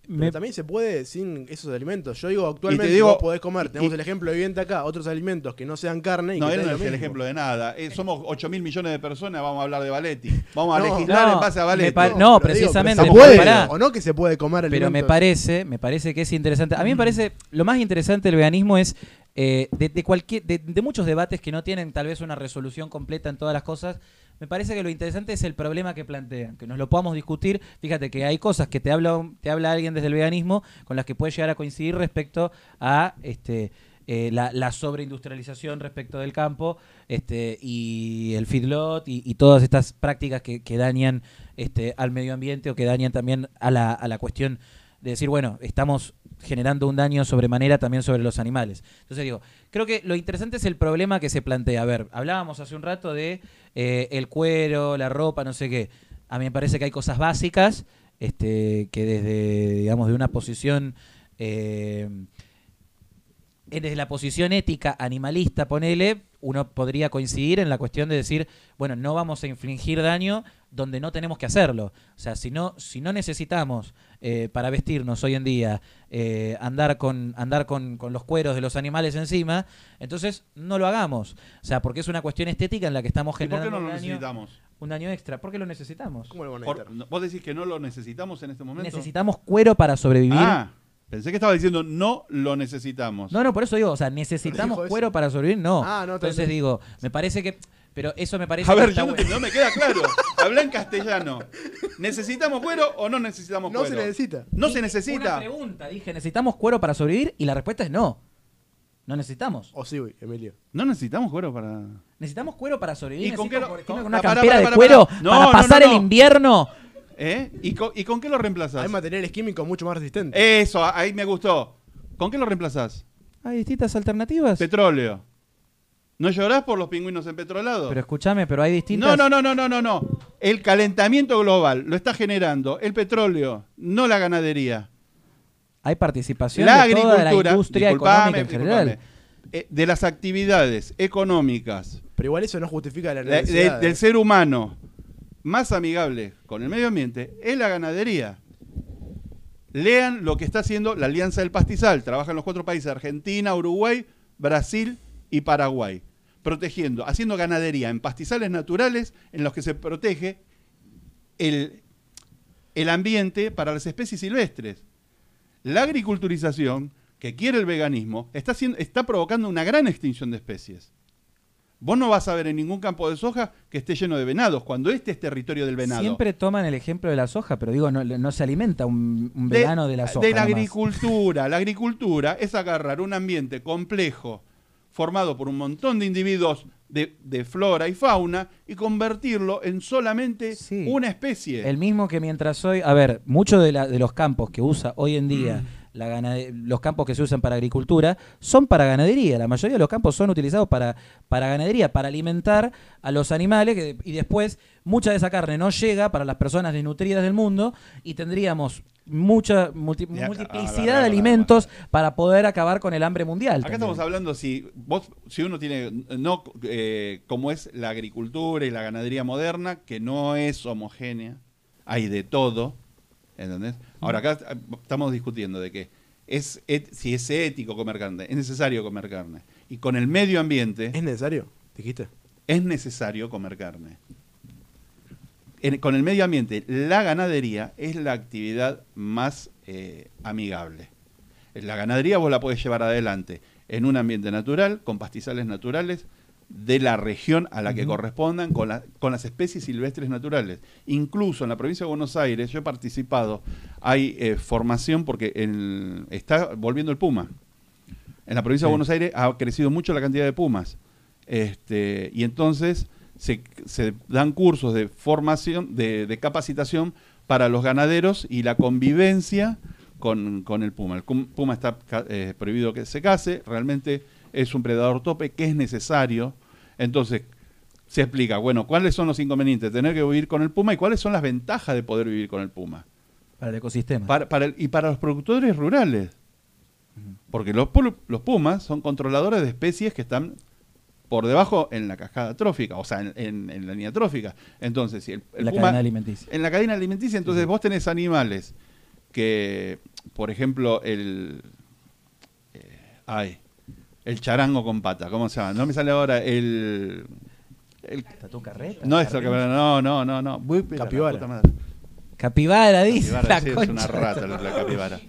Speaker 2: Pero
Speaker 1: Me-
Speaker 2: también se puede sin esos alimentos. Yo digo, actualmente
Speaker 4: digo-
Speaker 2: vos podés comer, tenemos
Speaker 4: y-
Speaker 2: el ejemplo evidente acá, otros alimentos que no sean carne y
Speaker 4: No,
Speaker 2: que
Speaker 4: él no es el ejemplo de nada. Eh, somos 8 mil millones de personas, vamos a hablar de Valetti. Vamos a
Speaker 2: No,
Speaker 4: legislar
Speaker 1: no,
Speaker 4: en base a Valetti.
Speaker 1: pa- no,
Speaker 2: digo,
Speaker 1: precisamente,
Speaker 2: se puede,
Speaker 1: pará.
Speaker 2: o no que se puede comer
Speaker 1: Pero me
Speaker 2: alimentos.
Speaker 1: parece, me parece que es interesante. A mí me parece, lo más interesante del veganismo es eh, de, cualquier, de, de muchos debates que no tienen tal vez una resolución completa en todas las cosas. Me parece que lo interesante es el problema que plantean, que nos lo podamos discutir. Fíjate que hay cosas que te habla, te habla alguien desde el veganismo con las que puedes llegar a coincidir respecto a este eh, la, la sobreindustrialización respecto del campo este, y el feedlot y, y todas estas prácticas que, que dañan este, al medio ambiente o que dañan también a la, a la cuestión de decir, bueno, estamos generando un daño sobremanera también sobre los animales. Entonces digo, creo que lo interesante es el problema que se plantea. A ver, hablábamos hace un rato de eh, el cuero, la ropa, no sé qué. A mí me parece que hay cosas básicas este, que desde, digamos, de una posición... eh, desde la posición ética animalista, ponele, uno podría coincidir en la cuestión de decir, bueno, no vamos a infligir daño donde no tenemos que hacerlo. O sea, si no, si no necesitamos eh, para vestirnos hoy en día eh, andar, con, andar con, con los cueros de los animales encima, entonces no lo hagamos. O sea, porque es una cuestión estética en la que estamos
Speaker 4: ¿Y por
Speaker 1: generando
Speaker 4: qué no lo
Speaker 1: daño,
Speaker 4: necesitamos?
Speaker 1: un daño extra. ¿Por qué lo necesitamos?
Speaker 2: ¿Cómo lo van a
Speaker 4: Por-? ¿Vos decís que no lo necesitamos en este momento?
Speaker 1: Necesitamos cuero para sobrevivir.
Speaker 4: Ah, pensé que estaba diciendo no lo necesitamos.
Speaker 1: No, no, por eso digo, o sea, necesitamos cuero para sobrevivir, no.
Speaker 2: Ah, no,
Speaker 1: Entonces digo, me parece que, pero eso me parece
Speaker 4: a
Speaker 1: que
Speaker 4: ver,
Speaker 1: está
Speaker 4: yo no, te- no me queda claro. Habla en castellano. ¿Necesitamos cuero o no necesitamos
Speaker 2: No
Speaker 4: cuero?
Speaker 2: se necesita.
Speaker 4: No se
Speaker 1: Una
Speaker 4: necesita.
Speaker 1: pregunta, dije, ¿necesitamos cuero para sobrevivir? Y la respuesta es no. No necesitamos.
Speaker 2: O sí, Emilio.
Speaker 4: No necesitamos cuero para.
Speaker 1: ¿Necesitamos cuero para sobrevivir?
Speaker 4: ¿Y con
Speaker 1: ¿Necesito
Speaker 4: qué lo-
Speaker 1: con-
Speaker 4: con-
Speaker 1: una campera de cuero.
Speaker 4: No,
Speaker 1: para
Speaker 4: no,
Speaker 1: pasar
Speaker 4: no, no.
Speaker 1: el invierno?
Speaker 4: ¿Eh? ¿Y con, y con qué lo reemplazás?
Speaker 2: Hay materiales químicos mucho más resistentes.
Speaker 4: Eso, ahí me gustó. ¿Con qué lo reemplazás?
Speaker 1: Hay distintas alternativas.
Speaker 4: Petróleo. ¿No llorás por los pingüinos empetrolados?
Speaker 1: Pero escúchame, pero hay distintas.
Speaker 4: No, no, no, no, no, no, no. El calentamiento global lo está generando el petróleo, no la ganadería.
Speaker 1: Hay participación
Speaker 4: La
Speaker 1: de toda la
Speaker 4: agricultura,
Speaker 1: industria económica en general.
Speaker 4: Eh, de las actividades económicas
Speaker 2: Pero igual eso no justifica la
Speaker 4: de- del ser humano más amigable con el medio ambiente es la ganadería. Lean lo que está haciendo la Alianza del Pastizal. Trabaja en los cuatro países, Argentina, Uruguay, Brasil y Paraguay. Protegiendo, haciendo ganadería en pastizales naturales en los que se protege el, el ambiente para las especies silvestres. La agriculturización, que quiere el veganismo, está, haciendo- está provocando una gran extinción de especies. Vos no vas a ver en ningún campo de soja que esté lleno de venados, cuando este es territorio del venado.
Speaker 1: Siempre toman el ejemplo de la soja, pero digo, no, no se alimenta un, un
Speaker 4: De-
Speaker 1: vegano de la soja.
Speaker 4: De la
Speaker 1: nomás.
Speaker 4: agricultura. La agricultura es agarrar un ambiente complejo, formado por un montón de individuos de, de flora y fauna, y convertirlo en solamente
Speaker 1: Sí.
Speaker 4: una especie.
Speaker 1: El mismo que mientras hoy, a ver, muchos de, los campos que usa hoy en día,
Speaker 4: Mm.
Speaker 1: la los campos que se usan para agricultura, son para ganadería. La mayoría de los campos son utilizados para, para ganadería, para alimentar a los animales que- y después mucha de esa carne no llega para las personas desnutridas del mundo y tendríamos mucha multi-
Speaker 4: Ya,
Speaker 1: multiplicidad
Speaker 4: ah,
Speaker 1: de alimentos para poder acabar con el hambre mundial.
Speaker 4: Acá
Speaker 1: también.
Speaker 4: estamos hablando si vos, si uno tiene no eh, como es la agricultura y la ganadería moderna, que no es homogénea, hay de todo, ¿entendés? Ahora acá estamos discutiendo de que es et- si es ético comer carne, es necesario comer carne. Y con el medio ambiente
Speaker 2: ¿Es necesario? ¿Dijiste?
Speaker 4: es necesario comer carne. En- con el medio ambiente, la ganadería es la actividad más eh, amigable. La ganadería vos la podés llevar adelante en un ambiente natural, con pastizales naturales, de la región a la que correspondan, con, la- con las especies silvestres naturales. Incluso en la provincia de Buenos Aires, yo he participado, hay eh, formación porque está volviendo el puma. En la provincia de. Buenos Aires ha crecido mucho la cantidad de pumas. Este, y entonces se, se dan cursos de formación, de, de capacitación para los ganaderos y la convivencia con, con el puma. El puma está eh, prohibido que se case, realmente es un predador tope que es necesario. Entonces se explica, bueno, cuáles son los inconvenientes de tener que vivir con el puma y cuáles son las ventajas de poder vivir con el puma.
Speaker 1: Para el ecosistema.
Speaker 4: Para- para el- y para los productores rurales. Porque los, los pumas son controladores de especies que están por debajo en la cascada trófica, o sea, en, en- en la línea trófica. Entonces, si el, el
Speaker 1: la
Speaker 4: puma-
Speaker 1: cadena alimenticia.
Speaker 4: en la cadena alimenticia, entonces vos tenés animales que por ejemplo, el. eh, ay, el charango con pata, ¿cómo se llama? No me sale ahora el. el-
Speaker 1: ¿Tatu carreta?
Speaker 4: no es el no, no, no, no. Voy,
Speaker 2: Capibara.
Speaker 1: Capibara, dice.
Speaker 4: Capibara,
Speaker 1: la
Speaker 4: sí, es una rata la, la capibara.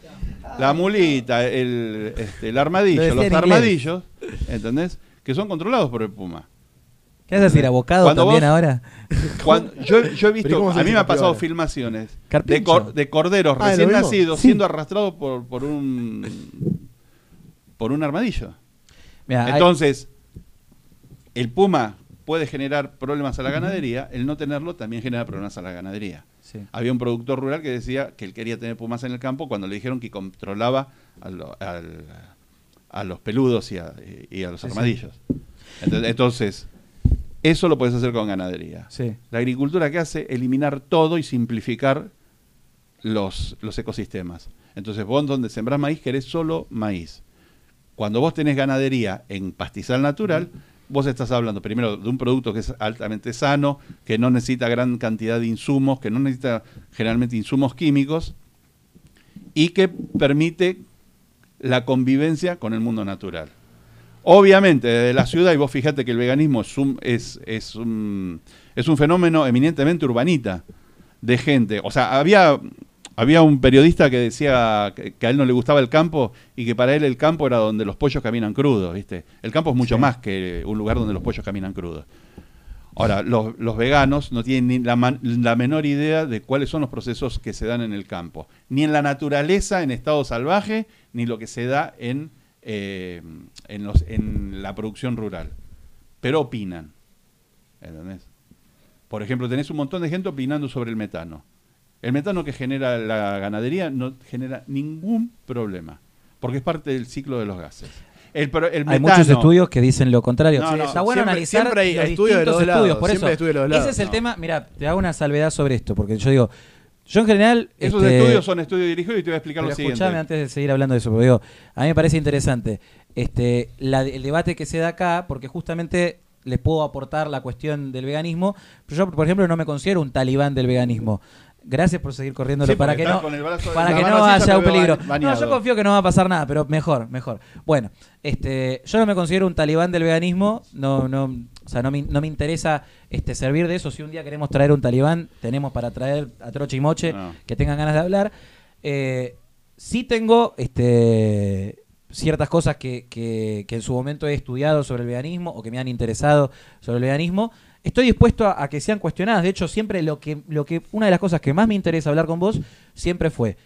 Speaker 4: La mulita, el, este, el armadillo, los armadillos, ¿entendés? Que son controlados por el puma.
Speaker 1: ¿Qué vas a decir? ¿Abocado
Speaker 4: Cuando
Speaker 1: también
Speaker 4: vos-
Speaker 1: ahora?
Speaker 4: Cuando, yo, yo he visto,
Speaker 2: ¿cómo se
Speaker 4: a mí me ha pasado filmaciones de, cor- de corderos
Speaker 2: Ah, ¿lo
Speaker 4: recién nacidos
Speaker 1: Sí.
Speaker 4: siendo arrastrados por, por un por un armadillo.
Speaker 1: Mirá, hay-
Speaker 4: Entonces, el puma puede generar problemas a la ganadería, el no tenerlo también genera problemas a la ganadería.
Speaker 1: sí.
Speaker 4: Había un productor rural que decía que él quería tener pumas en el campo cuando le dijeron que controlaba a, lo- al- a los peludos y a, y a los armadillos. Entonces, entonces, eso lo puedes hacer con ganadería.
Speaker 1: Sí.
Speaker 4: La agricultura que hace eliminar todo y simplificar los, los ecosistemas. Entonces vos donde sembrás maíz querés solo maíz. Cuando vos tenés ganadería en pastizal natural, vos estás hablando primero de un producto que es altamente sano, que no necesita gran cantidad de insumos, que no necesita generalmente insumos químicos y que permite la convivencia con el mundo natural. Obviamente, desde la ciudad, y vos fíjate que el veganismo es un, es, es un, es un fenómeno eminentemente urbanita de gente. O sea, había, había un periodista que decía que, que a él no le gustaba el campo y que para él el campo era donde los pollos caminan crudos, ¿viste? El campo es mucho
Speaker 1: Sí.
Speaker 4: más que un lugar donde los pollos caminan crudos. Ahora, los, veganos no tienen ni la, man- la menor idea de cuáles son los procesos que se dan en el campo, ni en la naturaleza en estado salvaje, ni lo que se da en, eh, en, los- en la producción rural. Pero opinan. ¿Entendés? Por ejemplo, tenés un montón de gente opinando sobre el metano. El metano que genera la ganadería no genera ningún problema, porque es parte del ciclo de los gases. El, el
Speaker 1: Hay muchos estudios que dicen lo contrario.
Speaker 4: No, no,
Speaker 1: está bueno
Speaker 2: siempre-
Speaker 1: analizar
Speaker 2: siempre hay
Speaker 1: los
Speaker 2: estudios de los
Speaker 1: estudios.
Speaker 2: lados,
Speaker 1: Por eso,
Speaker 2: de los
Speaker 1: ese
Speaker 2: lados.
Speaker 1: es el
Speaker 4: No.
Speaker 1: tema. Mira, te hago una salvedad sobre esto, porque yo digo, yo en general...
Speaker 4: Esos
Speaker 1: este,
Speaker 4: estudios son estudios dirigidos y te voy a explicar lo siguiente.
Speaker 1: escuchame antes de seguir hablando de eso, porque digo, a mí me parece interesante este, la- el debate que se da acá, porque justamente les puedo aportar la cuestión del veganismo. Pero yo, por ejemplo, no me considero un talibán del veganismo. Gracias por seguir corriéndolo
Speaker 4: Sí,
Speaker 1: para que no, para que no haya un peligro. No, yo confío que no va a pasar nada, pero mejor, mejor. Bueno, este, yo no me considero un talibán del veganismo, no, no, o sea, no me, no me interesa este, servir de eso. Si un día queremos traer un talibán, tenemos para traer a Troche y Moche
Speaker 4: No.
Speaker 1: que tengan ganas de hablar. Eh, sí tengo este, ciertas cosas que, que- que en su momento he estudiado sobre el veganismo o que me han interesado sobre el veganismo. Estoy dispuesto a, que sean cuestionadas. De hecho, siempre lo que, lo que, una de las cosas que más me interesa hablar con vos siempre fue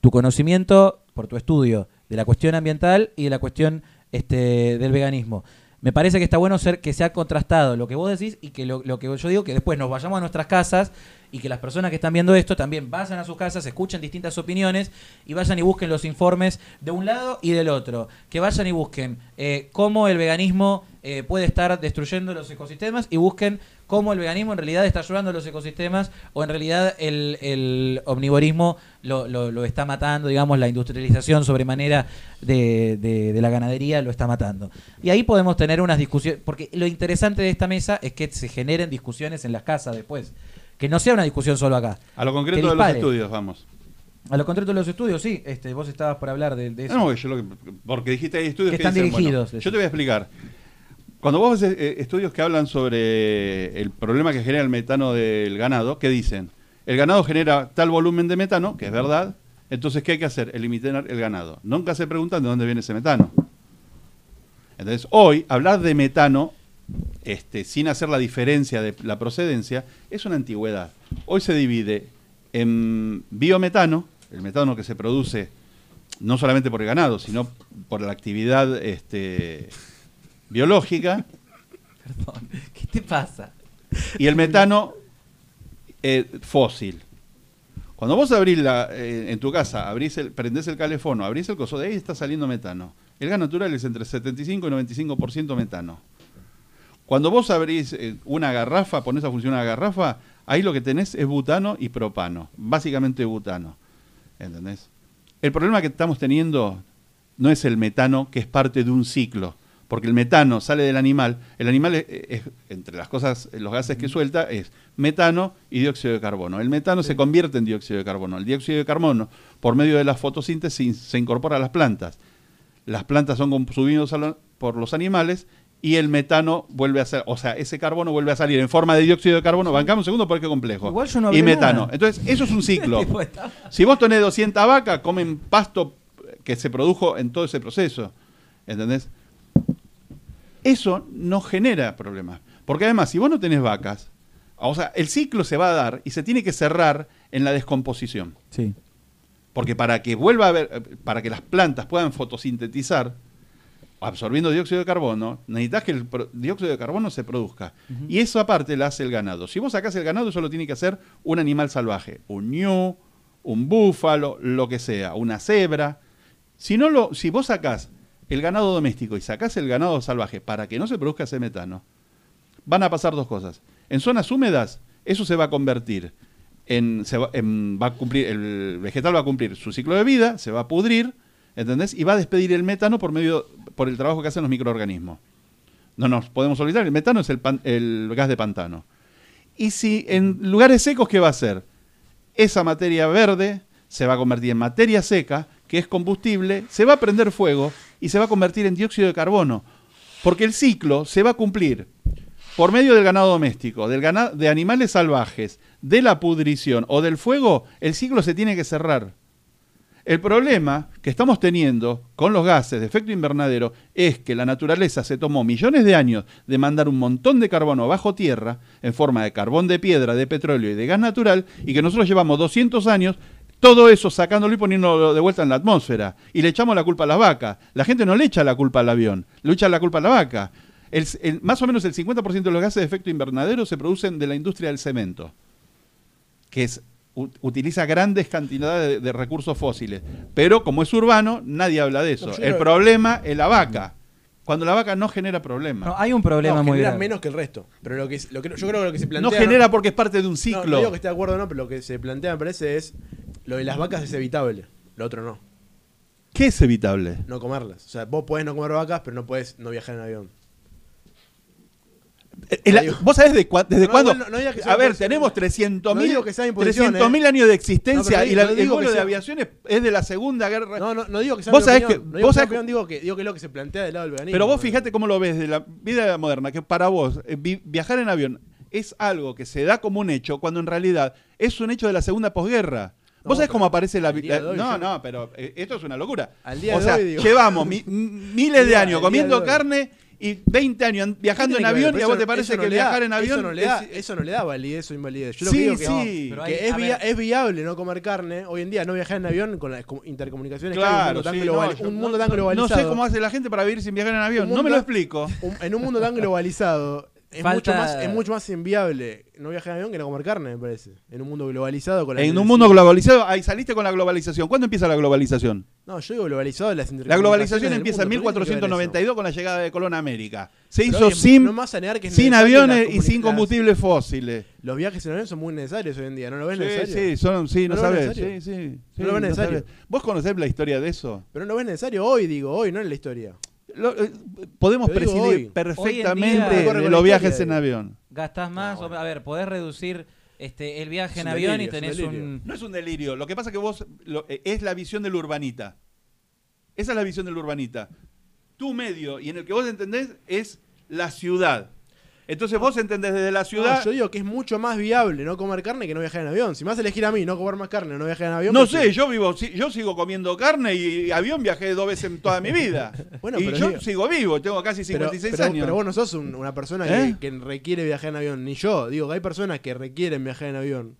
Speaker 1: tu conocimiento por tu estudio de la cuestión ambiental y de la cuestión este, del veganismo. Me parece que está bueno ser que sea contrastado lo que vos decís y que lo, lo que yo digo, que después nos vayamos a nuestras casas y que las personas que están viendo esto también vayan a sus casas, escuchen distintas opiniones y vayan y busquen los informes de un lado y del otro. Que vayan y busquen eh, cómo el veganismo eh, puede estar destruyendo los ecosistemas y busquen cómo el veganismo en realidad está ayudando a los ecosistemas o en realidad el, el omnivorismo lo, está matando, digamos, la industrialización sobremanera de la ganadería lo está matando. Y ahí podemos tener unas discusiones, porque lo interesante de esta mesa es que se generen discusiones en las casas después. Que no sea una discusión solo acá.
Speaker 4: A lo concreto de los estudios, vamos.
Speaker 1: A lo contrario de los estudios, sí. Este, vos estabas por hablar de, de eso.
Speaker 4: No, yo lo que- porque dijiste hay estudios
Speaker 1: Que
Speaker 4: que,
Speaker 1: están
Speaker 4: dicen, bueno,
Speaker 1: dirigidos,
Speaker 4: yo te voy a explicar. Cuando vos haces eh, estudios que hablan sobre el problema que genera el metano del ganado, ¿qué dicen? El ganado genera tal volumen de metano, que es verdad, entonces ¿qué hay que hacer? Eliminar el ganado. Nunca se preguntan de dónde viene ese metano. Entonces, hoy, hablar de metano, este, sin hacer la diferencia de la procedencia, es una antigüedad. Hoy se divide en biometano, el metano que se produce no solamente por el ganado, sino por la actividad este, biológica,
Speaker 1: Perdón. ¿Qué te pasa?
Speaker 4: y el metano eh, fósil. Cuando vos abrís la, eh, en tu casa, abrís el, prendés el calefón, abrís el coso, de ahí está saliendo metano. El gas natural es entre 75 y 95% metano. Cuando vos abrís eh, una garrafa, ponés a funcionar una garrafa, ahí lo que tenés es butano y propano, básicamente butano. ¿Entendés? El problema que estamos teniendo no es el metano, que es parte de un ciclo, porque el metano sale del animal. El animal, es, es- entre las cosas, los gases que suelta, es metano y dióxido de carbono. El metano se convierte en dióxido de carbono. El dióxido de carbono, por medio de la fotosíntesis, se incorpora a las plantas. Las plantas son consumidas por los animales y el metano vuelve a ser, o sea, ese carbono vuelve a salir en forma de dióxido de carbono. Bancamos un segundo porque es complejo.
Speaker 1: Igual yo no
Speaker 4: y metano.
Speaker 1: nada.
Speaker 4: Entonces, eso es un ciclo. Si vos tenés 200 vacas, comen pasto que se produjo en todo ese proceso. ¿Entendés? Eso no genera problemas. Porque además, si vos no tenés vacas, o sea, el ciclo se va a dar y se tiene que cerrar en la descomposición.
Speaker 1: Sí.
Speaker 4: Porque para que vuelva a haber, para que las plantas puedan fotosintetizar, absorbiendo dióxido de carbono, necesitas que el dióxido de carbono se produzca. Y eso aparte lo hace el ganado. Si vos sacás el ganado, eso lo tiene que hacer un animal salvaje. Un ñu, un búfalo, lo que sea, una cebra. Si, no lo, si vos sacás el ganado doméstico y sacás el ganado salvaje para que no se produzca ese metano, van a pasar dos cosas. En zonas húmedas, eso se va a convertir en, se va, en- va a cumplir, el vegetal va a cumplir su ciclo de vida, se va a pudrir, ¿entendés? Y va a despedir el metano por medio, por el trabajo que hacen los microorganismos. No nos podemos olvidar, el metano es el, pan- el gas de pantano. Y si en lugares secos, ¿qué va a hacer? Esa materia verde se va a convertir en materia seca, que es combustible, se va a prender fuego y se va a convertir en dióxido de carbono. Porque el ciclo se va a cumplir por medio del ganado doméstico, del gana- de animales salvajes, de la pudrición o del fuego, el ciclo se tiene que cerrar. El problema que estamos teniendo con los gases de efecto invernadero es que la naturaleza se tomó millones de años de mandar un montón de carbono bajo tierra en forma de carbón de piedra, de petróleo y de gas natural y que nosotros llevamos 200 años todo eso sacándolo y poniéndolo de vuelta en la atmósfera y le echamos la culpa a las vacas. La gente no le echa la culpa al avión, le echa la culpa a la vaca. Más o menos el 50% de los gases de efecto invernadero se producen de la industria del cemento que es, utiliza grandes cantidades de, de recursos fósiles. Pero como es urbano, nadie habla de eso.
Speaker 2: No,
Speaker 4: el problema es la vaca. Cuando la vaca no genera problema.
Speaker 1: No,
Speaker 4: No,
Speaker 1: hay un problema
Speaker 2: no,
Speaker 1: muy grave.
Speaker 2: menos que el resto. Pero lo que, lo que yo creo que lo que se plantea.
Speaker 4: genera porque es parte de un
Speaker 2: No,
Speaker 4: ciclo.
Speaker 2: no digo que esté de acuerdo o no, pero lo que se plantea me parece es. Lo de las vacas es evitable. Lo otro no.
Speaker 4: ¿Qué es evitable?
Speaker 2: No comerlas. O sea, vos podés no comer vacas, pero no podés no viajar en avión.
Speaker 4: Eh, el-
Speaker 2: digo-
Speaker 4: ¿Vos sabés de cua- desde
Speaker 2: No,
Speaker 4: cuándo?
Speaker 2: no- no
Speaker 4: a ver, tenemos 300.000
Speaker 2: No digo que sea imposición,
Speaker 4: 300.000
Speaker 2: eh.
Speaker 4: años de existencia
Speaker 2: pero
Speaker 4: y la- el
Speaker 2: digo
Speaker 4: vuelo de
Speaker 2: sea-
Speaker 4: aviación es, es de la Segunda Guerra.
Speaker 2: No, no, no digo que sea
Speaker 4: Vos
Speaker 2: mi
Speaker 4: sabés
Speaker 2: opinión,
Speaker 4: que-
Speaker 2: digo
Speaker 4: vos sabés
Speaker 2: opinión, digo que, digo que es lo que se plantea del lado del veganismo.
Speaker 4: Pero vos fíjate cómo lo ves de la vida moderna, que para vos eh, vi- viajar en avión es algo que se da como un hecho, cuando en realidad es un hecho de la segunda posguerra.
Speaker 2: No,
Speaker 4: ¿Vos sabés cómo aparece la...
Speaker 2: hoy
Speaker 4: no,
Speaker 2: yo-
Speaker 4: no, pero eh, esto es una locura.
Speaker 2: Al día
Speaker 4: o
Speaker 2: de
Speaker 4: sea,
Speaker 2: hoy, digo.
Speaker 4: llevamos mi- miles de
Speaker 2: Digo,
Speaker 4: años comiendo
Speaker 2: de
Speaker 4: carne y 20 años an- viajando en avión y a vos
Speaker 2: eso-
Speaker 4: te parece que viajar en avión
Speaker 2: Eso no, le da,
Speaker 4: es-
Speaker 2: eso no le da validez o invalidez. Yo lo
Speaker 4: Sí,
Speaker 2: que digo que, es, viable no comer carne. Hoy en día no viajar en avión con las com- intercomunicaciones que hay,
Speaker 4: Claro,
Speaker 2: un mundo tan, globalizado.
Speaker 4: No sé cómo hace la gente para vivir sin viajar en avión. No me lo explico.
Speaker 2: un- en un mundo tan globalizado es,
Speaker 1: Falta-
Speaker 2: mucho más, es mucho más inviable no viajar en avión que no comer carne, me parece. En un mundo globalizado con la
Speaker 4: En un mundo globalizado, ahí saliste con la globalización. ¿Cuándo empieza la globalización?
Speaker 2: No, yo digo globalizado de las
Speaker 4: La globalización empieza en
Speaker 2: mundo, pero ¿qué tiene que ver
Speaker 4: 1492 con la llegada de Colón a América. Se hizo
Speaker 2: es-
Speaker 4: sin,
Speaker 2: no más que
Speaker 4: sin aviones y sin combustibles fósiles.
Speaker 2: Los viajes en avión son muy necesarios hoy en día, ¿no lo ves
Speaker 4: Sí,
Speaker 2: necesario?
Speaker 4: sí, son, sí, no,
Speaker 2: ¿No lo ves
Speaker 4: sabes. Sí,
Speaker 2: necesario?
Speaker 4: sí, sí,
Speaker 2: ¿No lo ves
Speaker 4: no
Speaker 2: necesario?
Speaker 4: sabes. ¿Vos conocés la historia de eso?
Speaker 2: Pero no lo ves necesario hoy, digo, hoy, no en la historia.
Speaker 4: Lo- eh, podemos
Speaker 2: hoy.
Speaker 1: En
Speaker 4: perfectamente
Speaker 1: día-
Speaker 4: de los viajes en avión.
Speaker 1: Gastás más,
Speaker 2: No,
Speaker 1: o-
Speaker 2: bueno.
Speaker 1: a ver, podés reducir este el viaje
Speaker 2: Es
Speaker 1: en
Speaker 2: un
Speaker 1: avión
Speaker 2: delirio,
Speaker 1: y
Speaker 2: un
Speaker 1: tenés un...
Speaker 4: No es un delirio. Lo que pasa es que vos lo- eh, es la visión del urbanita. Esa es la visión del urbanita. Tu medio y en el que vos entendés es la ciudad. Entonces vos entendés desde la ciudad.
Speaker 2: No, yo digo que es mucho más viable no comer carne que no viajar en avión. Si me vas a elegir a mí no comer más carne, no viajar en avión.
Speaker 4: No
Speaker 2: pues,
Speaker 4: sé, yo vivo, yo sigo comiendo carne y avión viajé dos veces en toda mi vida.
Speaker 2: Bueno,
Speaker 4: y
Speaker 2: pero
Speaker 4: yo
Speaker 2: digo-
Speaker 4: sigo vivo, tengo casi
Speaker 2: pero,
Speaker 4: 56
Speaker 2: pero-
Speaker 4: años.
Speaker 2: pero vos no sos un- una persona
Speaker 4: ¿Eh?
Speaker 2: que, que requiere viajar en avión, ni yo. Digo que hay personas que requieren viajar en avión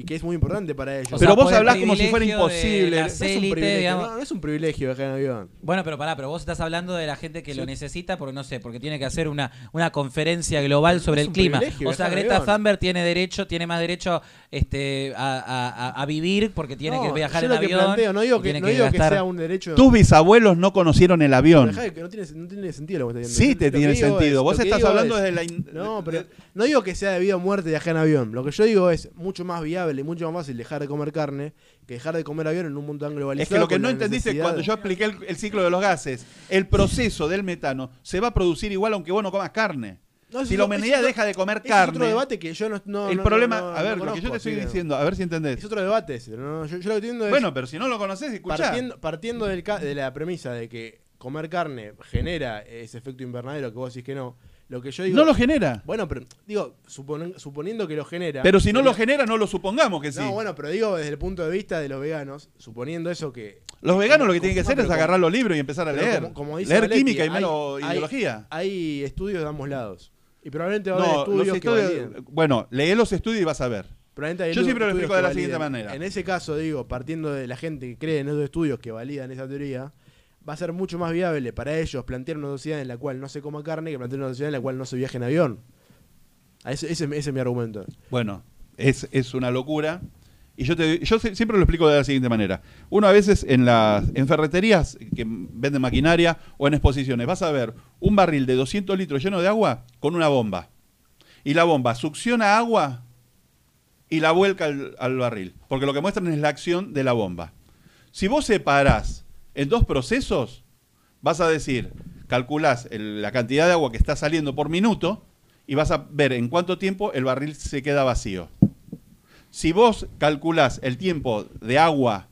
Speaker 2: y que es muy importante para ellos.
Speaker 1: O
Speaker 4: Pero
Speaker 1: sea,
Speaker 4: vos hablás como si fuera imposible.
Speaker 2: es un privilegio, no, no es un privilegio viajar en avión.
Speaker 1: Bueno, pero pará, pero vos estás hablando de la gente que
Speaker 2: Sí.
Speaker 1: lo necesita porque no sé, porque tiene que hacer una, una conferencia global sobre
Speaker 2: es
Speaker 1: el
Speaker 2: un
Speaker 1: clima. O sea, Greta. Thunberg tiene derecho, tiene más derecho este, a, a- a- a vivir porque tiene
Speaker 2: No,
Speaker 1: que viajar en
Speaker 2: lo que
Speaker 1: avión.
Speaker 2: planteo, no digo que, no digo que sea un derecho.
Speaker 4: Tus bisabuelos no conocieron el avión.
Speaker 2: Dejá de que no tiene, no tiene sentido lo que estás
Speaker 4: Sí
Speaker 2: diciendo.
Speaker 4: te
Speaker 2: Lo que
Speaker 4: tiene sentido.
Speaker 2: es-
Speaker 4: Vos estás hablando
Speaker 2: es-
Speaker 4: desde la...
Speaker 2: No, pero no digo que sea debido a muerte viajar en avión. Lo que yo digo es mucho más viable viable y mucho más fácil dejar de comer carne que dejar de comer avión en un mundo tan globalizado.
Speaker 4: Es que lo que no entendiste
Speaker 2: necesidad-
Speaker 4: cuando yo expliqué el, el ciclo de los gases, el proceso del metano se va a producir igual aunque vos no comas carne.
Speaker 2: No,
Speaker 4: si la humanidad deja de comer carne,
Speaker 2: Es otro debate que yo no. no-
Speaker 4: el problema,
Speaker 2: no-
Speaker 4: a ver, lo que yo te estoy diciendo, a ver si entendés.
Speaker 2: Es otro debate ese. no, yo, yo lo que entiendo es.
Speaker 4: Bueno, pero si no lo conoces, escuchá.
Speaker 2: partiendo, partiendo del de la premisa de que comer carne genera ese efecto invernadero que vos decís que no, lo que yo digo.
Speaker 4: no lo genera.
Speaker 2: Bueno, pero digo, suponen- suponiendo que lo genera.
Speaker 4: Pero si no lo
Speaker 2: genera
Speaker 4: no lo supongamos que sí.
Speaker 2: No, bueno, pero digo desde el punto de vista de los veganos, suponiendo eso que.
Speaker 4: Los veganos lo que
Speaker 2: como-
Speaker 4: tienen que hacer es
Speaker 2: como-
Speaker 4: agarrar los libros y empezar a leer.
Speaker 2: como- como dice
Speaker 4: leer
Speaker 2: Valetti,
Speaker 4: química y
Speaker 2: hay-
Speaker 4: menos
Speaker 2: hay-
Speaker 4: ideología.
Speaker 2: Hay estudios de ambos lados. Y probablemente va a haber estudios, que validen.
Speaker 4: bueno, lee los estudios y vas a ver.
Speaker 2: Probablemente hay
Speaker 4: Yo siempre lo explico de la siguiente manera.
Speaker 2: En ese caso, digo, partiendo de la gente que cree en esos estudios que validan esa teoría, va a ser mucho más viable para ellos plantear una sociedad en la cual no se coma carne que plantear una sociedad en la cual no se viaje en avión. A Ese, es mi argumento.
Speaker 4: Bueno, es, es una locura. Y yo, yo siempre lo explico de la siguiente manera. Uno a veces en las en ferreterías que venden maquinaria o en exposiciones, vas a ver un barril de 200 litros lleno de agua con una bomba. Y la bomba succiona agua y la vuelca al, al barril. Porque lo que muestran es la acción de la bomba. Si vos separás en dos procesos, vas a decir, calculás la cantidad de agua que está saliendo por minuto y vas a ver en cuánto tiempo el barril se queda vacío. Si vos calculás el tiempo de agua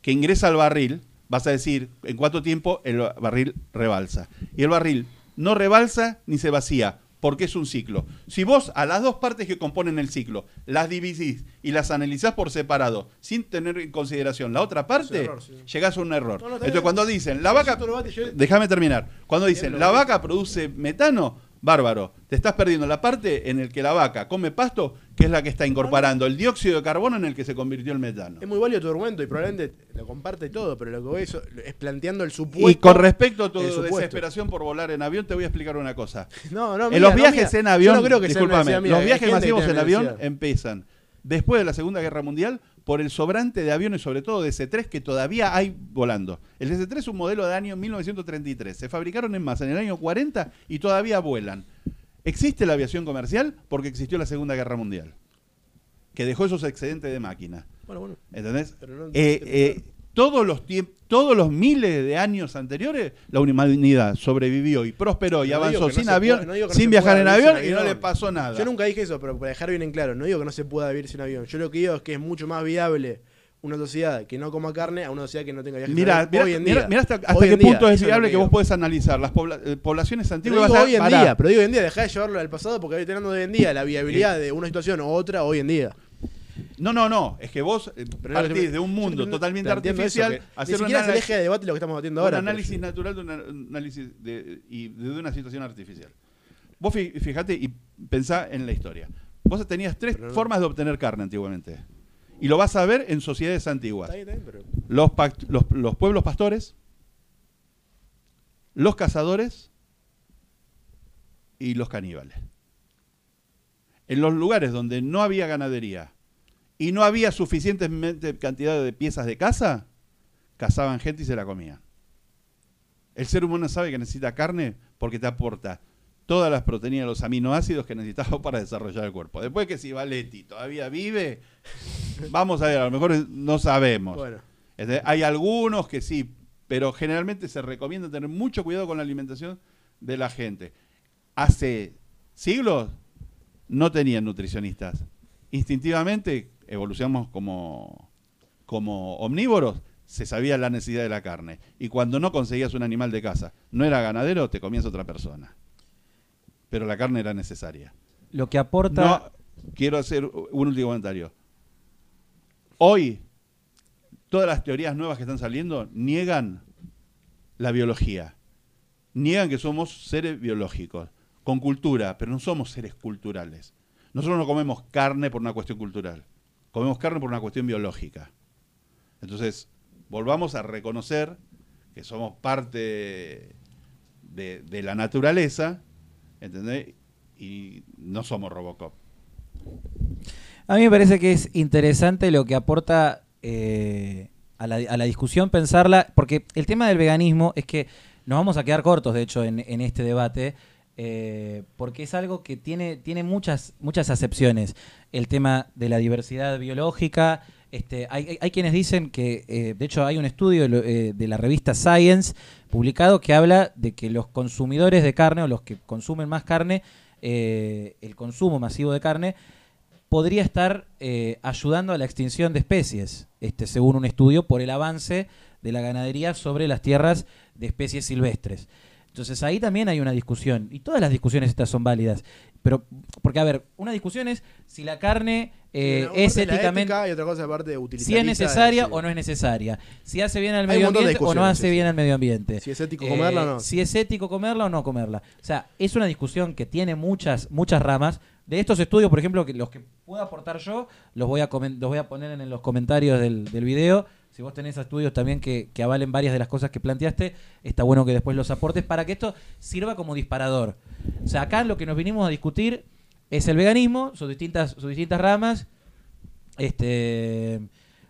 Speaker 4: que ingresa al barril, vas a decir en cuánto tiempo el barril rebalsa. Y el barril no rebalsa ni se vacía, porque es un ciclo. Si vos a las dos partes que componen el ciclo las divisís y las analizás por separado, sin tener en consideración la otra parte,
Speaker 2: error, sí.
Speaker 4: llegás a un error.
Speaker 2: No, no, está
Speaker 4: Entonces cuando dicen, la vaca... Déjame terminar. Cuando dicen, la vaca produce metano, bárbaro. Te estás perdiendo la parte en el que la vaca come pasto, que es la que está incorporando el dióxido de carbono en el que se convirtió el metano.
Speaker 2: Es muy válido tu argumento y probablemente lo comparte todo, pero lo que voy es, es planteando el supuesto.
Speaker 4: Y con respecto a tu desesperación por volar en avión, te voy a explicar una cosa.
Speaker 2: No, no,
Speaker 4: en
Speaker 2: mía,
Speaker 4: los
Speaker 2: no,
Speaker 4: viajes en avión,
Speaker 2: Yo no creo que
Speaker 4: discúlpame, los viajes masivos en avión empiezan después de la Segunda Guerra Mundial por el sobrante de aviones, sobre todo de C-3, que todavía hay volando. El DC-3 es un modelo de año 1933. Se fabricaron en masa en el año 40 y todavía vuelan. Existe la aviación comercial porque existió la Segunda Guerra Mundial, que dejó esos excedentes de máquina.
Speaker 2: Bueno, bueno.
Speaker 4: ¿Entendés?
Speaker 2: Pero no-
Speaker 4: Eh, eh, todos los todos los miles de años anteriores, la humanidad sobrevivió y prosperó y
Speaker 2: No digo
Speaker 4: avanzó
Speaker 2: no
Speaker 4: sin avión,
Speaker 2: no digo
Speaker 4: sin viajar en avión y no le pasó nada.
Speaker 2: Yo nunca dije eso, pero para dejar bien en claro, no digo que no se pueda vivir sin avión. Yo lo que digo es que es mucho más viable una sociedad que no coma carne a una sociedad que no tenga viajes en
Speaker 4: Mira,
Speaker 2: avión
Speaker 4: mira,
Speaker 2: hoy en día.
Speaker 4: mira hasta, hasta
Speaker 2: Hoy
Speaker 4: qué
Speaker 2: día,
Speaker 4: punto es viable que
Speaker 2: digo.
Speaker 4: vos podés analizar las pobla- eh, poblaciones
Speaker 2: Pero
Speaker 4: antiguas.
Speaker 2: digo
Speaker 4: vas a-
Speaker 2: hoy en
Speaker 4: pará.
Speaker 2: día, pero digo hoy en día, dejá de llevarlo al pasado porque hoy tenemos hoy en día la viabilidad de una situación u otra hoy en día.
Speaker 4: No, no, no. Es que vos eh, partís
Speaker 2: yo-
Speaker 4: de un mundo
Speaker 2: te-
Speaker 4: totalmente
Speaker 2: eso,
Speaker 4: artificial,
Speaker 2: que
Speaker 4: hacer
Speaker 2: Ni
Speaker 4: un
Speaker 2: siquiera es el
Speaker 4: análisis-
Speaker 2: eje de debate lo que estamos debatiendo
Speaker 4: un
Speaker 2: ahora.
Speaker 4: análisis
Speaker 2: pero-
Speaker 4: natural de un análisis de, y de una situación artificial. Vos fi- fijate y pensá en la historia. Vos tenías tres
Speaker 2: Pero
Speaker 4: formas de obtener carne antiguamente. Y lo vas a ver en sociedades antiguas.
Speaker 2: Está bien, está bien, pero-
Speaker 4: Los, pact- los, los pueblos pastores, los cazadores y los caníbales. En los lugares donde no había ganadería y no había suficientemente cantidad de piezas de caza, cazaban gente y se la comían. El ser humano sabe que necesita carne porque te aporta todas las proteínas, los aminoácidos que necesitamos para desarrollar el cuerpo. Después que si Valetti todavía vive, vamos a ver, a lo mejor no sabemos.
Speaker 2: Bueno,
Speaker 4: Este, Hay algunos que sí, pero generalmente se recomienda tener mucho cuidado con la alimentación de la gente. Hace siglos no tenían nutricionistas. Instintivamente evolucionamos como, como omnívoros, se sabía la necesidad de la carne. Y cuando no conseguías un animal de casa, no era ganadero, te comías otra persona. Pero la carne era necesaria.
Speaker 1: Lo que aporta.
Speaker 4: No, quiero hacer un último comentario. Hoy, todas las teorías nuevas que están saliendo niegan la biología. Niegan que somos seres biológicos, con cultura, pero no somos seres culturales. Nosotros no comemos carne por una cuestión cultural, comemos carne por una cuestión biológica. Entonces, volvamos a reconocer que somos parte de, la naturaleza, ¿entendés? Y no somos Robocop.
Speaker 1: A mí me parece que es interesante lo que aporta eh, a, la, discusión pensarla, porque el tema del veganismo es que nos vamos a quedar cortos, de hecho, en este debate. Eh, porque es algo que tiene, tiene muchas, muchas acepciones. El tema de la diversidad biológica. Este, hay, hay- quienes dicen que, eh, de hecho, hay un estudio eh, de la revista Science publicado que habla de que los consumidores de carne o los que consumen más carne, el consumo masivo de carne, podría estar ayudando a la extinción de especies, este, según un estudio, por el avance de la ganadería sobre las tierras de especies silvestres. Entonces ahí también hay una discusión, y todas las discusiones estas son válidas, pero porque a ver, una discusión es si la carne eh,
Speaker 2: Una
Speaker 1: es éticamente,
Speaker 2: ética y otra cosa aparte
Speaker 1: si es necesaria
Speaker 2: de-
Speaker 1: o no es necesaria, si hace bien al medio ambiente o no hace
Speaker 2: sí,
Speaker 1: bien
Speaker 2: sí.
Speaker 1: al medio ambiente.
Speaker 2: Si es ético
Speaker 1: Eh,
Speaker 2: comerla o no.
Speaker 1: Si es ético comerla o no comerla. O sea, es una discusión que tiene muchas, muchas ramas. De estos estudios, por ejemplo, que los que puedo aportar yo, los voy a, los voy a poner en, los comentarios del, del video. Si vos tenés estudios también que, que avalen varias de las cosas que planteaste, está bueno que después los aportes para que esto sirva como disparador. O sea, acá lo que nos vinimos a discutir es el veganismo, sus distintas, sus distintas ramas. Este,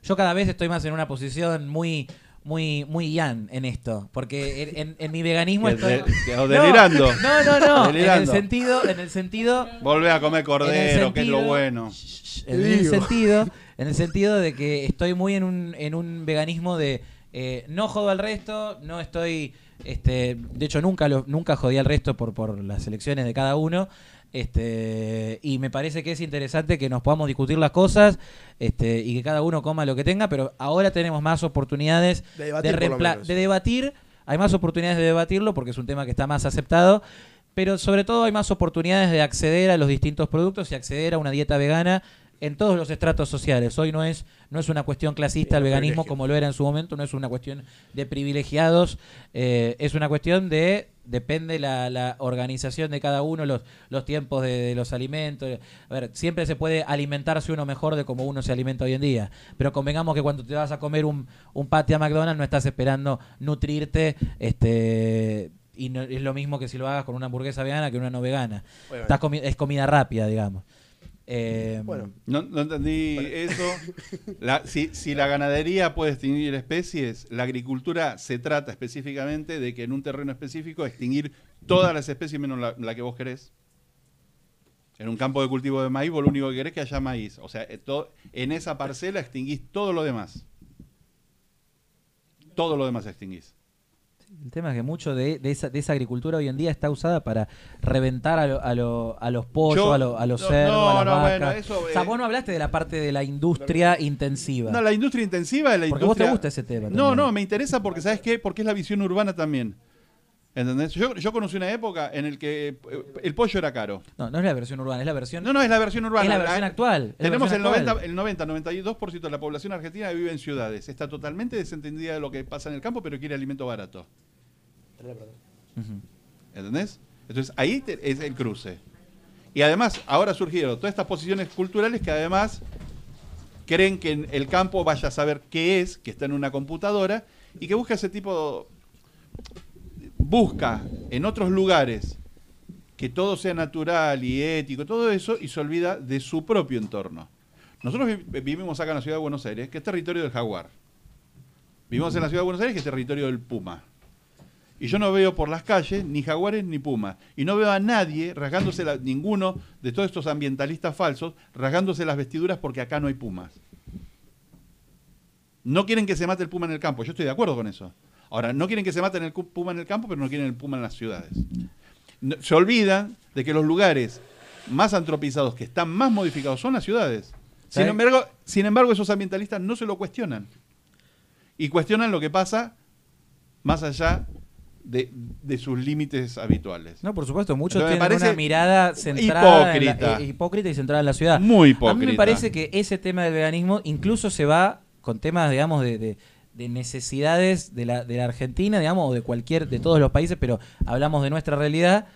Speaker 1: yo cada vez estoy más en una posición muy, muy, muy Ian en esto, porque en, en- en mi veganismo
Speaker 4: Que
Speaker 1: estoy
Speaker 4: de- que- o delirando.
Speaker 1: No, no, no. En el
Speaker 4: Delirando.
Speaker 1: sentido, en el sentido,
Speaker 4: Volvé a comer cordero, que es lo bueno.
Speaker 1: en el sentido, en el sentido de que estoy muy en un, en un veganismo de eh, no jodo al resto, no estoy, este, de hecho nunca lo, nunca jodí al resto por, por las elecciones de cada uno. Este, y me parece que es interesante que nos podamos discutir las cosas este, y que cada uno coma lo que tenga, pero ahora tenemos más oportunidades
Speaker 2: De debatir,
Speaker 1: de debatir. Hay más oportunidades de debatirlo porque es un tema que está más aceptado, pero sobre todo hay más oportunidades de acceder a los distintos productos y acceder a una dieta vegana en todos los estratos sociales. Hoy no es, no es una cuestión clasista el veganismo como lo era en su momento, no es una cuestión de privilegiados, eh, es una cuestión de, depende la, la organización de cada uno, los, los tiempos de, de los alimentos. A ver, siempre se puede alimentarse uno mejor de como uno se alimenta hoy en día, pero convengamos que cuando te vas a comer un, un patty a McDonald's no estás esperando nutrirte, este... Y no- es lo mismo que si lo hagas con una hamburguesa vegana que una no vegana. Estás comi- es comida rápida, digamos. Eh,
Speaker 2: Bueno,
Speaker 4: No, no entendí eso. La- si, si la ganadería puede extinguir especies, la agricultura se trata específicamente de que en un terreno específico extinguir todas las especies menos la, la que vos querés. En un campo de cultivo de maíz, vos lo único que querés es que haya maíz. O sea, eh, to- en esa parcela extinguís todo lo demás. Todo lo demás extinguís.
Speaker 1: El tema es que mucho de, de esa, de esa agricultura hoy en día está usada para reventar a, lo- a, lo- a los pollos,
Speaker 4: Yo-
Speaker 1: a, lo- a los
Speaker 4: no,
Speaker 1: cerdos,
Speaker 4: no,
Speaker 1: a las
Speaker 4: no,
Speaker 1: vacas.
Speaker 4: bueno, eso,
Speaker 1: o sea,
Speaker 4: eh,
Speaker 1: vos no hablaste de la parte de la industria intensiva.
Speaker 4: No, la industria intensiva es la
Speaker 1: Porque vos te
Speaker 4: industria...
Speaker 1: gusta ese tema
Speaker 4: No, no, me interesa porque, ¿sabes qué? Porque es la visión urbana también. ¿Entendés? Yo, yo conocí una época en el que eh, el pollo era caro.
Speaker 1: No, no es la versión urbana, es la versión,
Speaker 4: No, no, es la versión urbana.
Speaker 1: es la versión actual. es
Speaker 4: Tenemos el
Speaker 1: versión
Speaker 4: 90,
Speaker 1: actual.
Speaker 4: el 90, 92% de la población argentina vive en ciudades. Está totalmente desentendida de lo que pasa en el campo, pero quiere alimento barato. ¿Entendés? Entonces ahí te- es el cruce. Y además, ahora surgieron todas estas posiciones culturales que además creen que en el campo vaya a saber qué es, que está en una computadora, y que busca ese tipo. Busca en otros lugares que todo sea natural y ético, todo eso, y se olvida de su propio entorno. Nosotros vi- vivimos acá en la ciudad de Buenos Aires, que es territorio del jaguar. Vivimos en la ciudad de Buenos Aires, que es territorio del puma. Y yo no veo por las calles ni jaguares ni pumas. Y no veo a nadie rasgándose, la- ninguno de todos estos ambientalistas falsos, rasgándose las vestiduras porque acá no hay pumas. No quieren que se mate el puma en el campo. Yo estoy de acuerdo con eso. Ahora, no quieren que se maten el puma en el campo, pero no quieren el puma en las ciudades. No- se olvidan de que los lugares más antropizados, que están más modificados, son las ciudades. Sin embargo, sin embargo, esos ambientalistas no se lo cuestionan. Y cuestionan lo que pasa más allá de, de sus límites habituales.
Speaker 1: No, por supuesto, muchos
Speaker 4: Entonces,
Speaker 1: tienen una mirada centrada en la-
Speaker 4: hipócrita.
Speaker 1: eh, hipócrita y centrada en la ciudad.
Speaker 4: Muy
Speaker 1: A mí me
Speaker 4: hipócrita.
Speaker 1: parece que ese tema del veganismo incluso se va con temas, digamos, de, de- de necesidades de la, de la Argentina, digamos, o de cualquier, de todos los países, pero hablamos de nuestra realidad,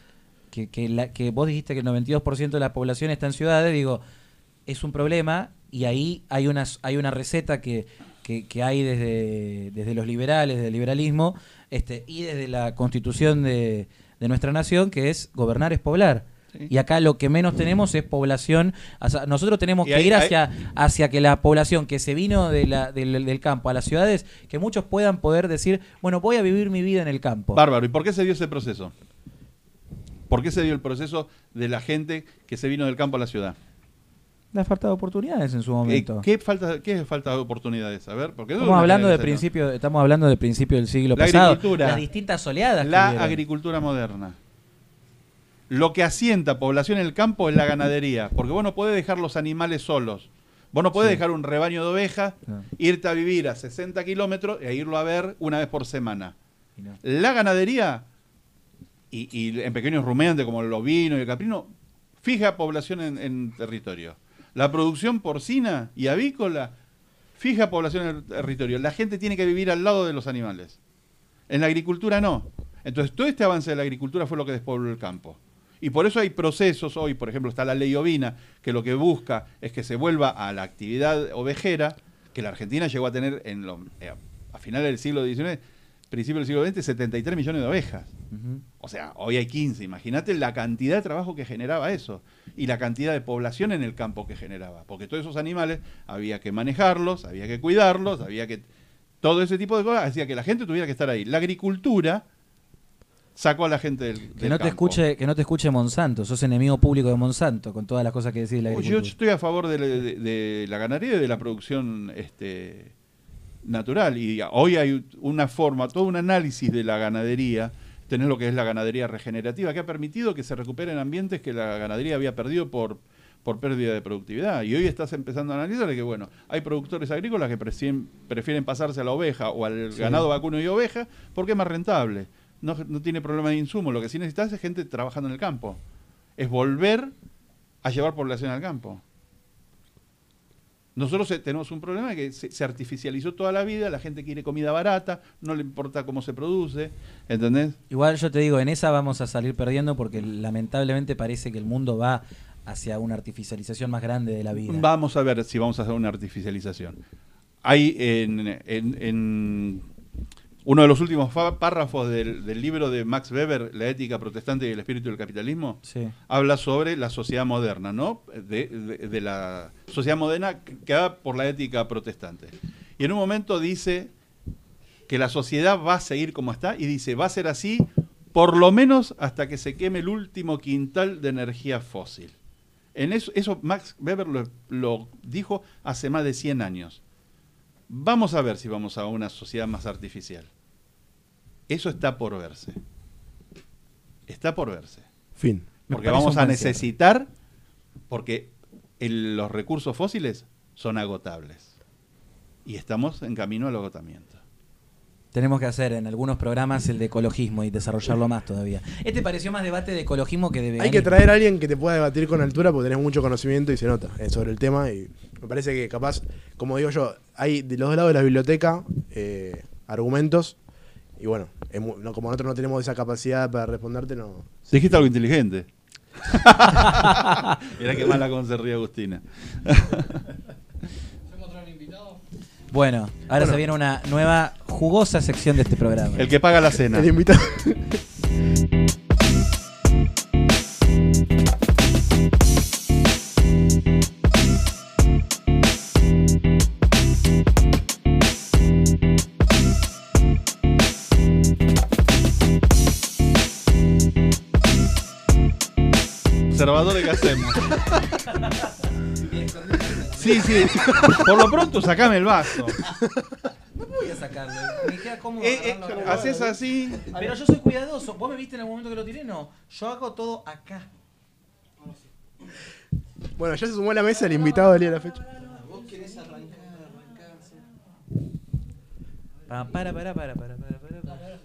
Speaker 1: que, que, la, que vos dijiste que el 92% de la población está en ciudades, digo, es un problema y ahí hay una, hay una receta que, que, hay desde, desde los liberales, desde el liberalismo, este, y desde la constitución de, de nuestra nación, que es gobernar es poblar.
Speaker 4: Sí.
Speaker 1: Y acá lo que menos tenemos es población. o sea, nosotros tenemos
Speaker 4: Y
Speaker 1: que
Speaker 4: ahí-
Speaker 1: ir
Speaker 4: ahí-
Speaker 1: hacia, hacia que la población que se vino de la- del, del campo a las ciudades, que muchos puedan poder decir, bueno, voy a vivir mi vida en el campo.
Speaker 4: Bárbaro. ¿Y por qué se dio ese proceso? ¿Por qué se dio el proceso de la gente que se vino del campo a la ciudad?
Speaker 1: La falta de oportunidades en su momento.
Speaker 4: ¿Qué, falta, ¿Qué es falta de oportunidades? A ver, porque
Speaker 1: Estamos hablando de principio, estamos hablando de principio del siglo
Speaker 4: La
Speaker 1: pasado.
Speaker 4: agricultura.
Speaker 1: Las distintas oleadas.
Speaker 4: La agricultura moderna. Lo que asienta población en el campo es la ganadería, porque vos no podés dejar los animales solos. Vos no podés
Speaker 1: Sí.
Speaker 4: dejar un rebaño de ovejas,
Speaker 1: No.
Speaker 4: irte a vivir a 60 kilómetros e irlo a ver una vez por semana.
Speaker 1: No.
Speaker 4: La ganadería, y, y en pequeños rumiantes como el ovino y el caprino, fija población en, en territorio. La producción porcina y avícola fija población en el territorio. La gente tiene que vivir al lado de los animales. En la agricultura no. Entonces todo este avance de la agricultura fue lo que despobló el campo. Y por eso hay procesos hoy, por ejemplo, está la ley ovina, que lo que busca es que se vuelva a la actividad ovejera, que la Argentina llegó a tener en lo- eh, a finales del siglo XIX, principio del siglo XX, 73 millones de ovejas. O sea, hoy hay 15. Imagínate la cantidad de trabajo que generaba eso y la cantidad de población en el campo que generaba. Porque todos esos animales había que manejarlos, había que cuidarlos, había que... Todo ese tipo de cosas hacía que la gente tuviera que estar ahí. La agricultura sacó a la gente del,
Speaker 1: Que
Speaker 4: del
Speaker 1: no te
Speaker 4: campo.
Speaker 1: escuche, que no te escuche Monsanto, sos enemigo público de Monsanto con todas las cosas que decís de la
Speaker 4: Uy, Yo
Speaker 1: agricultura.
Speaker 4: estoy a favor de, la- de- de la ganadería y de la producción este, natural. Y hoy hay una forma, todo un análisis de la ganadería, tener lo que es la ganadería regenerativa, que ha permitido que se recuperen ambientes que la ganadería había perdido por, por pérdida de productividad. Y hoy estás empezando a analizar que, bueno, hay productores agrícolas que prefieren, prefieren pasarse a la oveja o al
Speaker 1: Sí.
Speaker 4: ganado vacuno y oveja porque es más rentable. No, no tiene problema de insumo. Lo que sí necesitas es gente trabajando en el campo. Es volver a llevar población al campo. Nosotros eh, tenemos un problema de que se, se artificializó toda la vida, la gente quiere comida barata, no le importa cómo se produce, ¿entendés?
Speaker 1: Igual yo te digo, en esa vamos a salir perdiendo porque lamentablemente parece que el mundo va hacia una artificialización más grande de la vida.
Speaker 4: Vamos a ver si vamos a hacer una artificialización. Hay en, en- en uno de los últimos párrafos del, del libro de Max Weber, La ética protestante y el espíritu del capitalismo,
Speaker 1: Sí.
Speaker 4: habla sobre la sociedad moderna, ¿no? De, de- de la sociedad moderna que va por la ética protestante. Y en un momento dice que la sociedad va a seguir como está y dice, va a ser así por lo menos hasta que se queme el último quintal de energía fósil. En eso, eso Max Weber lo, lo dijo hace más de 100 años. Vamos a ver si vamos a una sociedad más artificial. Eso está por verse. Está por verse.
Speaker 2: Fin.
Speaker 4: Porque vamos a necesitar, porque el- los recursos fósiles son agotables. Y estamos en camino al agotamiento.
Speaker 1: Tenemos que hacer en algunos programas el de ecologismo y desarrollarlo más todavía. Este pareció más debate de ecologismo que de
Speaker 2: Hay que traer a alguien que te pueda debatir con altura porque tenés mucho conocimiento y se nota eh, sobre el tema. Y me parece que capaz, como digo yo, hay de los dos lados de la biblioteca eh, argumentos. Y bueno, es mu- no, como nosotros no tenemos esa capacidad para responderte, no.
Speaker 4: Dijiste algo inteligente. Mirá qué mala con se ríe Agustina.
Speaker 1: Bueno, ahora se viene una nueva jugosa sección de este programa.
Speaker 4: El que paga la cena.
Speaker 2: El invitado.
Speaker 4: Observadores que hacemos. Sí, sí. Por lo pronto, sacame el vaso.
Speaker 1: No voy a sacarlo. Me queda cómodo.
Speaker 4: Eh, eh, haces así.
Speaker 1: Pero yo soy cuidadoso. ¿Vos me viste en el momento que lo tiré? No. Yo hago todo acá.
Speaker 2: Bueno, ya se sumó a la mesa el invitado del día de la fecha.
Speaker 1: Pa- Para, para, para, para, para, para, para.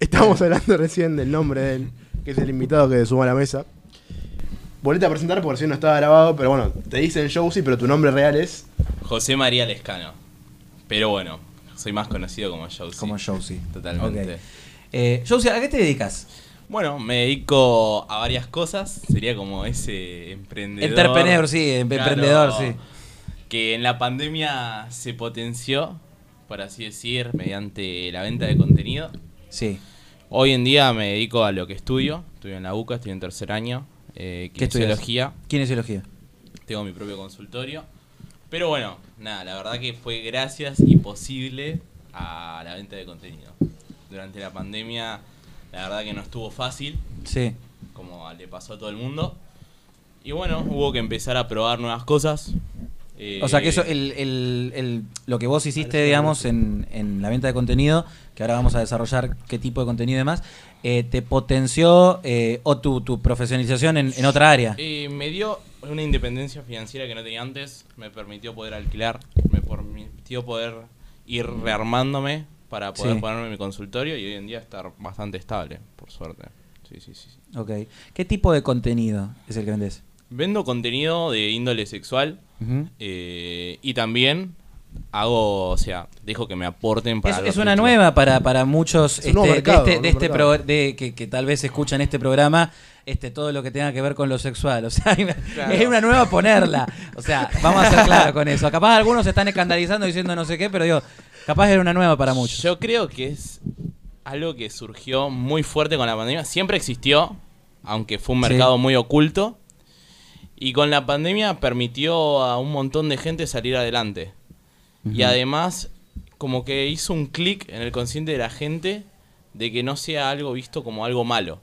Speaker 2: Estábamos hablando recién del nombre de él, que es el invitado que se sumó a la mesa. Volvete a presentar porque si no estaba grabado, pero bueno, te dicen Josie, pero tu nombre real es.
Speaker 6: José María Lescano. Pero bueno, soy más conocido como Josie.
Speaker 1: Como Josie.
Speaker 6: Totalmente.
Speaker 1: Ok. Eh, Josie, ¿a qué te dedicas?
Speaker 6: Bueno, me dedico a varias cosas. Sería como ese emprendedor.
Speaker 1: Entrepreneur, sí, em-
Speaker 6: Claro,
Speaker 1: emprendedor, sí.
Speaker 6: Que en la pandemia se potenció, por así decir, mediante la venta de contenido.
Speaker 1: Sí.
Speaker 6: Hoy en día me dedico a lo que estudio. Estudio en la UCA, estoy en tercer año. Eh, kinesiología.
Speaker 1: Kinesiología.
Speaker 6: Tengo mi propio consultorio. Pero bueno, nada, la verdad que fue gracias y posible a la venta de contenido. Durante la pandemia, la verdad que no estuvo fácil.
Speaker 1: Sí.
Speaker 6: como le pasó a todo el mundo. Y bueno, hubo que empezar a probar nuevas cosas. Eh,
Speaker 1: O sea que eso, el, el- el- lo que vos hiciste, digamos, en, en la venta de contenido, que ahora vamos a desarrollar qué tipo de contenido y demás, eh, te potenció eh, o tu, tu profesionalización en, en otra área.
Speaker 6: me dio una independencia financiera que no tenía antes, me permitió poder alquilar, me permitió poder ir rearmándome para poder
Speaker 1: Sí.
Speaker 6: ponerme mi consultorio y hoy en día estar bastante estable, por suerte. Sí, sí, sí.
Speaker 1: Ok. ¿Qué tipo de contenido es el que vendés?
Speaker 6: Vendo contenido de índole sexual eh, y también hago, o sea, dejo que me aporten para...
Speaker 1: Es, una nueva para, para muchos
Speaker 2: Es
Speaker 1: este,
Speaker 2: mercado,
Speaker 1: de este, de este pro- de- que, que tal vez escuchan este programa, este todo lo que tenga que ver con lo sexual. O sea,
Speaker 6: Claro.
Speaker 1: es una nueva ponerla. O sea, vamos a ser claros con eso. Capaz algunos se están escandalizando diciendo no sé qué, pero digo, capaz era una nueva para muchos.
Speaker 6: Yo creo que es algo que surgió muy fuerte con la pandemia. Siempre existió, aunque fue un
Speaker 1: Sí.
Speaker 6: mercado muy oculto. Y con la pandemia permitió a un montón de gente salir adelante. Y además, como que hizo un clic en el consciente de la gente de que no sea algo visto como algo malo.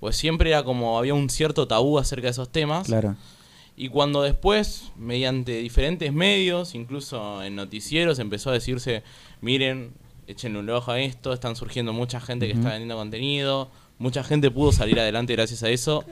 Speaker 6: Pues siempre era como había un cierto tabú acerca de esos temas.
Speaker 1: Claro.
Speaker 6: Y cuando después, mediante diferentes medios, incluso en noticieros, empezó a decirse, miren, échenle un ojo a esto, están surgiendo mucha gente que está vendiendo contenido, mucha gente pudo salir adelante gracias a eso.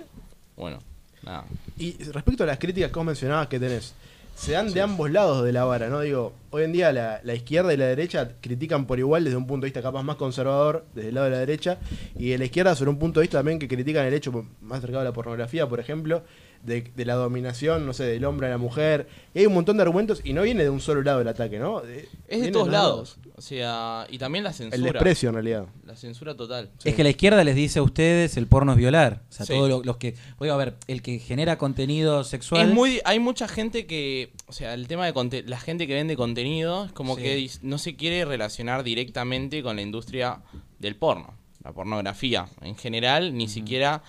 Speaker 6: Bueno, nada.
Speaker 2: Y respecto a las críticas que vos mencionabas que tenés, se dan de ambos lados de la vara, ¿no? Digo, hoy en día la, la izquierda y la derecha critican por igual desde un punto de vista capaz más conservador, desde el lado de la derecha, y de la izquierda sobre un punto de vista también que critican el hecho más cercano a la pornografía, por ejemplo, de, de la dominación, no sé, del hombre a la mujer. Y hay un montón de argumentos y no viene de un solo lado el ataque, ¿no? De-
Speaker 6: Es de todos lados. O sea, y también la censura.
Speaker 2: El desprecio en realidad.
Speaker 6: La censura total.
Speaker 1: Es que la izquierda les dice a ustedes el porno es violar. O sea,
Speaker 6: Sí.
Speaker 1: todos lo- los que. Oiga, a ver, el que genera contenido sexual.
Speaker 6: Es muy, hay mucha gente que, o sea, el tema de conte- la gente que vende contenido es como
Speaker 1: Sí.
Speaker 6: que no se quiere relacionar directamente con la industria del porno, la pornografía en general, ni siquiera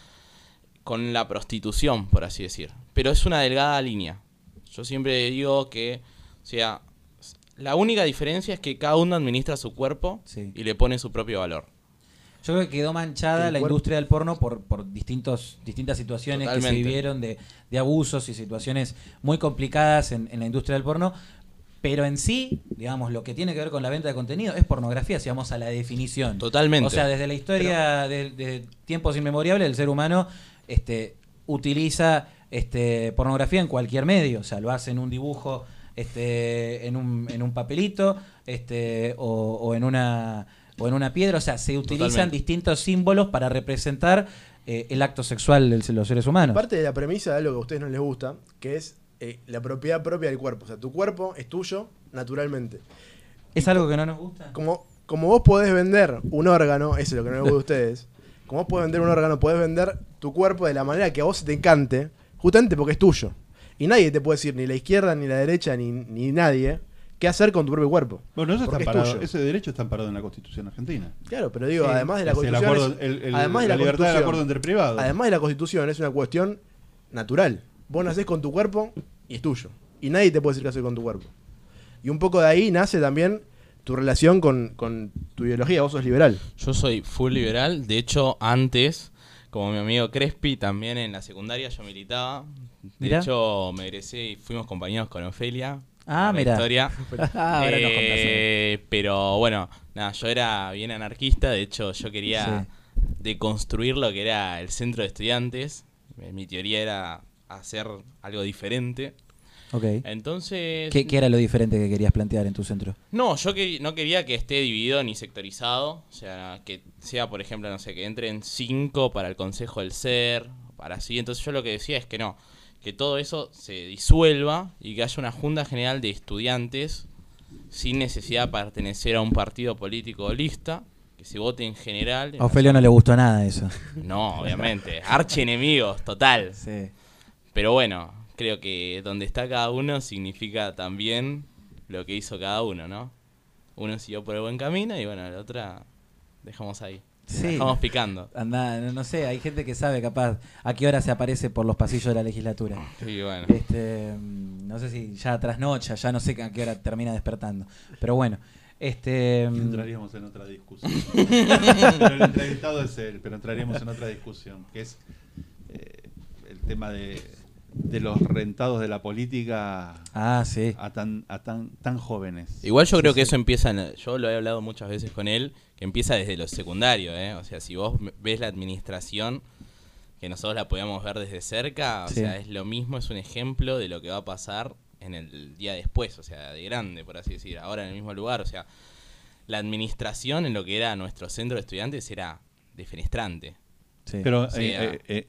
Speaker 6: con la prostitución, por así decir. Pero es una delgada línea. Yo siempre digo que, o sea, la única diferencia es que cada uno administra su cuerpo
Speaker 1: Sí.
Speaker 6: y le pone su propio valor.
Speaker 1: Yo creo que quedó manchada
Speaker 2: El
Speaker 1: la
Speaker 2: cuerpo-
Speaker 1: industria del porno por, por distintos, distintas situaciones que se vivieron de, de abusos y situaciones muy complicadas en, en la industria del porno. Pero en sí, digamos, lo que tiene que ver con la venta de contenido es pornografía, si vamos a la definición.
Speaker 6: Totalmente.
Speaker 1: O sea, desde la historia de, de tiempos inmemoriales, el ser humano este, utiliza este, pornografía en cualquier medio. O sea, lo hace en un dibujo, este, en, un, en un papelito, este, o, o en una o en una piedra. O sea, se utilizan
Speaker 6: Totalmente.
Speaker 1: distintos símbolos para representar eh, el acto sexual de los seres humanos.
Speaker 2: Parte de la premisa de algo que a ustedes no les gusta, que es eh, la propiedad propia del cuerpo. O sea, tu cuerpo es tuyo naturalmente.
Speaker 1: ¿Es algo que no nos gusta?
Speaker 2: Como, como vos podés vender un órgano, eso es lo que no les gusta a ustedes. Como vos podés vender un órgano, podés vender tu cuerpo de la manera que a vos te encante, justamente porque es tuyo. Y nadie te puede decir, ni la izquierda, ni la derecha, ni, ni nadie, qué hacer con tu propio cuerpo.
Speaker 4: Bueno, eso está
Speaker 2: es
Speaker 4: amparado-
Speaker 2: tuyo.
Speaker 4: ese derecho está amparado en la Constitución argentina.
Speaker 2: Claro, pero digo,
Speaker 1: Sí,
Speaker 2: además de la
Speaker 4: Es el
Speaker 2: constitución.
Speaker 4: acuerdo-
Speaker 2: es-
Speaker 4: el- el-
Speaker 2: además de
Speaker 4: la
Speaker 2: la,
Speaker 4: libertad del
Speaker 2: constitución-
Speaker 4: acuerdo entre privados.
Speaker 2: Además de la constitución, es una cuestión natural. Vos nacés con tu cuerpo y es tuyo. Y nadie te puede decir qué hacer con tu cuerpo. Y un poco de ahí nace también tu relación con, con tu ideología. Vos sos liberal.
Speaker 6: Yo soy full liberal, de hecho antes, como mi amigo Crespi, también en la secundaria yo militaba. De
Speaker 1: Mirá.
Speaker 6: hecho me egresé y fuimos compañeros con Ofelia.
Speaker 1: Ah, mirá.
Speaker 6: historia.
Speaker 1: Ahora nos contás.
Speaker 6: Eh, pero bueno, nada, yo era bien anarquista, de hecho yo quería deconstruir lo que era el centro de estudiantes. Eh, Mi teoría era hacer algo diferente.
Speaker 1: Ok.
Speaker 6: Entonces...
Speaker 1: ¿Qué, qué era lo diferente que querías plantear en tu centro?
Speaker 6: No, yo que, no quería que esté dividido ni sectorizado. O sea, que sea, por ejemplo, no sé, que entren cinco para el Consejo del Ser, para así. Entonces yo lo que decía es que no, que todo eso se disuelva y que haya una Junta General de Estudiantes sin necesidad de pertenecer a un partido político o lista, que se vote en general.
Speaker 1: A Ofelio no le gustó nada eso.
Speaker 6: No, obviamente. Archienemigos, total.
Speaker 1: Sí.
Speaker 6: Pero bueno, creo que donde está cada uno significa también lo que hizo cada uno, ¿no? Uno siguió por el buen camino y bueno, la otra dejamos ahí.
Speaker 1: Sí.
Speaker 6: Dejamos picando.
Speaker 1: Anda, no, no sé, hay gente que sabe capaz a qué hora se aparece por los pasillos de la legislatura.
Speaker 6: Y bueno.
Speaker 1: Este, mm, no sé si ya trasnocha, ya no sé a qué hora termina despertando. Pero bueno, Este,
Speaker 4: Y entraríamos en otra discusión. pero el entrevistado es él, pero entraríamos en otra discusión, que es eh, el tema de, de los rentados de la política
Speaker 1: ah, sí.
Speaker 4: a tan, a tan, tan jóvenes.
Speaker 6: Igual yo
Speaker 1: Sí,
Speaker 6: creo que
Speaker 1: sí.
Speaker 6: eso empieza, en- yo lo he hablado muchas veces con él, que empieza desde lo secundario, ¿eh? O sea, si vos ves la administración, que nosotros la podemos ver desde cerca, o
Speaker 1: Sí.
Speaker 6: sea, es lo mismo, es un ejemplo de lo que va a pasar en el día después, o sea, de grande, por así decir, ahora en el mismo lugar, o sea, la administración en lo que era nuestro centro de estudiantes era defenestrante.
Speaker 1: sí.
Speaker 4: Pero
Speaker 6: Sí,
Speaker 4: eh,
Speaker 6: ah.
Speaker 4: eh, eh,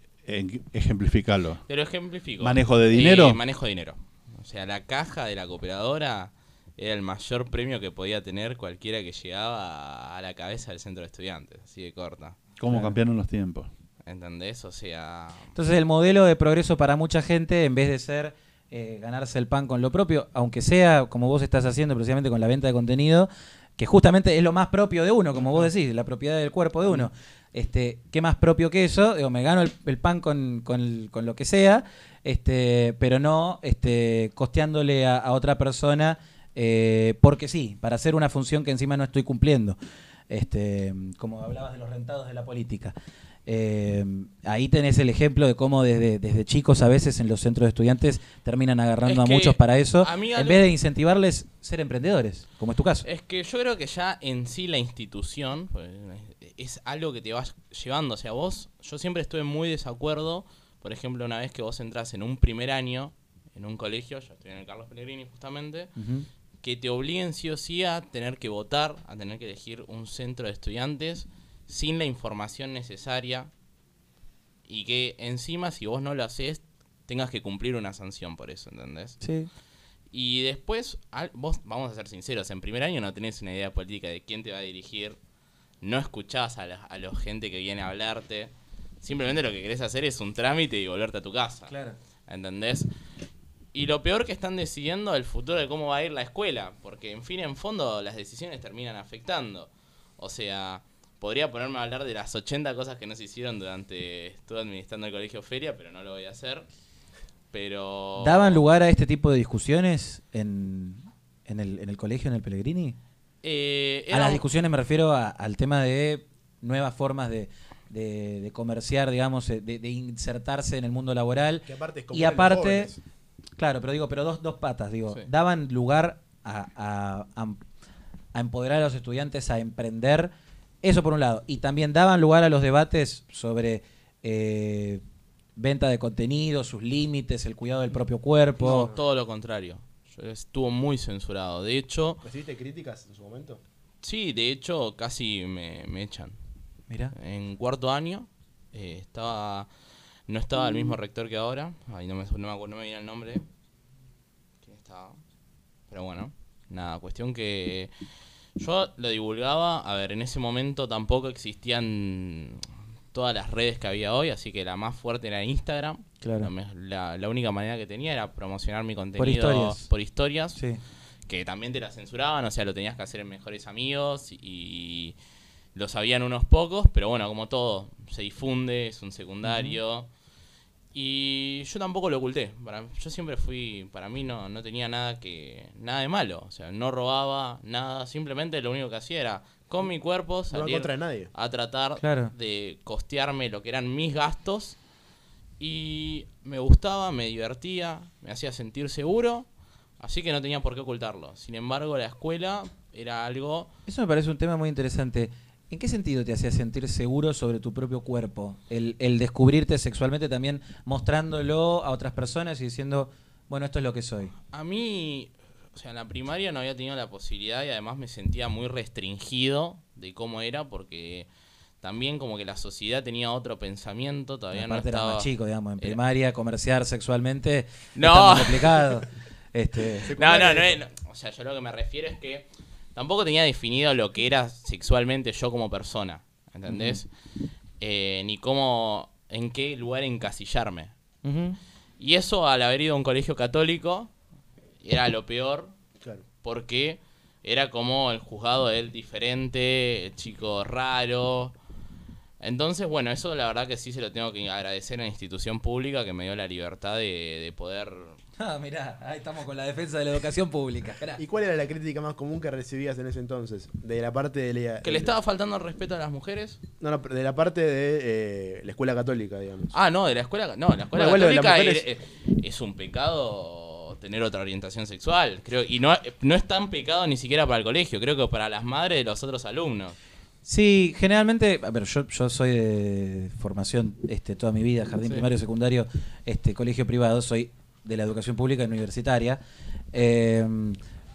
Speaker 4: ejemplificalo.
Speaker 6: Te lo ejemplifico.
Speaker 4: ¿Manejo de dinero?
Speaker 6: Eh, manejo de dinero. O sea, la caja de la cooperadora era el mayor premio que podía tener cualquiera que llegaba a la cabeza del centro de estudiantes, así de corta.
Speaker 4: ¿Cómo
Speaker 1: Claro.
Speaker 4: cambiaron los tiempos?
Speaker 6: ¿Entendés? O sea,
Speaker 1: Entonces el modelo de progreso para mucha gente, en vez de ser eh, ganarse el pan con lo propio, aunque sea como vos estás haciendo precisamente con la venta de contenido, que justamente es lo más propio de uno, como vos decís, la propiedad del cuerpo de uno. Este, ¿Qué más propio que eso? Digo, me gano el, el pan con, con- con lo que sea, este, pero no este, costeándole a, a otra persona eh, porque sí, para hacer una función que encima no estoy cumpliendo. Este, como hablabas de los rentados de la política. Eh, ahí tenés el ejemplo de cómo desde, desde chicos a veces en los centros de estudiantes terminan agarrando
Speaker 6: Es
Speaker 1: a muchos para eso,
Speaker 6: a mí
Speaker 1: en vez de incentivarles ser emprendedores, como es tu caso.
Speaker 6: es que yo creo que ya en sí la institución pues, es algo que te vas llevando. O sea, vos, yo siempre estuve muy desacuerdo, por ejemplo, una vez que vos entras en un primer año en un colegio, yo estoy en el Carlos Pellegrini justamente, que te obliguen sí o sí a tener que votar, a tener que elegir un centro de estudiantes sin la información necesaria y que encima si vos no lo haces tengas que cumplir una sanción por eso, ¿entendés?
Speaker 1: Sí.
Speaker 6: Y después, al- vos, vamos a ser sinceros, en primer año no tenés una idea política de quién te va a dirigir, no escuchás a la a la gente que viene a hablarte, simplemente lo que querés hacer es un trámite y volverte a tu casa.
Speaker 1: Claro.
Speaker 6: ¿Entendés? Y lo peor que están decidiendo el futuro de cómo va a ir la escuela, porque en fin, en fondo, las decisiones terminan afectando. O sea, podría ponerme a hablar de las 80 cosas que no se hicieron durante estuve administrando el colegio Feria, pero no lo voy a hacer. Pero...
Speaker 1: ¿Daban lugar a este tipo de discusiones en, en, el, en el colegio, en el Pellegrini?
Speaker 6: Eh,
Speaker 1: A las discusiones me refiero a- al tema de nuevas formas de, de- de comerciar, digamos, eh, de, de insertarse en el mundo laboral.
Speaker 2: Que aparte es como
Speaker 1: Y aparte, claro, pero digo, pero dos, dos patas, digo,
Speaker 6: Sí.
Speaker 1: daban lugar a, a- a- a empoderar a los estudiantes a emprender, eso por un lado, y también daban lugar a los debates sobre eh, venta de contenido, sus límites, el cuidado del propio
Speaker 6: No,
Speaker 1: cuerpo.
Speaker 6: todo lo contrario. Yo- Estuvo muy censurado. De hecho,
Speaker 2: ¿Recibiste críticas en su momento?
Speaker 6: sí, de hecho casi me, me echan.
Speaker 1: Mira,
Speaker 6: En cuarto año eh, estaba no estaba el mismo rector que ahora. Ay, no me, no me acuerdo, no me viene el nombre. ¿Quién estaba? Pero bueno, nada, cuestión que yo lo divulgaba. A ver, en ese momento tampoco existían todas las redes que había hoy, así que la más fuerte era Instagram.
Speaker 1: Claro.
Speaker 6: La, la- única manera que tenía era promocionar mi contenido
Speaker 1: historias.
Speaker 6: por historias
Speaker 1: sí.
Speaker 6: que también te la censuraban, o sea, lo tenías que hacer en mejores amigos y lo sabían unos pocos, pero bueno, como todo, se difunde, es un secundario. Y yo tampoco lo oculté. Para, yo siempre fui, para mí no, no tenía nada que nada de malo, o sea, no robaba nada, simplemente lo único que hacía era con mi cuerpo
Speaker 2: No
Speaker 6: salir
Speaker 2: contra de nadie.
Speaker 6: a tratar
Speaker 1: Claro.
Speaker 6: de costearme lo que eran mis gastos y me gustaba, me divertía, me hacía sentir seguro, así que no tenía por qué ocultarlo. Sin embargo, la escuela era algo...
Speaker 1: Eso me parece un tema muy interesante. ¿En qué sentido te hacía sentir seguro sobre tu propio cuerpo? El, el descubrirte sexualmente también mostrándolo a otras personas y diciendo, bueno, esto es lo que soy.
Speaker 6: A mí, o sea, en la primaria no había tenido la posibilidad y además me sentía muy restringido de cómo era porque también como que la sociedad tenía otro pensamiento, todavía no
Speaker 1: Aparte era
Speaker 6: estaba...
Speaker 1: más chico, digamos, en
Speaker 6: era-
Speaker 1: primaria, comerciar sexualmente
Speaker 6: No.
Speaker 1: está complicado. este,
Speaker 6: No, no, no, es- no. O sea, yo lo que me refiero es que tampoco tenía definido lo que era sexualmente yo como persona, ¿entendés? Eh, ni cómo, en qué lugar encasillarme. Y eso al haber ido a un colegio católico era lo peor
Speaker 2: Claro.
Speaker 6: porque era como el juzgado del diferente, el chico raro. Entonces, bueno, eso la verdad que sí se lo tengo que agradecer a la institución pública que me dio la libertad de, de poder
Speaker 1: Ah, mirá, ahí estamos con la defensa de la educación pública.
Speaker 2: ¿Y cuál era la crítica más común que recibías en ese entonces? De la parte de la,
Speaker 6: Que le estaba faltando el respeto a las mujeres.
Speaker 2: No, no, de la parte de eh, la escuela católica, digamos.
Speaker 6: Ah, no, de la escuela. No, la escuela
Speaker 2: Bueno,
Speaker 6: católica es, es un pecado tener otra orientación sexual. Creo, y no, no es tan pecado ni siquiera para el colegio, creo que para las madres de los otros alumnos.
Speaker 1: Sí, generalmente, a ver, yo, yo soy de formación este, toda mi vida, jardín
Speaker 6: Sí.
Speaker 1: primario, secundario, este, colegio privado, soy de la educación pública y universitaria. Eh,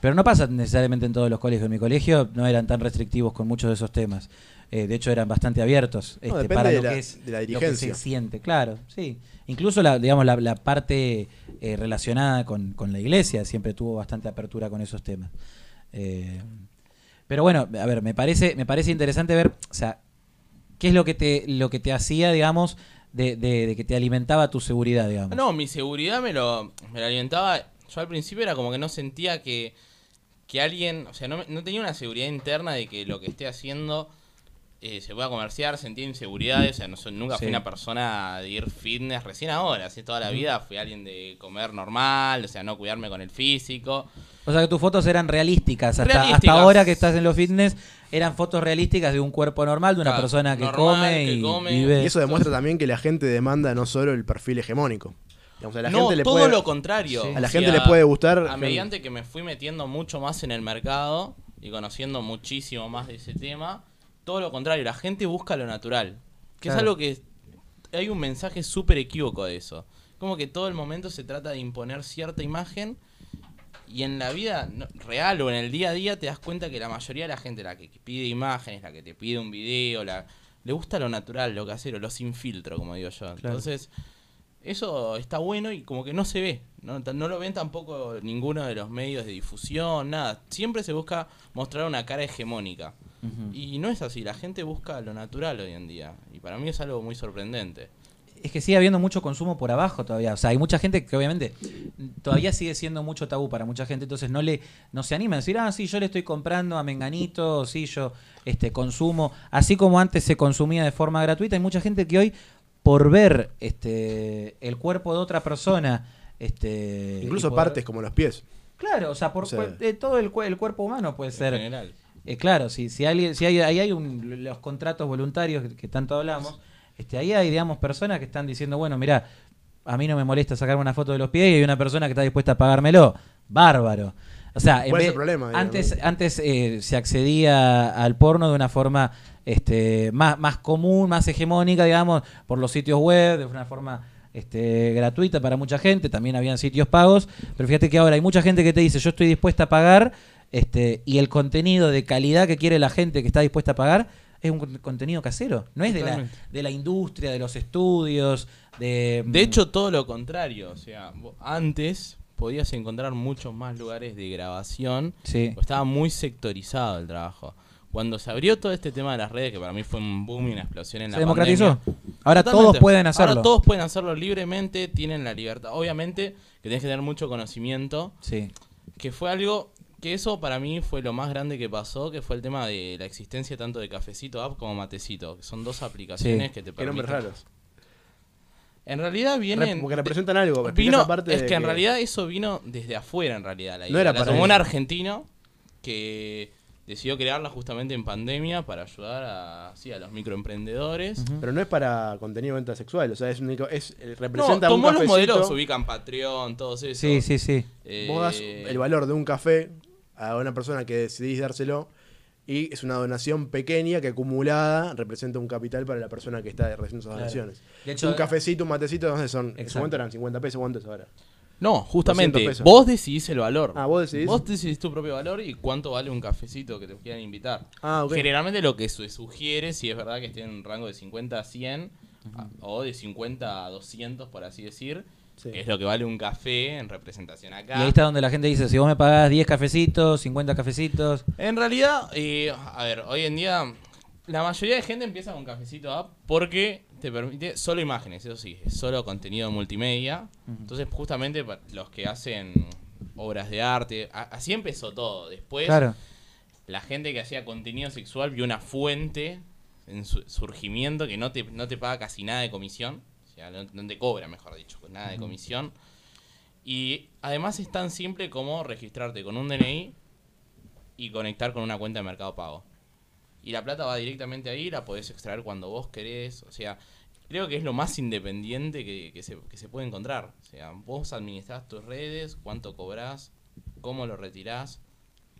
Speaker 1: pero no pasa necesariamente en todos los colegios. En mi colegio no eran tan restrictivos con muchos de esos temas. Eh, de hecho, eran bastante abiertos
Speaker 2: No,
Speaker 1: este, para
Speaker 2: de
Speaker 1: lo
Speaker 2: la-
Speaker 1: que es
Speaker 2: de la
Speaker 1: lo que
Speaker 2: dirigencia.
Speaker 1: se siente. Claro, sí. Incluso la, digamos, la, la parte eh, relacionada con, con la iglesia siempre tuvo bastante apertura con esos temas. Pero bueno, a ver, me parece, me parece interesante ver, o sea, qué es lo que te, lo que te hacía, digamos, de, de- de que te alimentaba tu seguridad, digamos.
Speaker 6: No, mi seguridad me lo, me lo alimentaba. Yo al principio era como que no sentía que, que alguien, o sea, no, no tenía una seguridad interna de que lo que esté haciendo eh, se pueda comerciar, sentía inseguridades, o sea, no soy- nunca
Speaker 1: Sí.
Speaker 6: fui una persona de ir fitness, recién ahora, así toda la vida fui alguien de comer normal, o sea, no cuidarme con el físico.
Speaker 1: O sea que tus fotos eran realísticas. Hasta,
Speaker 6: Realísticas.
Speaker 1: hasta ahora que estás en los fitness, eran fotos realísticas de un cuerpo normal, de una
Speaker 6: Claro,
Speaker 1: persona que
Speaker 6: normal,
Speaker 1: come
Speaker 6: que
Speaker 1: y
Speaker 6: come.
Speaker 1: vive.
Speaker 2: Y eso demuestra también que la gente demanda no solo el perfil hegemónico. Digamos, a la
Speaker 6: no,
Speaker 2: gente le
Speaker 6: todo
Speaker 2: puede,
Speaker 6: lo contrario.
Speaker 1: Sí.
Speaker 2: A la
Speaker 6: O
Speaker 2: gente
Speaker 6: sea,
Speaker 2: le puede gustar.
Speaker 6: A mediante que me fui metiendo mucho más en el mercado y conociendo muchísimo más de ese tema, todo lo contrario, la gente busca lo natural. Que es algo que hay un mensaje súper equívoco de eso. Como que todo el momento se trata de imponer cierta imagen y en la vida real o en el día a día te das cuenta que la mayoría de la gente, la que pide imágenes, la que te pide un video, la, le gusta lo natural, lo casero, lo sin filtro, como digo yo. Entonces, eso está bueno y como que no se ve. No, no lo ven tampoco ninguno de los medios de difusión, nada. Siempre se busca mostrar una cara hegemónica. Y no es así, la gente busca lo natural hoy en día. Y para mí es algo muy sorprendente.
Speaker 1: Es que sigue habiendo mucho consumo por abajo todavía. O sea, hay mucha gente que obviamente todavía sigue siendo mucho tabú para mucha gente. Entonces no le no se anima a decir, ah, sí, yo le estoy comprando a Menganito, sí, yo este, consumo. Así como antes se consumía de forma gratuita, hay mucha gente que hoy, por ver este el cuerpo de otra persona, este,
Speaker 2: Incluso
Speaker 1: poder-
Speaker 2: partes como los pies.
Speaker 1: Claro, o sea, por
Speaker 2: O sea-
Speaker 1: eh, todo el, el cuerpo humano puede
Speaker 6: En
Speaker 1: ser.
Speaker 6: general.
Speaker 1: Eh, claro, si, si alguien, si hay, ahí hay un- los contratos voluntarios que, que tanto hablamos, este, ahí hay, digamos, personas que están diciendo, bueno, mira, a mí no me molesta sacarme una foto de los pies y hay una persona que está dispuesta a pagármelo. Bárbaro. O sea, en
Speaker 2: ¿Cuál es
Speaker 1: vez-
Speaker 2: el problema, digamos?
Speaker 1: antes, antes eh, se accedía al porno de una forma este, más, más común, más hegemónica, digamos, por los sitios web, de una forma este, gratuita para mucha gente, también habían sitios pagos, pero fíjate que ahora hay mucha gente que te dice, yo estoy dispuesta a pagar, este, y el contenido de calidad que quiere la gente que está dispuesta a pagar es un con- contenido casero, no es de la, de la industria, de los estudios, de...
Speaker 6: De hecho, todo lo contrario. O sea, antes podías encontrar muchos más lugares de grabación.
Speaker 1: sí.
Speaker 6: Estaba muy sectorizado el trabajo. Cuando se abrió todo este tema de las redes, que para mí fue un boom y una explosión en
Speaker 1: se
Speaker 6: la
Speaker 1: democratizó.
Speaker 6: pandemia,
Speaker 1: Ahora todos pueden hacerlo.
Speaker 6: Ahora todos pueden hacerlo libremente, tienen la libertad. Obviamente que tienes que tener mucho conocimiento,
Speaker 1: Sí.
Speaker 6: que fue algo que eso para mí fue lo más grande que pasó, que fue el tema de la existencia tanto de Cafecito App como Matecito, que son dos aplicaciones
Speaker 1: Sí.
Speaker 6: que te
Speaker 2: Qué nombres
Speaker 6: permiten.
Speaker 2: raros.
Speaker 6: En realidad vienen
Speaker 2: porque representan algo.
Speaker 6: Vino,
Speaker 2: esa parte
Speaker 6: es que en realidad eso vino desde afuera en realidad. La
Speaker 2: No era
Speaker 6: La
Speaker 2: para
Speaker 6: tomó un
Speaker 2: eso.
Speaker 6: argentino que decidió crearla justamente en pandemia para ayudar a, sí, a los microemprendedores.
Speaker 1: Ujú.
Speaker 2: Pero no es para contenido de venta sexual. O sea, es, único, es eh,
Speaker 6: No,
Speaker 2: representa un
Speaker 6: tomó los
Speaker 2: cafecito.
Speaker 6: modelos, ubican Patreon, todos esos.
Speaker 1: Sí, sí, sí.
Speaker 6: Eh,
Speaker 2: Vos das el valor de un café a una persona que decidís dárselo y es una donación pequeña que acumulada representa un capital para la persona que está recibiendo esas
Speaker 1: Claro.
Speaker 2: donaciones.
Speaker 1: De hecho,
Speaker 2: un cafecito, un matecito, no sé, son, en su momento eran 50 pesos, ¿cuánto es ahora?
Speaker 6: No, justamente,
Speaker 2: 200 pesos.
Speaker 6: vos decidís el valor.
Speaker 2: Ah, vos decidís.
Speaker 6: Vos decidís tu propio valor y cuánto vale un cafecito que te quieran invitar.
Speaker 2: Ah, ok.
Speaker 6: Generalmente lo que se sugiere, si es verdad que esté en un rango de 50 a 100, a- o de 50 a 200, por así decir,
Speaker 2: Sí.
Speaker 6: que es lo que vale un café en representación acá.
Speaker 1: Y ahí está donde la gente dice, si vos me pagás 10 cafecitos, 50 cafecitos,
Speaker 6: En realidad, eh, a ver, hoy en día la mayoría de gente empieza con cafecito app porque te permite solo imágenes, eso sí, solo contenido multimedia. Entonces, justamente para los que hacen obras de arte, a- así empezó todo. Después,
Speaker 1: claro.
Speaker 6: la gente que hacía contenido sexual vio una fuente en su surgimiento que no te, no te paga casi nada de comisión. O sea, no, no te cobra, mejor dicho, nada de comisión. Y además es tan simple como registrarte con un DNI y conectar con una cuenta de Mercado Pago. Y la plata va directamente ahí, la podés extraer cuando vos querés. O sea, creo que es lo más independiente que, que se, que se puede encontrar. O sea, vos administrás tus redes, cuánto cobrás, cómo lo retirás.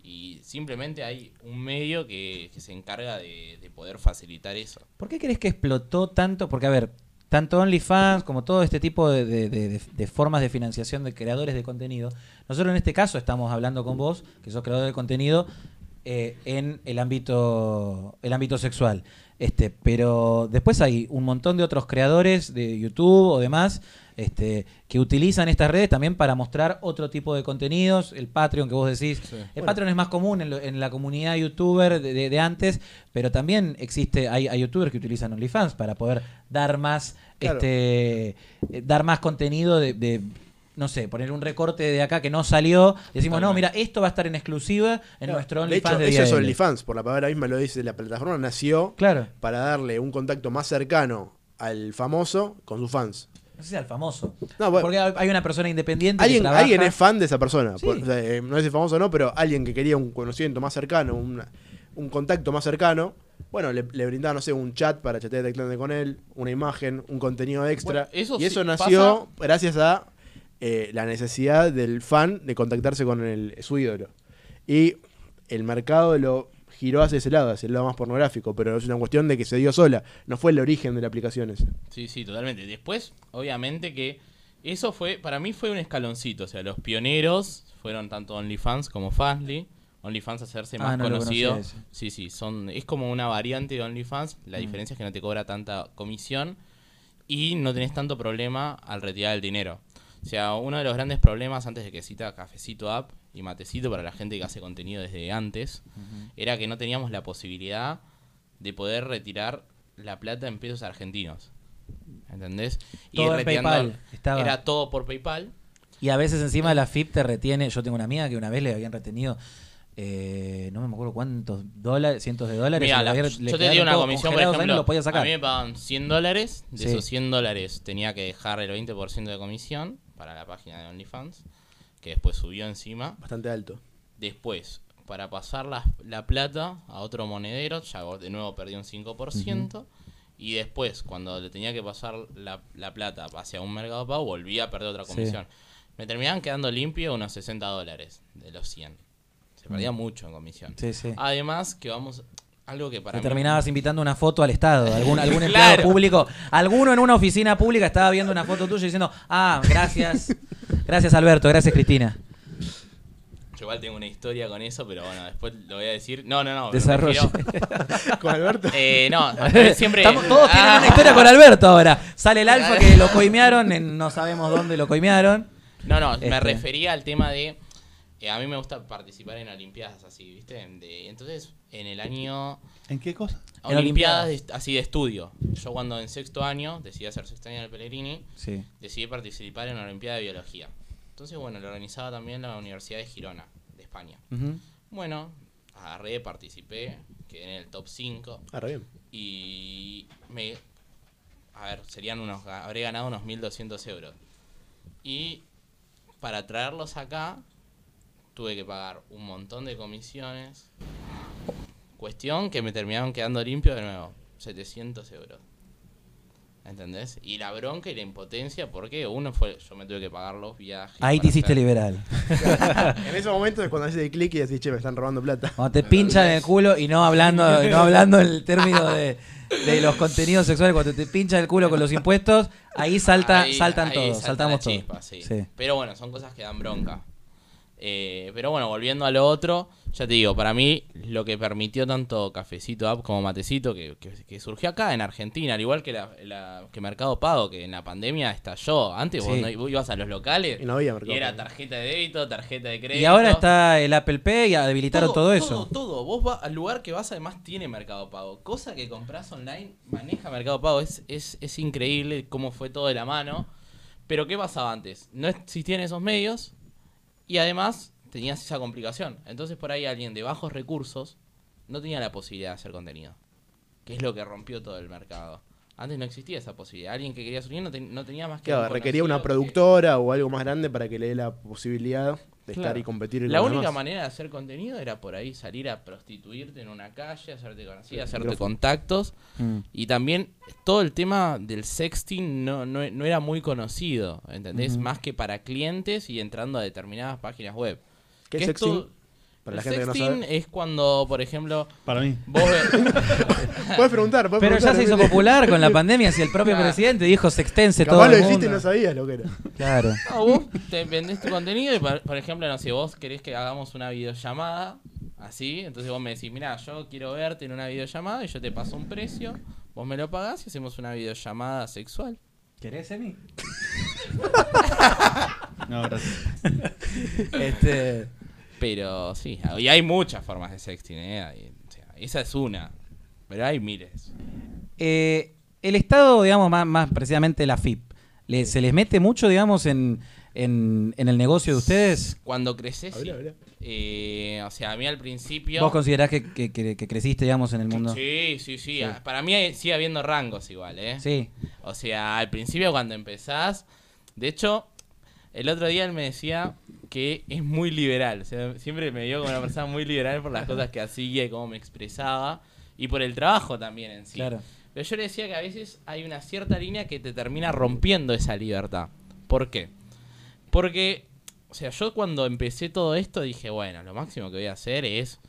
Speaker 6: Y simplemente hay un medio que, que se encarga de, de poder facilitar eso.
Speaker 1: ¿Por qué crees que explotó tanto? Porque, a ver, tanto OnlyFans como todo este tipo de, de- de- formas de financiación de creadores de contenido, nosotros en este caso estamos hablando con vos, que sos creador de contenido, eh, en el ámbito, el ámbito sexual. Este, pero después hay un montón de otros creadores de YouTube o demás este, que utilizan estas redes también para mostrar otro tipo de contenidos. El Patreon que vos decís. El Patreon es más común en, lo- en la comunidad youtuber de, de- de antes, pero también existe, hay, hay youtubers que utilizan OnlyFans para poder dar más,
Speaker 2: Claro.
Speaker 1: este, eh, dar más contenido de, de, no sé, poner un recorte de acá que no salió. Decimos, no, mira, esto va a estar en exclusiva en
Speaker 2: Claro.
Speaker 1: nuestro
Speaker 2: de hecho,
Speaker 1: OnlyFans de,
Speaker 2: eso es. OnlyFans, por la palabra misma lo dice, la plataforma nació
Speaker 1: Claro.
Speaker 2: para darle un contacto más cercano al famoso con sus fans.
Speaker 1: No sé si al famoso.
Speaker 2: No, bueno,
Speaker 1: Porque hay una persona independiente
Speaker 2: alguien,
Speaker 1: que trabaja.
Speaker 2: alguien es fan de esa persona.
Speaker 1: Sí.
Speaker 2: Por- o sea, eh, no es el famoso no, pero alguien que quería un conocimiento más cercano, una- un contacto más cercano, bueno, le, le brindaba, no sé, un chat para chatear directamente con él, una imagen, un contenido extra.
Speaker 6: Bueno, eso
Speaker 2: y eso
Speaker 6: sí
Speaker 2: nació gracias a eh, la necesidad del fan de contactarse con el, su ídolo. Y el mercado lo giró hacia ese lado, hacia el lado más pornográfico, pero es una cuestión de que se dio sola, no fue el origen de la aplicación esa.
Speaker 6: Sí, sí, totalmente. Después, obviamente que eso fue, para mí fue un escaloncito. O sea, los pioneros fueron tanto OnlyFans como Fastly. OnlyFans hacerse
Speaker 1: Ah,
Speaker 6: más
Speaker 1: no
Speaker 6: conocido. Sí, sí, son, es como una variante de OnlyFans. La
Speaker 1: Mm.
Speaker 6: diferencia es que no te cobra tanta comisión y no tenés tanto problema al retirar el dinero. O sea, uno de los grandes problemas antes de que cita Cafecito App y Matecito para la gente que hace contenido desde antes era que no teníamos la posibilidad de poder retirar la plata en pesos argentinos. ¿Entendés?
Speaker 1: Todo en
Speaker 6: retirando-
Speaker 1: PayPal estaba.
Speaker 6: Era todo por PayPal.
Speaker 1: Y a veces encima la FIP te retiene. Yo tengo una amiga que una vez le habían retenido. eh, no me acuerdo cuántos dólares, cientos de dólares. Y
Speaker 6: la- yo te di una comisión, por ejemplo,
Speaker 1: lo podía sacar.
Speaker 6: a mí me pagaban 100 dólares, de
Speaker 1: Sí.
Speaker 6: esos 100 dólares tenía que dejar el 20% de comisión para la página de OnlyFans, que después subió encima.
Speaker 2: Bastante alto.
Speaker 6: Después, para pasar la, la plata a otro monedero, ya de nuevo perdí un 5%. Y después, cuando le tenía que pasar la, la plata hacia un mercado pago, volví a perder otra
Speaker 1: Sí.
Speaker 6: comisión. Me terminaban quedando limpio unos 60 dólares de los 100. Se perdía mucho en comisión.
Speaker 1: Mm. Sí, sí.
Speaker 6: Además, que vamos. Algo que
Speaker 1: Te
Speaker 6: para mí-
Speaker 1: terminabas invitando una foto al Estado, algún, algún empleado
Speaker 6: Claro.
Speaker 1: público, alguno en una oficina pública estaba viendo una foto tuya diciendo, ah, gracias, gracias Alberto, gracias Cristina.
Speaker 6: Yo igual tengo una historia con eso, pero bueno, después lo voy a decir. No, no, no. refiero-
Speaker 2: Con Alberto.
Speaker 6: Eh, no, siempre.
Speaker 1: Estamos- todos tienen
Speaker 6: Ah.
Speaker 1: una historia con Alberto ahora. Sale el alfa que lo coimearon, en- no sabemos dónde lo coimearon.
Speaker 6: No, no,
Speaker 1: Este.
Speaker 6: me refería al tema de. Eh, a mí me gusta participar en Olimpiadas así, ¿viste? De- entonces, en el año.
Speaker 4: ¿En qué cosa?
Speaker 1: En
Speaker 6: Olimpiadas de- así de estudio. Yo, cuando en sexto año decidí hacer sexto año en el Pellegrini,
Speaker 1: Sí.
Speaker 6: decidí participar en una Olimpiada de Biología. Entonces, bueno, lo organizaba también la Universidad de Girona, de España. Bueno, agarré, participé, quedé en el top 5
Speaker 2: Ah, re bien.
Speaker 6: y me... A ver, serían unos... Habré ganado unos 1.200 euros. Y para traerlos acá tuve que pagar un montón de comisiones. Cuestión que me terminaron quedando limpio de nuevo. 700 euros. ¿Entendés? Y la bronca y la impotencia porque uno fue... Yo me tuve que pagar los viajes.
Speaker 1: Ahí te hiciste
Speaker 6: hacer-
Speaker 1: liberal.
Speaker 2: En ese momento es cuando haces el clic y decís, che, me están robando plata.
Speaker 1: Cuando te pinchan en el culo y no hablando, no hablando el término de, de los contenidos sexuales, cuando te pinchan el culo con los impuestos, ahí salta,
Speaker 6: Ahí-
Speaker 1: saltan
Speaker 6: ahí
Speaker 1: todos,
Speaker 6: salta
Speaker 1: saltamos todos.
Speaker 6: sí.
Speaker 1: Sí.
Speaker 6: Pero bueno, son cosas que dan bronca. Eh, pero bueno, volviendo a lo otro, ya te digo, para mí lo que permitió tanto Cafecito App como Matecito, que, que- que surgió acá en Argentina, al igual que, la, la- que Mercado Pago, que en la pandemia estalló. Antes vos, no- vos ibas a los locales
Speaker 2: Y no había Mercado
Speaker 6: y era tarjeta de débito, tarjeta de crédito.
Speaker 1: Y ahora está el Apple Pay y habilitaron todo, eso.
Speaker 6: Todo, todo. Vos vas al lugar que vas, además tiene Mercado Pago. Cosa que compras online, maneja Mercado Pago. Es, es, es increíble cómo fue todo de la mano. Pero ¿qué pasaba antes? No existían esos medios y además tenías esa complicación. Entonces por ahí alguien de bajos recursos no tenía la posibilidad de hacer contenido. Que es lo que rompió todo el mercado. Antes no existía esa posibilidad. Alguien que quería subir no, ten- no tenía más que.
Speaker 2: Claro,
Speaker 6: un
Speaker 2: requería una
Speaker 6: que-
Speaker 2: productora o algo más grande para que le dé la posibilidad de estar y competir con
Speaker 6: La única
Speaker 2: demás.
Speaker 6: manera de hacer contenido era por ahí salir a prostituirte en una calle, hacerte conocida, hacerte
Speaker 2: micrófono.
Speaker 6: contactos.
Speaker 1: Mm.
Speaker 6: Y también todo el tema del sexting no, no, no era muy conocido, ¿entendés? Más que para clientes y entrando a determinadas páginas web.
Speaker 2: ¿Qué es
Speaker 6: Que
Speaker 2: sexting?
Speaker 6: esto-
Speaker 2: Para la
Speaker 6: el
Speaker 2: gente que no
Speaker 6: sexting
Speaker 2: sabe.
Speaker 6: es cuando, por ejemplo,
Speaker 4: Para mí.
Speaker 6: vos ves...
Speaker 2: Puedes preguntar, puedes
Speaker 1: Pero ya se hizo
Speaker 2: Emilio.
Speaker 1: popular con la pandemia, si el propio
Speaker 6: Claro.
Speaker 1: presidente dijo sextense todo
Speaker 2: Capaz lo
Speaker 1: el
Speaker 2: dijiste y
Speaker 1: mundo.
Speaker 2: no sabías lo que era.
Speaker 1: Claro.
Speaker 6: No, vos te vendés tu contenido y, por, por ejemplo, no sé, vos querés que hagamos una videollamada, así, entonces vos me decís, mira, yo quiero verte en una videollamada y yo te paso un precio, vos me lo pagás y hacemos una videollamada sexual.
Speaker 1: ¿Querés, Emi?
Speaker 4: No, gracias.
Speaker 1: Este,
Speaker 6: Pero sí, y hay muchas formas de sexting, ¿eh? Hay- o sea, esa es una, pero hay miles.
Speaker 1: eh, el Estado, digamos, más, más precisamente la FIP, ¿le- ¿se les mete mucho, digamos, en, en, en el negocio de ustedes?
Speaker 6: Cuando creces, sí.
Speaker 2: Habla, habla.
Speaker 6: Eh, o sea, a mí al principio...
Speaker 1: ¿Vos considerás que, que- que- que creciste, digamos, en el mundo?
Speaker 6: Sí, sí, sí,
Speaker 1: Sí.
Speaker 6: Para mí sigue habiendo rangos igual, ¿eh?
Speaker 1: Sí.
Speaker 6: O sea, al principio cuando empezás, de hecho, el otro día él me decía que es muy liberal. O sea, siempre me vio como una persona muy liberal por las cosas que hacía y cómo me expresaba. Y por el trabajo también en sí.
Speaker 1: Claro.
Speaker 6: Pero yo le decía que a veces hay una cierta línea que te termina rompiendo esa libertad. ¿Por qué? Porque, o sea, yo cuando empecé todo esto dije, bueno, lo máximo que voy a hacer es,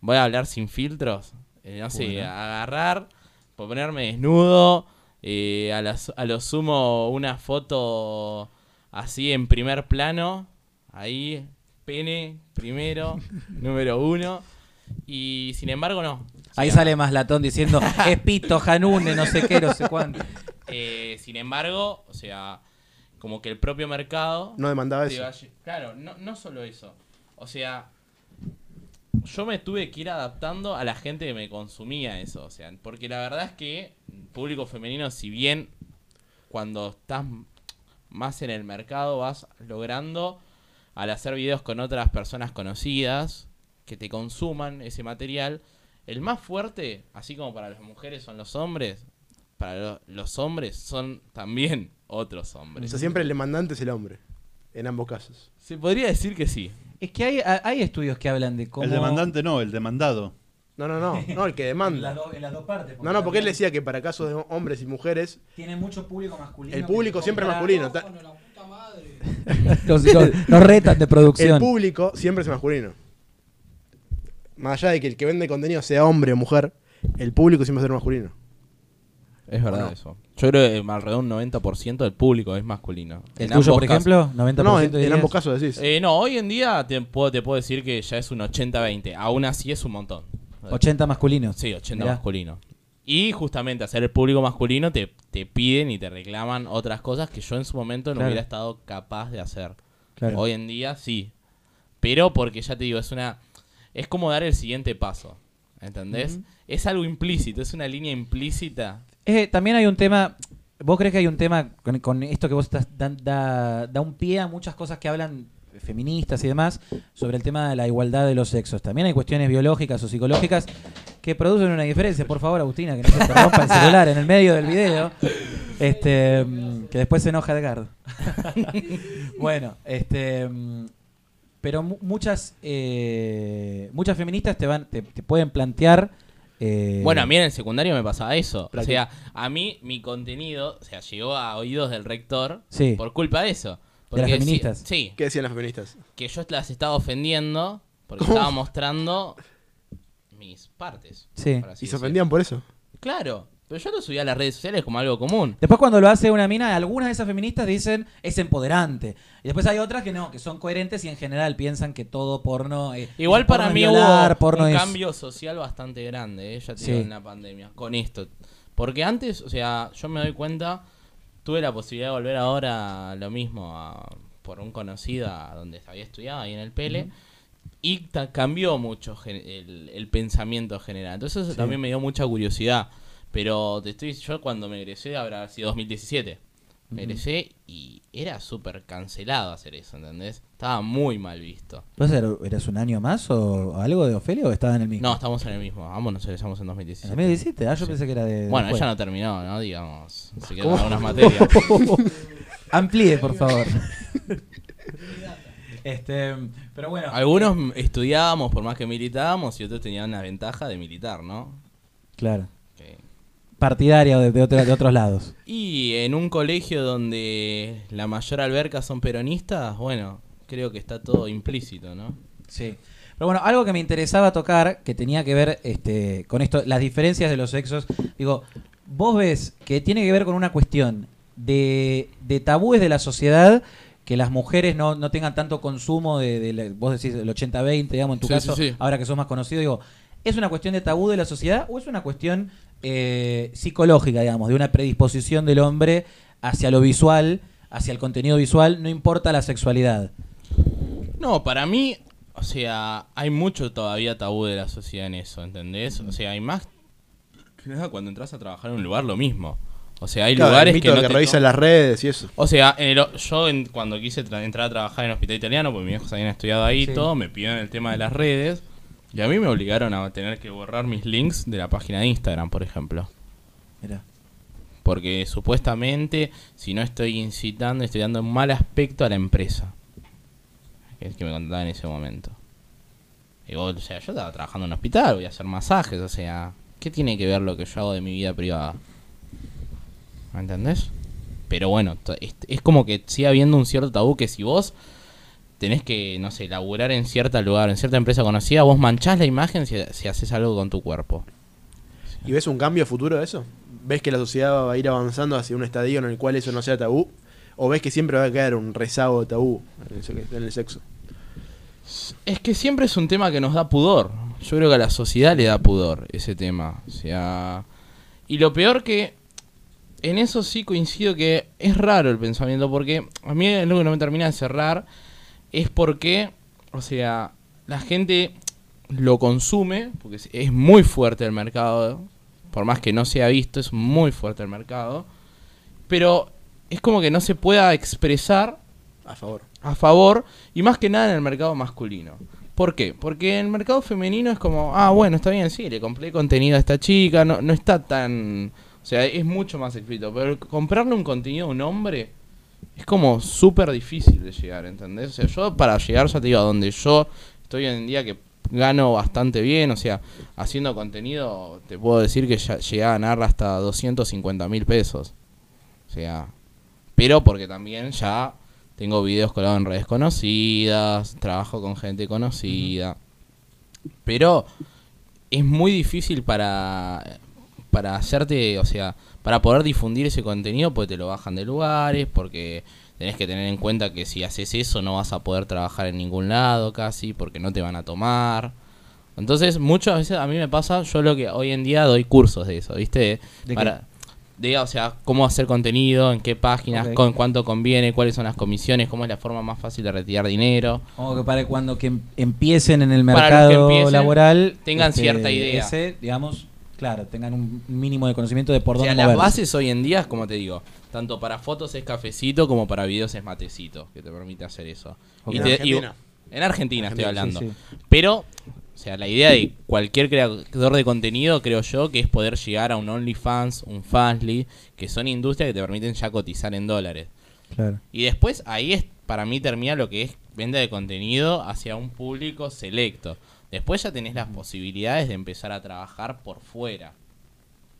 Speaker 6: voy a hablar sin filtros, eh, no sé,
Speaker 1: Bueno.
Speaker 6: agarrar, ponerme desnudo, eh, a lo sumo una foto así en primer plano, ahí, pene primero, número uno, y sin embargo no.
Speaker 1: Ahí sale más latón diciendo, es pito, janune, no sé qué, no sé cuánto.
Speaker 6: eh, sin embargo, o sea, como que el propio mercado
Speaker 2: No demandaba eso.
Speaker 6: Claro, no, no solo eso. O sea, yo me tuve que ir adaptando a la gente que me consumía eso. O sea, porque la verdad es que público femenino, si bien cuando estás más en el mercado vas logrando al hacer videos con otras personas conocidas que te consuman ese material, el más fuerte, así como para las mujeres son los hombres, para lo- los hombres son también otros
Speaker 2: O
Speaker 6: hombres.
Speaker 2: sea, siempre el demandante es el hombre. En ambos casos.
Speaker 6: Se podría decir que sí.
Speaker 1: Es que hay, hay estudios que hablan de cómo...
Speaker 4: El demandante no, el demandado.
Speaker 2: No, no, no. No, el que
Speaker 1: En las,
Speaker 2: demanda.
Speaker 1: do- en las dos partes.
Speaker 2: No, no, porque él decía que para casos de hombres y mujeres,
Speaker 1: Tiene mucho público masculino.
Speaker 2: el público siempre es masculino.
Speaker 1: Nos, nos- nos retan de
Speaker 2: El
Speaker 1: producción.
Speaker 2: público siempre es masculino. Más allá de que el que vende contenido sea hombre o mujer, el público siempre va a ser masculino.
Speaker 6: Es verdad
Speaker 2: no?
Speaker 6: eso. Yo creo que alrededor de un 90% del público es masculino.
Speaker 1: ¿El
Speaker 6: En
Speaker 1: tuyo,
Speaker 6: ambos
Speaker 1: por
Speaker 6: casos.
Speaker 1: ejemplo? 90%
Speaker 2: No, en, en
Speaker 1: dirías?
Speaker 2: ambos casos decís.
Speaker 6: Eh, no, hoy en día te puedo, te puedo decir que ya es un 80-20. Aún así es un montón.
Speaker 1: 80 masculinos.
Speaker 6: Sí, 80
Speaker 1: Mirá.
Speaker 6: masculino. Y justamente hacer el público masculino te, te piden y te reclaman otras cosas que yo en su momento no
Speaker 1: Claro.
Speaker 6: hubiera estado capaz de hacer.
Speaker 1: Claro.
Speaker 6: Hoy en día sí. Pero porque ya te digo, es una. Es como dar el siguiente paso. ¿Entendés? Es algo implícito, es una línea implícita.
Speaker 1: Eh, también hay un tema. ¿Vos crees que hay un tema con, con esto que vos estás da, da un pie a muchas cosas que hablan feministas y demás sobre el tema de la igualdad de los sexos? También hay cuestiones biológicas o psicológicas que producen una diferencia. Por favor, Agustina, que no se te rompa el celular en el medio del video. Este, mm, que después se enoja Edgardo. bueno, este. mm, Pero mu- muchas eh, muchas feministas te van te, te pueden plantear. eh,
Speaker 6: Bueno, a mí en el secundario me pasaba eso. O sea, a mí mi contenido, o sea, llegó a oídos del rector
Speaker 1: Sí.
Speaker 6: por culpa de eso.
Speaker 1: De las
Speaker 6: Porque sí-
Speaker 1: feministas.
Speaker 6: Sí,
Speaker 2: ¿Qué decían las feministas?
Speaker 6: que yo las estaba ofendiendo porque
Speaker 2: ¿Cómo?
Speaker 6: estaba mostrando mis partes.
Speaker 1: Sí.
Speaker 6: por así
Speaker 2: ¿Y se ofendían por eso?
Speaker 6: Claro, pero yo lo subía a las redes sociales como algo común.
Speaker 1: Después cuando lo hace una mina, algunas de esas feministas dicen es empoderante. Y después hay otras que no, que son coherentes y en general piensan que todo porno eh,
Speaker 6: Igual
Speaker 1: porno
Speaker 6: para
Speaker 1: es
Speaker 6: mí
Speaker 1: violar,
Speaker 6: hubo
Speaker 1: porno
Speaker 6: un
Speaker 1: es-
Speaker 6: cambio social bastante grande, eh, ya te
Speaker 1: Sí.
Speaker 6: digo, en la pandemia, con esto. Porque antes, o sea, yo me doy cuenta, tuve la posibilidad de volver ahora a lo mismo, a- por un conocido a donde había estudiado, ahí en el Pele, y cambió mucho el, el pensamiento general. Entonces eso
Speaker 1: Sí.
Speaker 6: también me dio mucha curiosidad. Pero te estoy yo cuando me egresé habrá sido 2017. merecé y era súper cancelado hacer eso, ¿entendés? Estaba muy mal visto.
Speaker 1: ¿Vos er- eras un año más o algo de Ofelia o estaba en el mismo?
Speaker 6: No, estamos en el mismo. Ambos nos egresamos en
Speaker 1: ¿En
Speaker 6: 2017.
Speaker 1: 2017? Ah, yo
Speaker 6: Sí.
Speaker 1: pensé que era de.
Speaker 6: Bueno,
Speaker 1: después.
Speaker 6: ella no terminó, ¿no? Digamos. Se quedaron algunas materias.
Speaker 1: Amplíe, por favor. este, pero bueno.
Speaker 6: Algunos estudiábamos por más que militábamos y otros tenían una ventaja de militar, ¿no?
Speaker 1: Claro.
Speaker 6: Que-
Speaker 1: Partidaria de, de otro- de otros lados.
Speaker 6: Y en un colegio donde la mayor alberca son peronistas, bueno, creo que está todo implícito, ¿no?
Speaker 1: Sí. Pero bueno, algo que me interesaba tocar, que tenía que ver este, con esto, las diferencias de los sexos. Digo, vos ves que tiene que ver con una cuestión de, de tabúes de la sociedad, que las mujeres no, no tengan tanto consumo de, vos decís el 80-20, digamos, en tu
Speaker 6: Sí,
Speaker 1: caso,
Speaker 6: sí, sí.
Speaker 1: ahora que sos más conocido, digo, ¿es una cuestión de tabú de la sociedad o es una cuestión eh, psicológica, digamos, de una predisposición del hombre hacia lo visual, hacia el contenido visual, no importa la sexualidad?
Speaker 6: No, para mí, o sea, hay mucho todavía tabú de la sociedad en eso, ¿entendés? O sea, hay más nada cuando entras a trabajar en un lugar lo mismo. O sea, hay
Speaker 2: Claro, el
Speaker 6: lugares
Speaker 2: mito
Speaker 6: que no
Speaker 2: que
Speaker 6: te
Speaker 2: revisan
Speaker 6: to-
Speaker 2: las redes y eso.
Speaker 6: O sea, en el yo en- cuando quise tra- entrar a trabajar en hospital italiano, porque mis hijos habían estudiado ahí y
Speaker 1: Sí.
Speaker 6: todo, me pidieron el tema de las redes. Y a mí me obligaron a tener que borrar mis links de la página de Instagram, por ejemplo.
Speaker 1: Mirá.
Speaker 6: Porque supuestamente, si no estoy incitando, estoy dando un mal aspecto a la empresa. Que es que me contaba en ese momento. Y vos, o sea, yo estaba trabajando en un hospital, voy a hacer masajes, o sea, ¿qué tiene que ver lo que yo hago de mi vida privada? ¿Me entendés? Pero bueno, es, es como que sigue habiendo un cierto tabú que si vos tenés que, no sé, laburar en cierto lugar, en cierta empresa conocida, vos manchás la imagen si, si haces algo con tu cuerpo.
Speaker 2: ¿Y ves un cambio futuro de eso? ¿Ves que la sociedad va a ir avanzando hacia un estadio en el cual eso no sea tabú? ¿O ves que siempre va a quedar un rezago de tabú en el sexo?
Speaker 6: Es que siempre es un tema que nos da pudor. Yo creo que a la sociedad le da pudor ese tema. O sea. Y lo peor que. En eso sí coincido que es raro el pensamiento. Porque a mí lo que no me termina de cerrar. Es porque. O sea. La gente lo consume. Porque es- muy fuerte el mercado. Por más que no se ha visto, es muy fuerte el mercado. Pero es como que no se pueda expresar
Speaker 2: A favor.
Speaker 6: a favor y más que nada en el mercado masculino. ¿Por qué? Porque en el mercado femenino es como, ah, bueno, está bien, sí, le compré contenido a esta chica, no, no está tan... O sea, es mucho más explícito, pero comprarle un contenido a un hombre es como súper difícil de llegar, ¿entendés? O sea, yo para llegar, ya te digo, a donde yo estoy hoy en día que gano bastante bien, o sea, haciendo contenido, te puedo decir que ya llegué a ganar hasta 250 mil pesos. O sea, pero porque también ya tengo videos colgados en redes conocidas, trabajo con gente conocida. Pero es muy difícil para para hacerte, o sea, para poder difundir ese contenido porque te lo bajan de lugares, porque tenés que tener en cuenta que si haces eso no vas a poder trabajar en ningún lado casi, porque no te van a tomar. Entonces, muchas veces a mí me pasa, yo lo que hoy en día doy cursos de eso, ¿viste?
Speaker 1: ¿De
Speaker 6: para de, o sea, cómo hacer contenido, en qué páginas,
Speaker 1: Ok.
Speaker 6: con cuánto conviene, cuáles son las comisiones, cómo es la forma más fácil de retirar dinero.
Speaker 1: Como que para cuando que em- empiecen en el mercado
Speaker 6: que empiecen,
Speaker 1: laboral este,
Speaker 6: tengan cierta idea.
Speaker 1: ese, digamos, claro, tengan un mínimo de conocimiento de por
Speaker 6: o sea,
Speaker 1: dónde
Speaker 6: las bases hoy en día, como te digo, tanto para fotos es cafecito como para videos es matecito, que te permite hacer eso. Y
Speaker 2: ¿En
Speaker 6: te- y-
Speaker 2: Argentina?
Speaker 6: en Argentina estoy hablando.
Speaker 1: sí, sí.
Speaker 6: Pero, o sea, la idea de cualquier creador de contenido, creo yo, que es poder llegar a un OnlyFans, un Fansly, que son industrias que te permiten ya cotizar en dólares.
Speaker 1: Claro.
Speaker 6: Y después ahí es para mí termina lo que es venta de contenido hacia un público selecto. Después ya tenés las posibilidades de empezar a trabajar por fuera.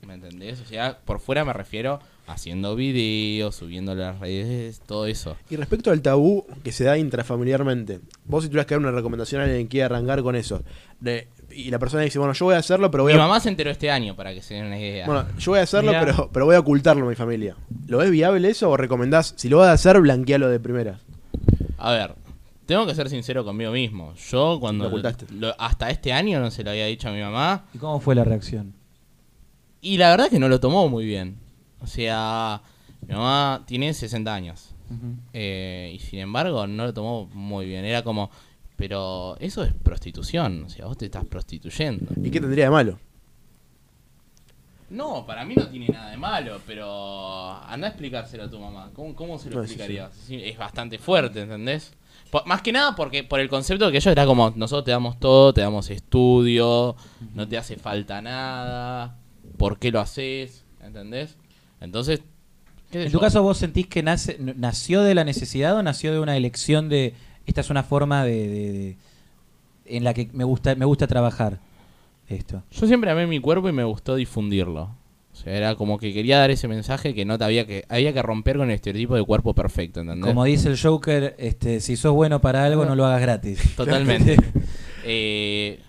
Speaker 6: ¿Me entendés? O sea, por fuera me refiero haciendo videos, subiendo las redes, todo eso.
Speaker 2: Y respecto al tabú que se da intrafamiliarmente, vos si tuvieras que dar una recomendación a alguien que quiera arrancar con eso, de- y la persona dice, bueno, yo voy a hacerlo, pero voy
Speaker 6: Mi
Speaker 2: a...
Speaker 6: mamá se enteró este año, para que se den una idea.
Speaker 2: Bueno, yo voy a hacerlo,
Speaker 1: Mirá.
Speaker 2: pero, pero voy a ocultarlo a mi familia. ¿Lo ves viable eso o recomendás, si lo vas a hacer, blanquealo de primera?
Speaker 6: A ver, tengo que ser sincero conmigo mismo. Yo cuando...
Speaker 2: Lo ocultaste.
Speaker 6: lo- hasta este año no se lo había dicho a mi mamá.
Speaker 1: ¿Y cómo fue la reacción?
Speaker 6: Y la verdad que no lo tomó muy bien. O sea, mi mamá tiene 60 años. Eh, y sin embargo, no lo tomó muy bien. Era como, pero eso es prostitución. O sea, vos te estás prostituyendo.
Speaker 2: ¿Y qué tendría de malo?
Speaker 6: No, para mí no tiene nada de malo, pero anda a explicárselo a tu mamá. ¿Cómo, cómo se lo
Speaker 2: No, sí,
Speaker 6: explicarías? Sí, Es bastante fuerte, ¿entendés? Más que nada porque por el concepto de que ellos era como, nosotros te damos todo, te damos estudio, no te hace falta nada, ¿por qué lo haces? ¿Entendés? Entonces, qué sé
Speaker 1: En
Speaker 6: yo.
Speaker 1: tu caso, ¿vos sentís que nace, nació de la necesidad o nació de una elección de esta es una forma de, de- de- en la que me gusta me gusta trabajar esto?
Speaker 6: Yo siempre amé mi cuerpo y me gustó difundirlo. O sea, era como que quería dar ese mensaje que no te había que había que romper con el estereotipo de cuerpo perfecto, ¿entendés?
Speaker 1: Como dice el Joker, este, si sos bueno para algo, no lo hagas gratis.
Speaker 6: Totalmente. Eh,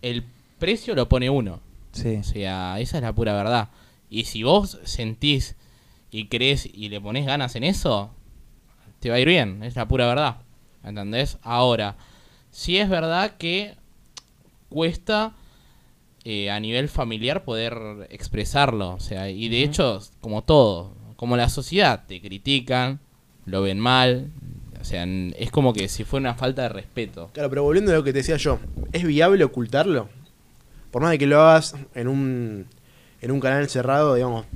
Speaker 6: el precio lo pone uno.
Speaker 1: Sí.
Speaker 6: O sea, esa es la pura verdad. Y si vos sentís y crees y le pones ganas en eso, te va a ir bien. Es la pura verdad. ¿Entendés? Ahora, sí es verdad que cuesta eh, a nivel familiar poder expresarlo. O sea, y de hecho, como todo, como la sociedad, te critican, lo ven mal. O sea, es como que si fuera una falta de respeto.
Speaker 2: Claro, pero volviendo a lo que te decía yo, ¿es viable ocultarlo? Por más de que lo hagas en un, en un canal cerrado, digamos,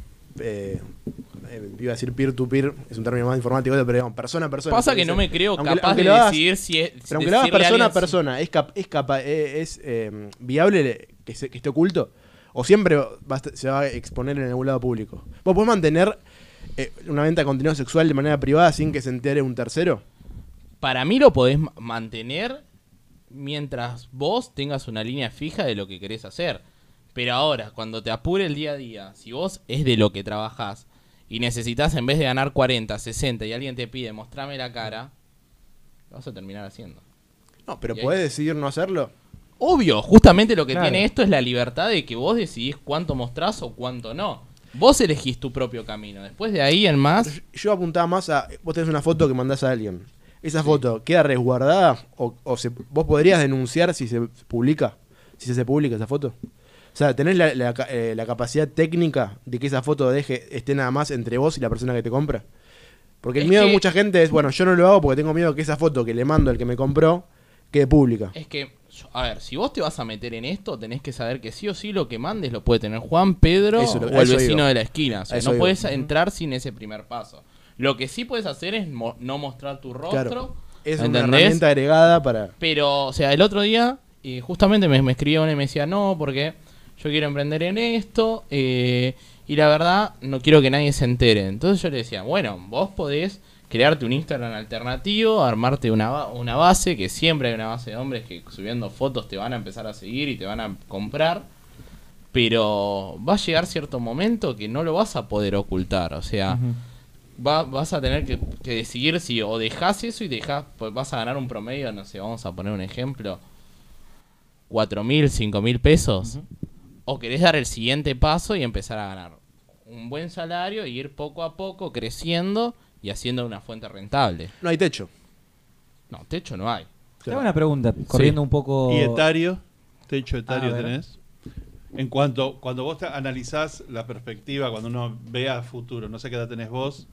Speaker 2: eh, eh, iba a decir peer-to-peer, es un término más informático, pero digamos, persona a persona.
Speaker 6: Pasa que no me creo
Speaker 2: Aunque-
Speaker 6: capaz
Speaker 2: aunque
Speaker 6: de
Speaker 2: hagas-
Speaker 6: decidir si es.
Speaker 2: Pero aunque lo hagas persona a persona, ¿es, cap- es, capa- eh, es eh, viable que, se- que esté oculto? ¿O siempre va se va a exponer en algún lado público? ¿Vos podés mantener eh, una venta de contenido sexual de manera privada sin que se entere un tercero?
Speaker 6: Para mí lo podés ma- mantener mientras vos tengas una línea fija de lo que querés hacer. Pero ahora, cuando te apure el día a día, si vos es de lo que trabajás y necesitas en vez de ganar 40, 60 y alguien te pide mostrame la cara, lo vas a terminar haciendo.
Speaker 2: No, pero podés decidir no hacerlo.
Speaker 6: Obvio, justamente lo que
Speaker 1: Claro.
Speaker 6: tiene esto es la libertad de que vos decidís cuánto mostrás o cuánto no. Vos elegís tu propio camino. Después de ahí en más,
Speaker 2: Yo apuntaba más a. Vos tenés una foto que mandás a alguien. ¿Esa foto queda resguardada? ¿O, o se- vos podrías denunciar si se publica? Si se, se publica esa foto. O sea, ¿tenés la, eh, la capacidad técnica de que esa foto deje esté nada más entre vos y la persona que te compra? Porque el
Speaker 6: Es
Speaker 2: miedo de mucha gente es, bueno, yo no lo hago porque tengo miedo que esa foto que le mando al que me compró quede pública.
Speaker 6: Es que, a ver, si vos te vas a meter en esto, tenés que saber que sí o sí lo que mandes lo puede tener Juan, Pedro
Speaker 2: Eso
Speaker 6: o el vecino de la esquina. O sea, no puedes entrar sin ese primer paso. Lo que sí puedes hacer es mo- no mostrar tu rostro.
Speaker 2: Claro. Es una herramienta agregada para.
Speaker 6: Pero, o sea, el otro día, eh, justamente me, me escribió uno y me decía, no, porque yo quiero emprender en esto eh, y la verdad no quiero que nadie se entere. Entonces yo le decía, bueno, vos podés crearte un Instagram alternativo, armarte una, una base, que siempre hay una base de hombres que subiendo fotos te van a empezar a seguir y te van a comprar. Pero va a llegar cierto momento que no lo vas a poder ocultar. O sea, va- vas a tener que, que decidir si o dejas eso y dejas, pues vas a ganar un promedio, no sé, vamos a poner un ejemplo, cuatro mil, cinco mil pesos, o querés dar el siguiente paso y empezar a ganar un buen salario y ir poco a poco creciendo y haciendo una fuente rentable.
Speaker 2: No hay techo.
Speaker 6: No, techo no hay.
Speaker 1: Te hago una pregunta, corriendo un poco.
Speaker 4: ¿Y etario? ¿Techo etario
Speaker 1: A ver.
Speaker 4: tenés? En cuanto, cuando vos te analizás la perspectiva, cuando uno ve a futuro, no sé qué edad tenés vos.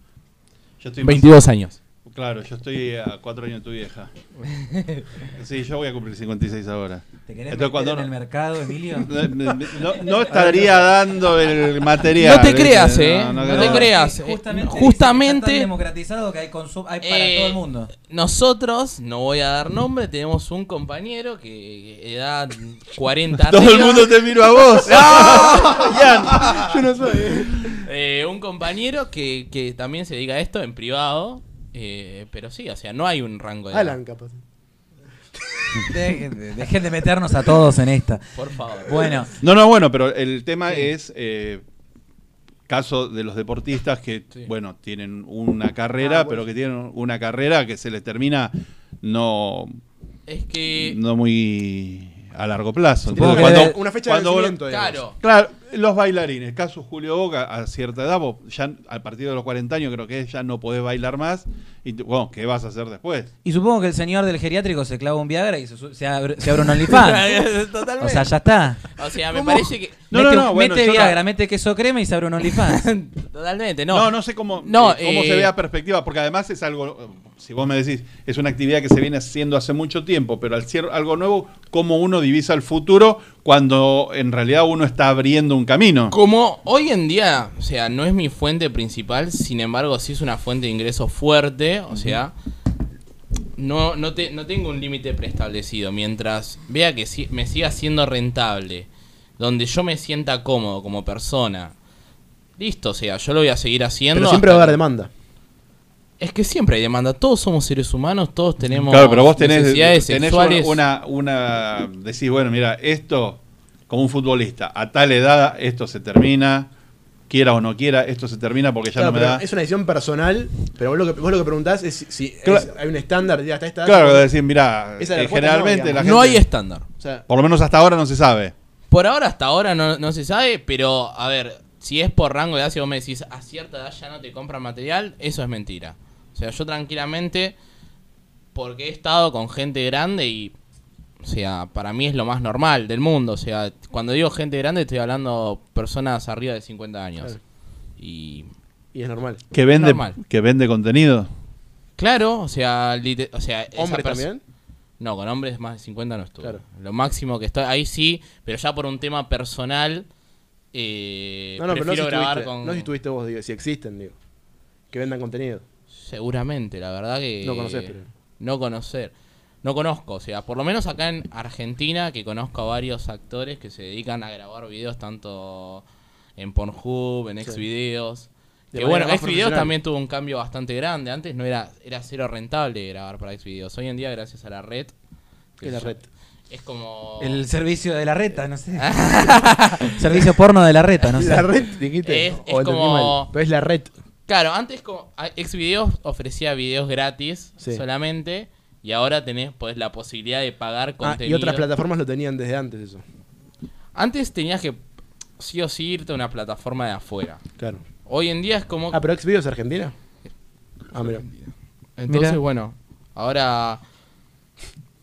Speaker 4: Yo estoy más-
Speaker 6: 22 años.
Speaker 4: Claro, yo estoy a cuatro años de tu vieja. Sí, yo voy a cumplir 56 ahora.
Speaker 1: ¿Te querés
Speaker 4: Entonces,
Speaker 1: meter
Speaker 4: cuando
Speaker 1: en
Speaker 4: no-
Speaker 1: el mercado, Emilio?
Speaker 4: No, no- no estaría dando el material.
Speaker 6: No te
Speaker 4: ¿viste?
Speaker 6: creas, eh.
Speaker 4: No,
Speaker 6: No
Speaker 4: no,
Speaker 6: te creas. Eh,
Speaker 1: Justamente,
Speaker 6: justamente-
Speaker 1: está tan democratizado que hay, consum- hay para
Speaker 6: Eh,
Speaker 1: todo el mundo.
Speaker 6: Nosotros, no voy a dar nombre, tenemos un compañero que edad 40
Speaker 4: Todo el
Speaker 6: arriba,
Speaker 4: mundo te miro a vos. Ian.
Speaker 2: Yo no soy.
Speaker 6: eh, un compañero que, que también se dedica a esto en privado, eh, pero sí, o sea, no hay un rango de edad.
Speaker 2: Alan, capaz.
Speaker 1: De- de- dejen de meternos a todos en esta.
Speaker 6: Por favor.
Speaker 1: Bueno,
Speaker 4: No, no, bueno, pero el tema es eh, caso de los deportistas que,
Speaker 6: Sí.
Speaker 4: bueno, tienen una carrera,
Speaker 2: Ah, bueno.
Speaker 4: pero que tienen una carrera que se les termina no,
Speaker 6: es que,
Speaker 4: no muy a largo plazo. Entonces, cuando,
Speaker 2: Una fecha
Speaker 4: cuando
Speaker 2: de digamos.
Speaker 6: claro,
Speaker 4: Claro, los bailarines, caso Julio Boca, a cierta edad, vos ya a partir de los 40 años creo que ya no podés bailar más, Y bueno, ¿qué vas a hacer después?
Speaker 1: Y supongo que el señor del geriátrico se clava un Viagra y se, su- se abre, se abre un OnlyFans.
Speaker 6: Totalmente.
Speaker 1: o sea, ya está.
Speaker 6: O sea, me
Speaker 4: ¿Cómo?
Speaker 6: parece que.
Speaker 4: No,
Speaker 1: mete
Speaker 4: no, no, bueno,
Speaker 1: mete Viagra, mete queso crema y se abre un OnlyFans.
Speaker 6: Totalmente,
Speaker 4: No,
Speaker 6: no.
Speaker 4: no, sé cómo,
Speaker 6: No,
Speaker 4: eh, cómo
Speaker 6: eh,
Speaker 4: se ve a perspectiva, porque además es algo, eh, si vos me decís, es una actividad que se viene haciendo hace mucho tiempo, pero al ser algo nuevo, ¿cómo uno divisa el futuro cuando en realidad uno está abriendo un camino?
Speaker 6: Como hoy en día, o sea, no es mi fuente principal, sin embargo, sí es una fuente de ingreso fuerte, o sea, no, no, te, no tengo un límite preestablecido. Mientras vea que si- me siga siendo rentable, donde yo me sienta cómodo como persona, listo, o sea, yo lo voy a seguir haciendo.
Speaker 2: Pero siempre va a haber
Speaker 6: que-
Speaker 2: demanda.
Speaker 6: Es que siempre hay demanda, todos somos seres humanos, todos tenemos
Speaker 4: Claro, pero vos tenés,
Speaker 6: necesidades
Speaker 4: tenés
Speaker 6: sexuales.
Speaker 4: una, una, decís, bueno, mira, esto, como un futbolista, a tal edad esto se termina, quiera o no quiera, esto se termina porque ya
Speaker 2: Claro,
Speaker 4: no me da.
Speaker 2: es una decisión personal, pero vos lo que, vos lo que preguntás es si, si
Speaker 4: Claro.
Speaker 2: es- hay un estándar, ya hasta esta edad,
Speaker 4: Claro, decir, mira,
Speaker 2: Esa es la
Speaker 4: eh, generalmente
Speaker 2: no,
Speaker 4: la gente,
Speaker 6: No hay estándar.
Speaker 2: o sea,
Speaker 4: por lo menos hasta ahora no se sabe.
Speaker 6: Por ahora, hasta ahora no, no se sabe, pero a ver, si es por rango de edad, si vos me decís a cierta edad ya no te compran material, eso es mentira. O sea, yo tranquilamente, porque he estado con gente grande y, o sea, para mí es lo más normal del mundo. O sea, cuando digo gente grande estoy hablando personas arriba de 50 años.
Speaker 2: Claro.
Speaker 6: Y
Speaker 2: y es normal.
Speaker 4: Que vende,
Speaker 6: Normal.
Speaker 4: que vende contenido.
Speaker 6: claro, o sea, o sea esa
Speaker 2: ¿Hombres
Speaker 6: perso-
Speaker 2: también?
Speaker 6: No, con hombres más de 50 no estuve.
Speaker 2: Claro.
Speaker 6: Lo máximo que estoy, ahí sí, pero ya por un tema personal, eh,
Speaker 2: No, no, pero no si,
Speaker 6: prefiero grabar
Speaker 2: estuviste,
Speaker 6: con...
Speaker 2: no si estuviste vos, digo, si existen, digo. Que vendan contenido.
Speaker 6: Seguramente, la verdad que...
Speaker 2: No conocés, pero-
Speaker 6: No conocer. No conozco, o sea, por lo menos acá en Argentina, que conozco a varios actores que se dedican a grabar videos tanto en Pornhub, en. Xvideos.
Speaker 2: De
Speaker 6: Que bueno, Xvideos también tuvo un cambio bastante grande. Antes no era, era cero rentable grabar para Xvideos. Hoy en día, gracias a la red...
Speaker 2: ¿Qué es la red?
Speaker 6: Es como...
Speaker 1: El servicio de la reta, no sé. servicio porno de la reta, no sé.
Speaker 2: La red, dijiste.
Speaker 6: Es-
Speaker 2: o
Speaker 6: es
Speaker 2: entendí
Speaker 6: como-.
Speaker 2: Pero es la red.
Speaker 6: Claro, antes como Xvideos ofrecía videos gratis
Speaker 2: Sí.
Speaker 6: solamente y ahora tenés pues la posibilidad de pagar
Speaker 2: Ah,
Speaker 6: contenido.
Speaker 2: y otras plataformas lo tenían desde antes eso.
Speaker 6: Antes tenías que sí o sí irte a una plataforma de afuera.
Speaker 2: Claro.
Speaker 6: Hoy en día es como
Speaker 2: Ah, pero Xvideos es Argentina. Ah, mira.
Speaker 6: entonces
Speaker 1: Mira.
Speaker 6: bueno, ahora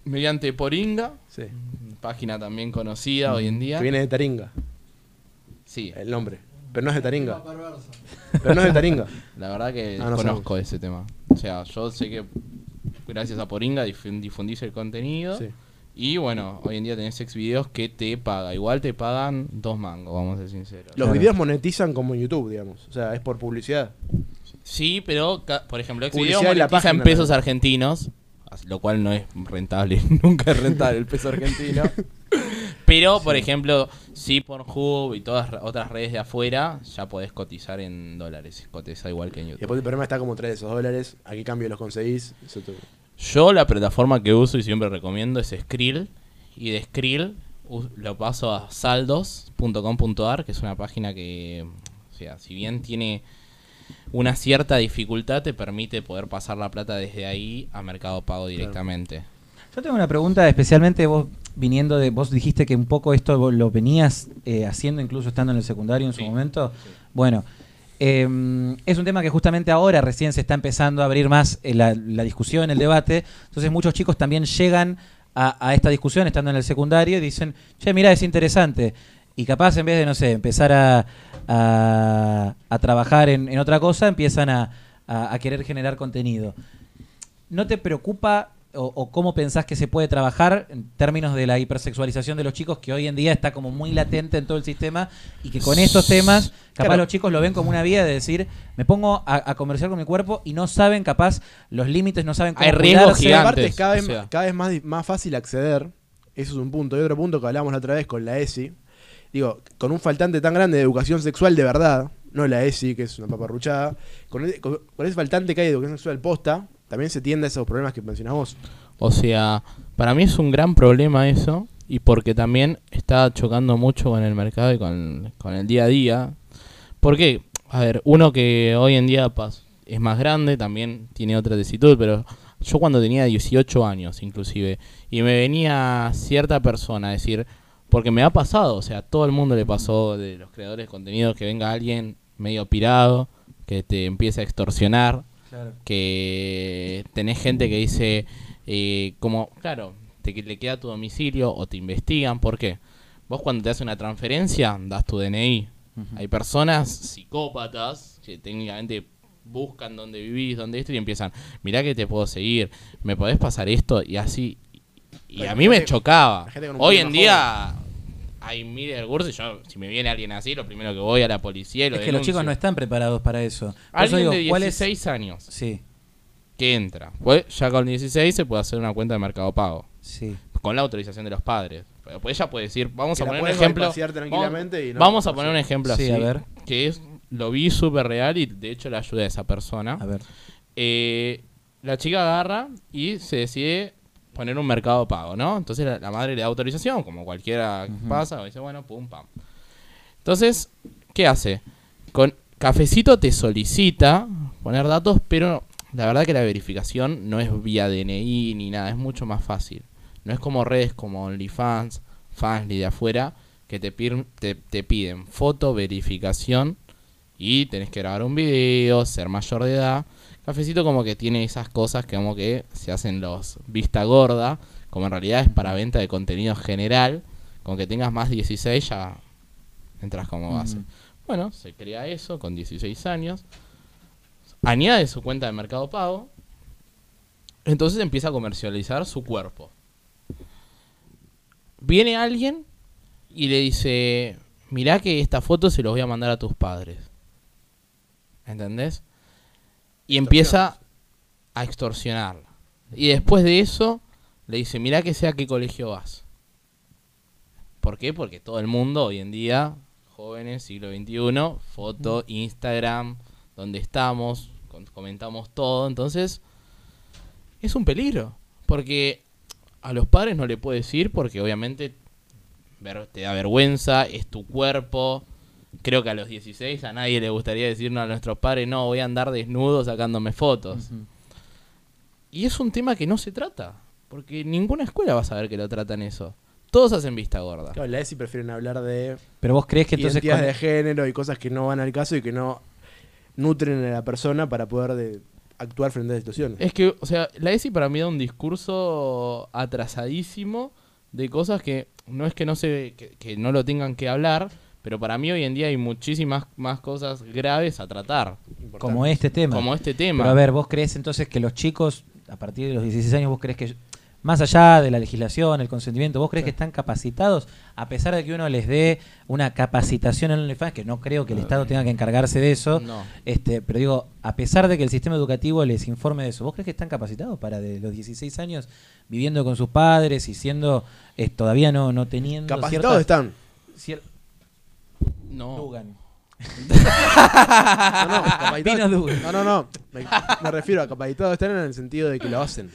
Speaker 6: mediante Poringa,
Speaker 2: Sí.
Speaker 6: página también conocida hoy en día.
Speaker 2: Que viene de Taringa,
Speaker 6: Sí,
Speaker 2: el nombre. Pero no es de Taringa. Pero no es de Taringa.
Speaker 6: la verdad que
Speaker 2: Ah, no
Speaker 6: conozco ese tema. O sea, yo sé que gracias a Poringa difun- difundís el contenido.
Speaker 2: Sí.
Speaker 6: Y bueno, hoy en día tenés ex videos que te paga. Igual te pagan dos mangos, vamos a ser sinceros.
Speaker 2: Los
Speaker 1: Claro.
Speaker 2: videos monetizan como en YouTube, digamos. O sea, es por publicidad.
Speaker 6: Sí, pero ca- por ejemplo, ex
Speaker 2: Publicidad
Speaker 6: videos
Speaker 2: en la
Speaker 6: monetiza en
Speaker 2: página,
Speaker 6: pesos
Speaker 2: ¿no?
Speaker 6: argentinos, as- lo cual no es rentable, nunca es rentable el peso argentino. Pero, por ejemplo, sí Pornhub y todas ra- otras redes de afuera, ya podés cotizar en dólares. Cotiza igual que en
Speaker 2: Y
Speaker 6: YouTube.
Speaker 2: después el problema está como traer esos dólares. ¿A qué cambio los conseguís? Eso te-
Speaker 6: Yo la plataforma que uso y siempre recomiendo es Skrill. Y de Skrill lo paso a saldos.com.ar, que es una página que, o sea, si bien tiene una cierta dificultad, te permite poder pasar la plata desde ahí a Mercado Pago directamente.
Speaker 1: Yo tengo una pregunta, especialmente vos viniendo de, vos dijiste que un poco esto lo venías eh, haciendo incluso estando en el secundario en su
Speaker 6: Sí,
Speaker 1: momento. Bueno, eh, es un tema que justamente ahora recién se está empezando a abrir más eh, la, la discusión, el debate. Entonces muchos chicos también llegan a, a esta discusión estando en el secundario y dicen, che, mira, es interesante. Y capaz en vez de, no sé, empezar a, a- a trabajar en, en otra cosa, empiezan a querer generar contenido. ¿No te preocupa o, o cómo pensás que se puede trabajar en términos de la hipersexualización de los chicos que hoy en día está como muy latente en todo el sistema y que con estos temas capaz
Speaker 2: Claro.
Speaker 1: los chicos lo ven como una vía de decir me pongo a, a comerciar con mi cuerpo y no saben capaz los límites, no saben cómo
Speaker 6: Hay riesgos gigantes.
Speaker 2: Aparte es cada vez,
Speaker 6: o sea.
Speaker 2: cada vez más, más fácil acceder. Eso es un punto. Y otro punto que hablamos la otra vez con la ESI. Digo, con un faltante tan grande de educación sexual de verdad, no la ESI, que es una paparruchada, con, el- con- con ese faltante que hay de educación sexual posta, también se tiende a esos problemas que mencionás vos.
Speaker 6: O sea, para mí es un gran problema eso y porque también está chocando mucho con el mercado y con, con el día a día. Porque, a ver, uno que hoy en día es más grande también tiene otra tesitud, pero yo cuando tenía 18 años inclusive y me venía cierta persona a decir, porque me ha pasado, o sea, a todo el mundo le pasó de los creadores de contenido que venga alguien medio pirado, que te empiece a extorsionar
Speaker 1: Claro.
Speaker 6: que tenés gente que dice, eh, como, claro, te le queda tu domicilio o te investigan. ¿Por qué? Vos cuando te hace una transferencia, das tu DNI. Hay personas psicópatas que técnicamente buscan dónde vivís, dónde esto y empiezan, mirá que te puedo seguir, me podés pasar esto y así. Y a mí me
Speaker 2: gente-
Speaker 6: chocaba. Hoy en día hay miles de recursos y yo, si me viene alguien así, lo primero que voy a la policía y lo
Speaker 1: Es que los chicos no están preparados para eso. Por eso
Speaker 6: Alguien
Speaker 1: digo,
Speaker 6: de
Speaker 1: ¿cuál es-
Speaker 6: 16 años
Speaker 1: Sí,
Speaker 6: que entra. Pues ya con 16 se puede hacer una cuenta de Mercado Pago.
Speaker 1: sí.
Speaker 6: Con la autorización de los padres. Pero Pues ella puede decir, vamos
Speaker 2: Que
Speaker 6: a
Speaker 2: la
Speaker 6: poner un ejemplo.
Speaker 2: tranquilamente
Speaker 6: vamos,
Speaker 2: y no-
Speaker 6: vamos a poner un ejemplo
Speaker 1: Sí,
Speaker 6: así.
Speaker 1: a ver.
Speaker 6: Que es, lo vi súper real y de hecho le ayuda a esa persona.
Speaker 1: A ver.
Speaker 6: Eh, la chica agarra y se decide poner un mercado pago, ¿no? Entonces la, la madre le da autorización, como cualquiera
Speaker 1: Ujú.
Speaker 6: pasa, dice, bueno, pum, pam. Entonces, ¿qué hace? Con Cafecito te solicita poner datos, pero la verdad que la verificación no es vía DNI ni nada, es mucho más fácil. No es como redes como OnlyFans, Fansly de afuera, que te, te, te piden foto, verificación y tenés que grabar un video, ser mayor de edad. Cafecito como que tiene esas cosas que como que se hacen los vista gorda, como en realidad es para venta de contenido general, con que tengas más 16 ya entras como base. Bueno, se crea eso con 16 años, añade su cuenta de Mercado Pago, entonces empieza a comercializar su cuerpo. Viene alguien y le dice, mirá que esta foto se los voy a mandar a tus padres. ¿Entendés? Y empieza a extorsionarla. Y después de eso, le dice, mirá que sea a qué colegio vas. ¿Por qué? Porque todo el mundo hoy en día, jóvenes, siglo XXI, foto, Instagram, donde estamos, comentamos todo. Entonces, es un peligro. Porque a los padres no le puedes decir porque obviamente ver- te da vergüenza, es tu cuerpo. Creo que a los 16 a nadie le gustaría decirnos a nuestros padres, no, voy a andar desnudo sacándome fotos. Y es un tema que no se trata, porque ninguna escuela va a saber que lo tratan eso. Todos hacen vista gorda.
Speaker 2: Claro, la ESI prefieren hablar de
Speaker 1: Pero vos crees que entonces... con-
Speaker 2: de género y cosas que no van al caso y que no nutren a la persona para poder de- actuar frente a situaciones.
Speaker 6: Es que, o sea, la ESI para mí da un discurso atrasadísimo de cosas que no es que no se que, que no lo tengan que hablar, pero para mí hoy en día hay muchísimas más cosas graves a tratar,
Speaker 2: Importante.
Speaker 1: Como este tema.
Speaker 6: como este tema.
Speaker 1: Pero a ver, vos crees entonces que los chicos, a partir de los 16 años, vos crees que, más allá de la legislación, el consentimiento, vos crees que están capacitados, a pesar de que uno les dé una capacitación en OnlyFans, que no creo que el Estado tenga que encargarse de eso,
Speaker 6: No.
Speaker 1: este, pero digo, a pesar de que el sistema educativo les informe de eso, ¿vos crees que están capacitados para de los 16 años viviendo con sus padres y siendo eh, todavía no, no teniendo
Speaker 2: Capacitados están.
Speaker 1: cier-
Speaker 6: No.
Speaker 1: Dugan.
Speaker 2: No, no,
Speaker 1: Pino Dugan.
Speaker 2: no, no, no. Me, me refiero a capacitados están en el sentido de que lo hacen.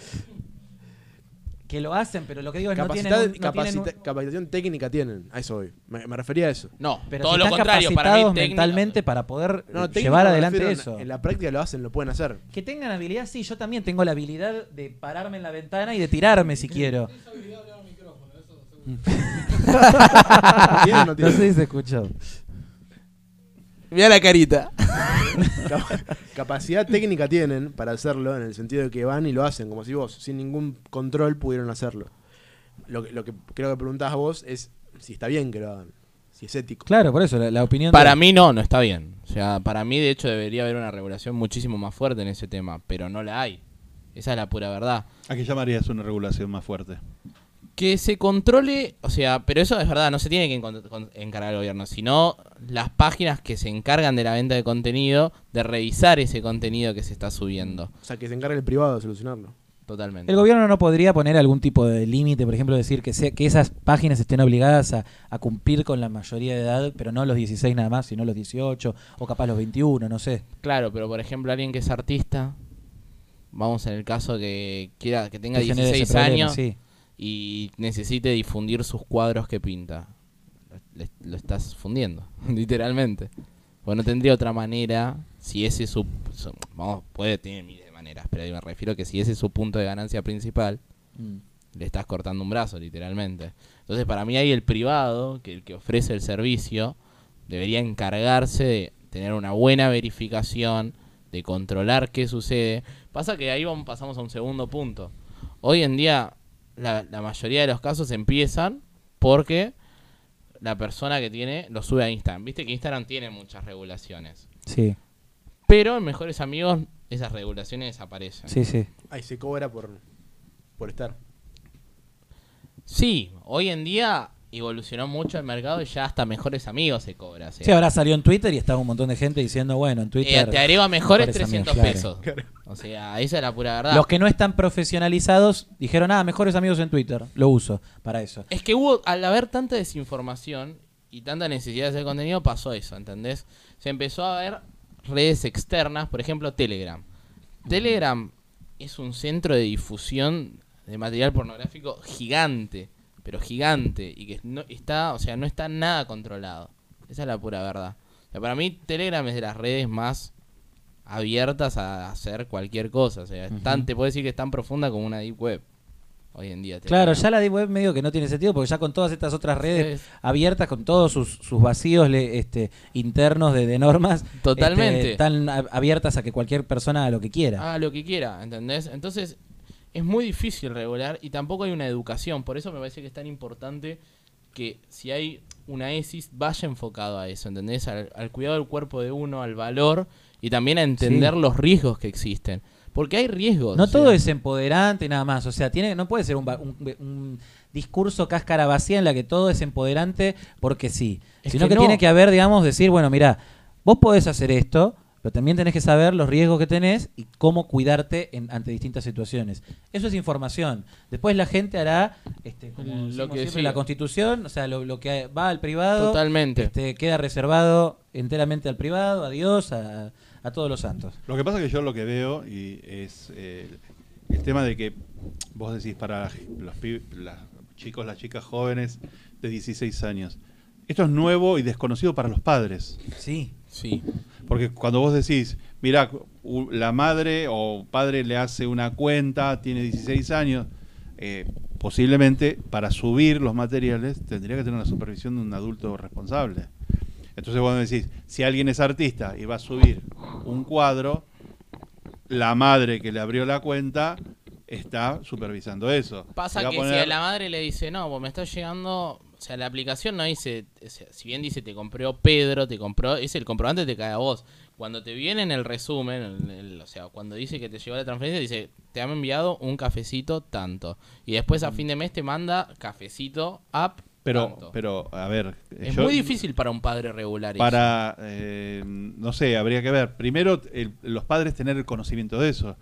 Speaker 1: Que lo hacen, pero lo que digo es no tienen, un- no tienen
Speaker 2: capacita-
Speaker 1: un-
Speaker 2: capacitación técnica tienen. A eso voy. Me, me refería a eso.
Speaker 6: No,
Speaker 1: pero
Speaker 6: todo
Speaker 1: si
Speaker 6: lo
Speaker 1: están
Speaker 6: contrario, para mí
Speaker 1: capacitados
Speaker 6: técnico-
Speaker 1: mentalmente para poder
Speaker 2: No,
Speaker 1: eh, llevar
Speaker 2: me
Speaker 1: adelante
Speaker 2: refiero en-
Speaker 1: eso.
Speaker 2: En la práctica lo hacen, lo pueden hacer.
Speaker 1: Que tengan habilidad, sí, yo también tengo la habilidad de pararme en la ventana y de tirarme si quiero.
Speaker 2: ¿Tienen o no tienen?
Speaker 1: sé si se escuchó.
Speaker 6: Mira la carita.
Speaker 2: Cap- Capacidad técnica tienen para hacerlo, en el sentido de que van y lo hacen, como si vos, sin ningún control, pudieron hacerlo. Lo que, lo que creo que preguntabas vos es si está bien que lo hagan, si es ético.
Speaker 1: Claro, por eso, la, la opinión
Speaker 6: Para
Speaker 1: de-
Speaker 6: mí no, no está bien. O sea, para mí de hecho debería haber una regulación muchísimo más fuerte en ese tema, pero no la hay. Esa es la pura verdad.
Speaker 4: ¿A qué llamarías una regulación más fuerte?
Speaker 6: Que se controle, o sea, pero eso es verdad, no se tiene que encargar el gobierno, sino las páginas que se encargan de la venta de contenido, de revisar ese contenido que se está subiendo.
Speaker 2: O sea, que se encargue el privado de solucionarlo.
Speaker 6: Totalmente.
Speaker 1: El gobierno no podría poner algún tipo de límite, por ejemplo, decir que, sea, que esas páginas estén obligadas a, a cumplir con la mayoría de edad, pero no los 16 nada más, sino los 18 o capaz los 21, no sé.
Speaker 6: Claro, pero por ejemplo alguien que es artista, vamos en el caso que quiera que tenga
Speaker 1: Que genere ese
Speaker 6: 16
Speaker 1: problema,
Speaker 6: años
Speaker 1: sí.
Speaker 6: Y necesite difundir sus cuadros que pinta. Lo estás fundiendo, literalmente. Pues no tendría otra manera, si ese es su, su- Vamos, puede tener miles de maneras, pero me refiero que si ese es su punto de ganancia principal,
Speaker 1: Mm.
Speaker 6: le estás cortando un brazo, literalmente. Entonces, para mí ahí el privado, que el que ofrece el servicio, debería encargarse de tener una buena verificación, de controlar qué sucede, pasa que ahí vamos, pasamos a un segundo punto. Hoy en día la, la mayoría de los casos empiezan porque la persona que tiene lo sube a Instagram. Viste que Instagram tiene muchas regulaciones.
Speaker 1: Sí,
Speaker 6: Pero en Mejores Amigos esas regulaciones desaparecen.
Speaker 1: sí, sí.
Speaker 2: Ahí se cobra por, por estar.
Speaker 6: Sí, hoy en día evolucionó mucho el mercado y ya hasta Mejores Amigos se cobra. o sea,
Speaker 1: Sí, ahora salió en Twitter y estaba un montón de gente diciendo, bueno, en
Speaker 6: eh,
Speaker 1: Twitter...
Speaker 6: te agrego a Mejores
Speaker 1: Mejores
Speaker 6: 300
Speaker 1: Amigos,
Speaker 6: pesos.
Speaker 2: Claro.
Speaker 6: O sea, esa es la pura verdad.
Speaker 1: Los que no están profesionalizados dijeron, ah, mejores amigos en Twitter. Lo uso para eso.
Speaker 6: Es que hubo, al haber tanta desinformación y tanta necesidad de hacer contenido, pasó eso, ¿entendés? Se empezó a ver redes externas, por ejemplo, Telegram. Telegram es un centro de difusión de material pornográfico gigante, pero gigante, y que no está, o sea, no está nada controlado. Esa es la pura verdad. O sea, para mí, Telegram es de las redes más abiertas a hacer cualquier cosa. O sea, es tan- te puedo decir que es tan profunda como una deep web. Hoy en día.
Speaker 1: Claro, ya la Deep Web medio que no tiene sentido porque ya con todas estas otras redes
Speaker 6: Es-
Speaker 1: abiertas, con todos sus, sus vacíos le- este, internos de, de normas,
Speaker 6: Totalmente.
Speaker 1: este, están a- abiertas a que cualquier persona haga lo que quiera.
Speaker 6: haga lo que quiera, ¿entendés? Entonces es muy difícil regular y tampoco hay una educación. Por eso me parece que es tan importante que si hay una ESIS vaya enfocado a eso, ¿entendés? Al, al cuidado del cuerpo de uno, al valor y también a entender
Speaker 1: Sí.
Speaker 6: los riesgos que existen. Porque hay riesgos.
Speaker 1: No
Speaker 6: o sea,
Speaker 1: todo es empoderante nada más, o sea, tiene no puede ser un, va- un- un discurso cáscara vacía en la que todo es empoderante porque sí,
Speaker 6: Es
Speaker 1: sino
Speaker 6: que
Speaker 1: que,
Speaker 6: no.
Speaker 1: tiene que haber, digamos, decir, bueno, mira, vos podés hacer esto, pero también tenés que saber los riesgos que tenés y cómo cuidarte en- ante distintas situaciones. Eso es información. Después la gente hará, este, como
Speaker 6: Lo que
Speaker 1: siempre, la Constitución, o sea, lo, lo que va al privado,
Speaker 6: Totalmente.
Speaker 1: este, queda reservado enteramente al privado, a Dios, a, a todos los santos.
Speaker 4: Lo que pasa es que yo lo que veo y es eh, el tema de que vos decís para los los chicos, las chicas jóvenes de 16 años. Esto es nuevo y desconocido para los padres.
Speaker 1: Sí.
Speaker 6: Sí.
Speaker 4: Porque cuando vos decís, mira, la madre o padre le hace una cuenta, tiene 16 años, eh, posiblemente para subir los materiales tendría que tener la supervisión de un adulto responsable. Entonces vos decís, si alguien es artista y va a subir un cuadro, la madre que le abrió la cuenta está supervisando eso.
Speaker 6: Pasa que
Speaker 4: poner-
Speaker 6: si a la madre le dice, no, vos me está llegando, o sea, la aplicación no dice, o sea, si bien dice te compró Pedro, te compró, es el comprobante te cae a vos. Cuando te viene en el resumen, el- el- o sea, cuando dice que te llegó la transferencia, dice, te han enviado un cafecito tanto. Y después a fin de mes te manda cafecito up
Speaker 4: pero,
Speaker 6: tanto.
Speaker 4: pero, a ver,
Speaker 6: es
Speaker 4: yo-
Speaker 6: muy difícil para un padre regular eso.
Speaker 4: para, eh, no sé, habría que ver. Primero, el- los padres tener el conocimiento de eso.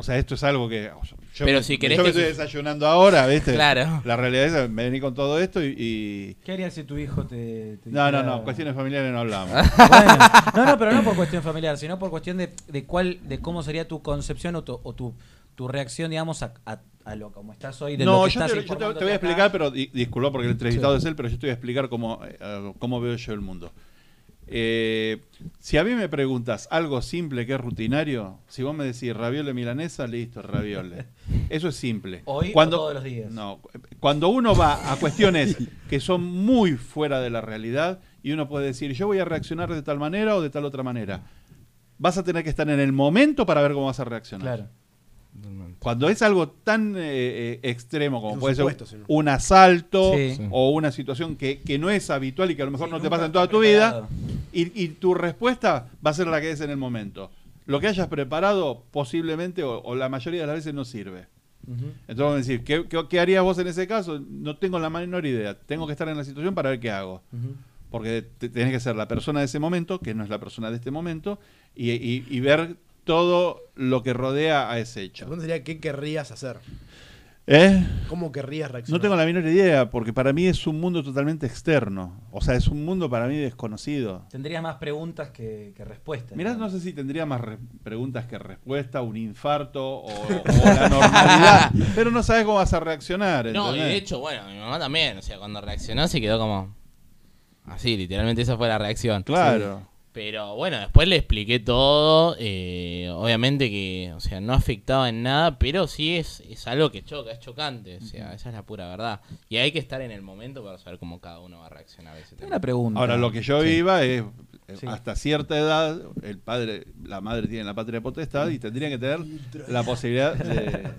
Speaker 4: O sea, esto es algo que. Yo,
Speaker 6: Pero
Speaker 4: me-
Speaker 6: si querés
Speaker 4: yo me
Speaker 6: que
Speaker 4: estoy desayunando ahora, ¿viste?
Speaker 6: Claro.
Speaker 4: La realidad es que me vení con todo esto y. y-
Speaker 1: ¿Qué harías si tu hijo te... te
Speaker 4: No, no,
Speaker 1: dijera-
Speaker 4: no, cuestiones familiares no hablamos.
Speaker 1: Bueno, no, no, pero no por cuestión familiar, sino por cuestión de, de cuál, de cómo sería tu concepción o tu, o tu, tu reacción, digamos, a, a, a lo como estás hoy. De lo
Speaker 4: no,
Speaker 1: que
Speaker 4: yo,
Speaker 1: estás
Speaker 4: te, yo te- voy a
Speaker 1: acá.
Speaker 4: explicar, pero di- disculpa porque el entrevistado
Speaker 1: Sí.
Speaker 4: es él, pero yo te voy a explicar cómo, eh, cómo veo yo el mundo. Eh, si a mí me preguntas algo simple que es rutinario, si vos me decís raviole milanesa, listo, raviole. Eso es simple.
Speaker 1: Hoy o todos los días.
Speaker 4: No, cuando uno va a cuestiones que son muy fuera de la realidad y uno puede decir, yo voy a reaccionar de tal manera o de tal otra manera, vas a tener que estar en el momento para ver cómo vas a reaccionar.
Speaker 1: Claro.
Speaker 4: Cuando es algo tan eh, eh, extremo como puede ser
Speaker 2: supuesto,
Speaker 4: un asalto
Speaker 1: Sí.
Speaker 4: O una situación que, que no es habitual y que a lo mejor
Speaker 1: Sí,
Speaker 4: no te pasa en toda tu vida. Y, y tu respuesta va a ser la que es en el momento. Lo que hayas preparado posiblemente o, o la mayoría de las veces no sirve. Entonces vamos a decir, ¿qué, qué, qué harías vos en ese caso? No tengo la menor idea. Tengo que estar en la situación para ver qué hago. Porque te- tenés que ser la persona de ese momento, que no es la persona de este momento, y, y- y ver todo lo que rodea a ese
Speaker 2: La
Speaker 4: hecho.
Speaker 2: pregunta sería, ¿qué querrías hacer?
Speaker 4: ¿Eh?
Speaker 2: ¿Cómo querrías reaccionar?
Speaker 4: No tengo la menor idea, porque para mí es un mundo totalmente externo. O sea, es un mundo para mí desconocido.
Speaker 1: Tendría más preguntas que, que respuestas.
Speaker 4: Mirá, no sé si tendría más re- preguntas que respuesta, un infarto o, o la normalidad, pero no sabes cómo vas a reaccionar.
Speaker 6: No, y de hecho, bueno, mi mamá también, o sea, cuando reaccionó se quedó como... Así, literalmente esa fue la reacción.
Speaker 4: Claro.
Speaker 6: Pero bueno, después le expliqué todo. eh, obviamente que, o sea, no afectaba en nada, pero sí es, es algo que choca, es chocante. O sea, esa es la pura verdad. Y hay que estar en el momento para saber cómo cada uno va a reaccionar a ese
Speaker 1: Tengo
Speaker 6: tema.
Speaker 1: una pregunta.
Speaker 4: Ahora, lo que yo
Speaker 1: Sí.
Speaker 4: iba es, eh,
Speaker 1: Sí.
Speaker 4: hasta cierta edad, el padre, la madre tiene la patria potestad y tendría que tener la posibilidad de,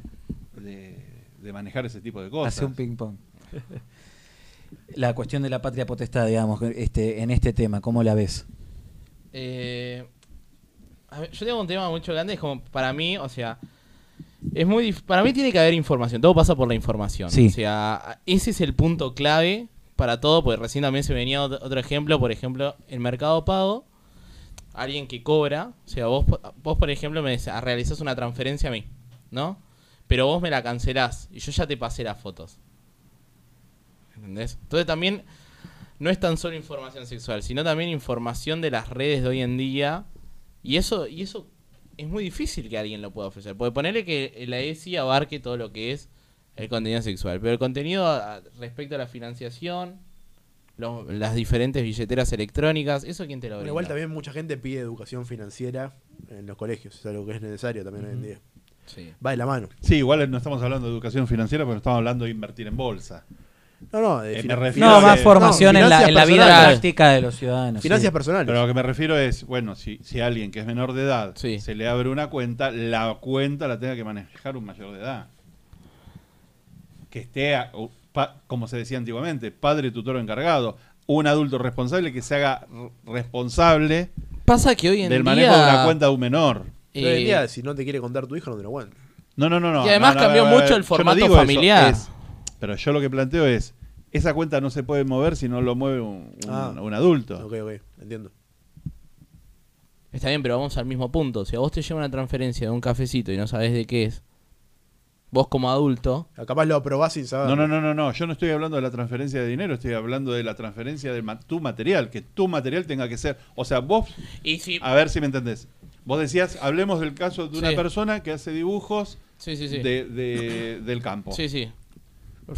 Speaker 4: de- de manejar ese tipo de cosas.
Speaker 1: Hace un ping-pong. La cuestión de la patria potestad, digamos, este, en este tema, ¿cómo la ves?
Speaker 6: Eh, ver, yo tengo un tema mucho grande, es como para mí, o sea, es muy para mí tiene que haber información, todo pasa por la información.
Speaker 1: Sí.
Speaker 6: O sea, ese es el punto clave para todo, porque recién también se venía ot- otro ejemplo, por ejemplo, el mercado pago, alguien que cobra, o sea, vos, vos por ejemplo me decís, realizás una transferencia a mí, ¿no? Pero vos me la cancelás y yo ya te pasé las fotos. ¿Entendés? Entonces también no es tan solo información sexual, sino también información de las redes de hoy en día. Y eso, y eso es muy difícil que alguien lo pueda ofrecer. Porque ponerle que la ESI abarque todo lo que es el contenido sexual. Pero el contenido a- respecto a la financiación, los- las diferentes billeteras electrónicas, ¿eso quién te lo brinda?
Speaker 2: igual también mucha gente pide educación financiera en los colegios, es algo que es necesario también hoy en día.
Speaker 6: Sí.
Speaker 2: Va de la mano.
Speaker 4: Sí, igual no estamos hablando de educación financiera, pero estamos hablando de invertir en bolsa.
Speaker 2: No, no, de
Speaker 4: Eh, me refiero
Speaker 1: No,
Speaker 4: a
Speaker 1: más
Speaker 4: que-
Speaker 1: formación
Speaker 2: no,
Speaker 1: en, la,
Speaker 2: finanzas
Speaker 1: en la vida
Speaker 2: personales.
Speaker 1: práctica de los ciudadanos.
Speaker 2: finanzas
Speaker 1: sí.
Speaker 2: personales.
Speaker 4: Pero lo que me refiero es, bueno, si, si alguien que es menor de edad
Speaker 6: Sí.
Speaker 4: se le abre una cuenta, la cuenta la tenga que manejar un mayor de edad. Que esté, a- o pa- como se decía antiguamente, padre, tutor o encargado. Un adulto responsable que se haga r- responsable
Speaker 6: Pasa que hoy en
Speaker 4: del
Speaker 6: día...
Speaker 4: manejo de una cuenta de un menor.
Speaker 2: Pero hoy en
Speaker 6: eh,
Speaker 2: día, si no te quiere contar tu hijo, no te lo cuenta.
Speaker 4: No, no, no, no.
Speaker 6: Y además
Speaker 4: no, no,
Speaker 6: cambió
Speaker 4: a ver, a ver,
Speaker 6: mucho el
Speaker 4: yo no
Speaker 6: formato
Speaker 4: digo eso,
Speaker 6: familiar.
Speaker 4: es- pero yo lo que planteo es, esa cuenta no se puede mover si no lo mueve un, un-
Speaker 2: Ah.
Speaker 4: un adulto.
Speaker 2: Ok, ok, entiendo.
Speaker 6: Está bien, pero vamos al mismo punto. Si a vos te llega una transferencia de un cafecito y no sabes de qué es, vos como adulto,
Speaker 2: Capaz lo aprobás sin saber.
Speaker 4: No, no, no, no, no. Yo no estoy hablando de la transferencia de dinero, estoy hablando de la transferencia de ma- tu material, que tu material tenga que ser. O sea, vos,
Speaker 6: y si...
Speaker 4: a ver si me entendés. Vos decías, hablemos del caso de una
Speaker 6: Sí.
Speaker 4: persona que hace dibujos
Speaker 6: Sí, sí, sí.
Speaker 4: de, de- del campo.
Speaker 6: Sí, sí.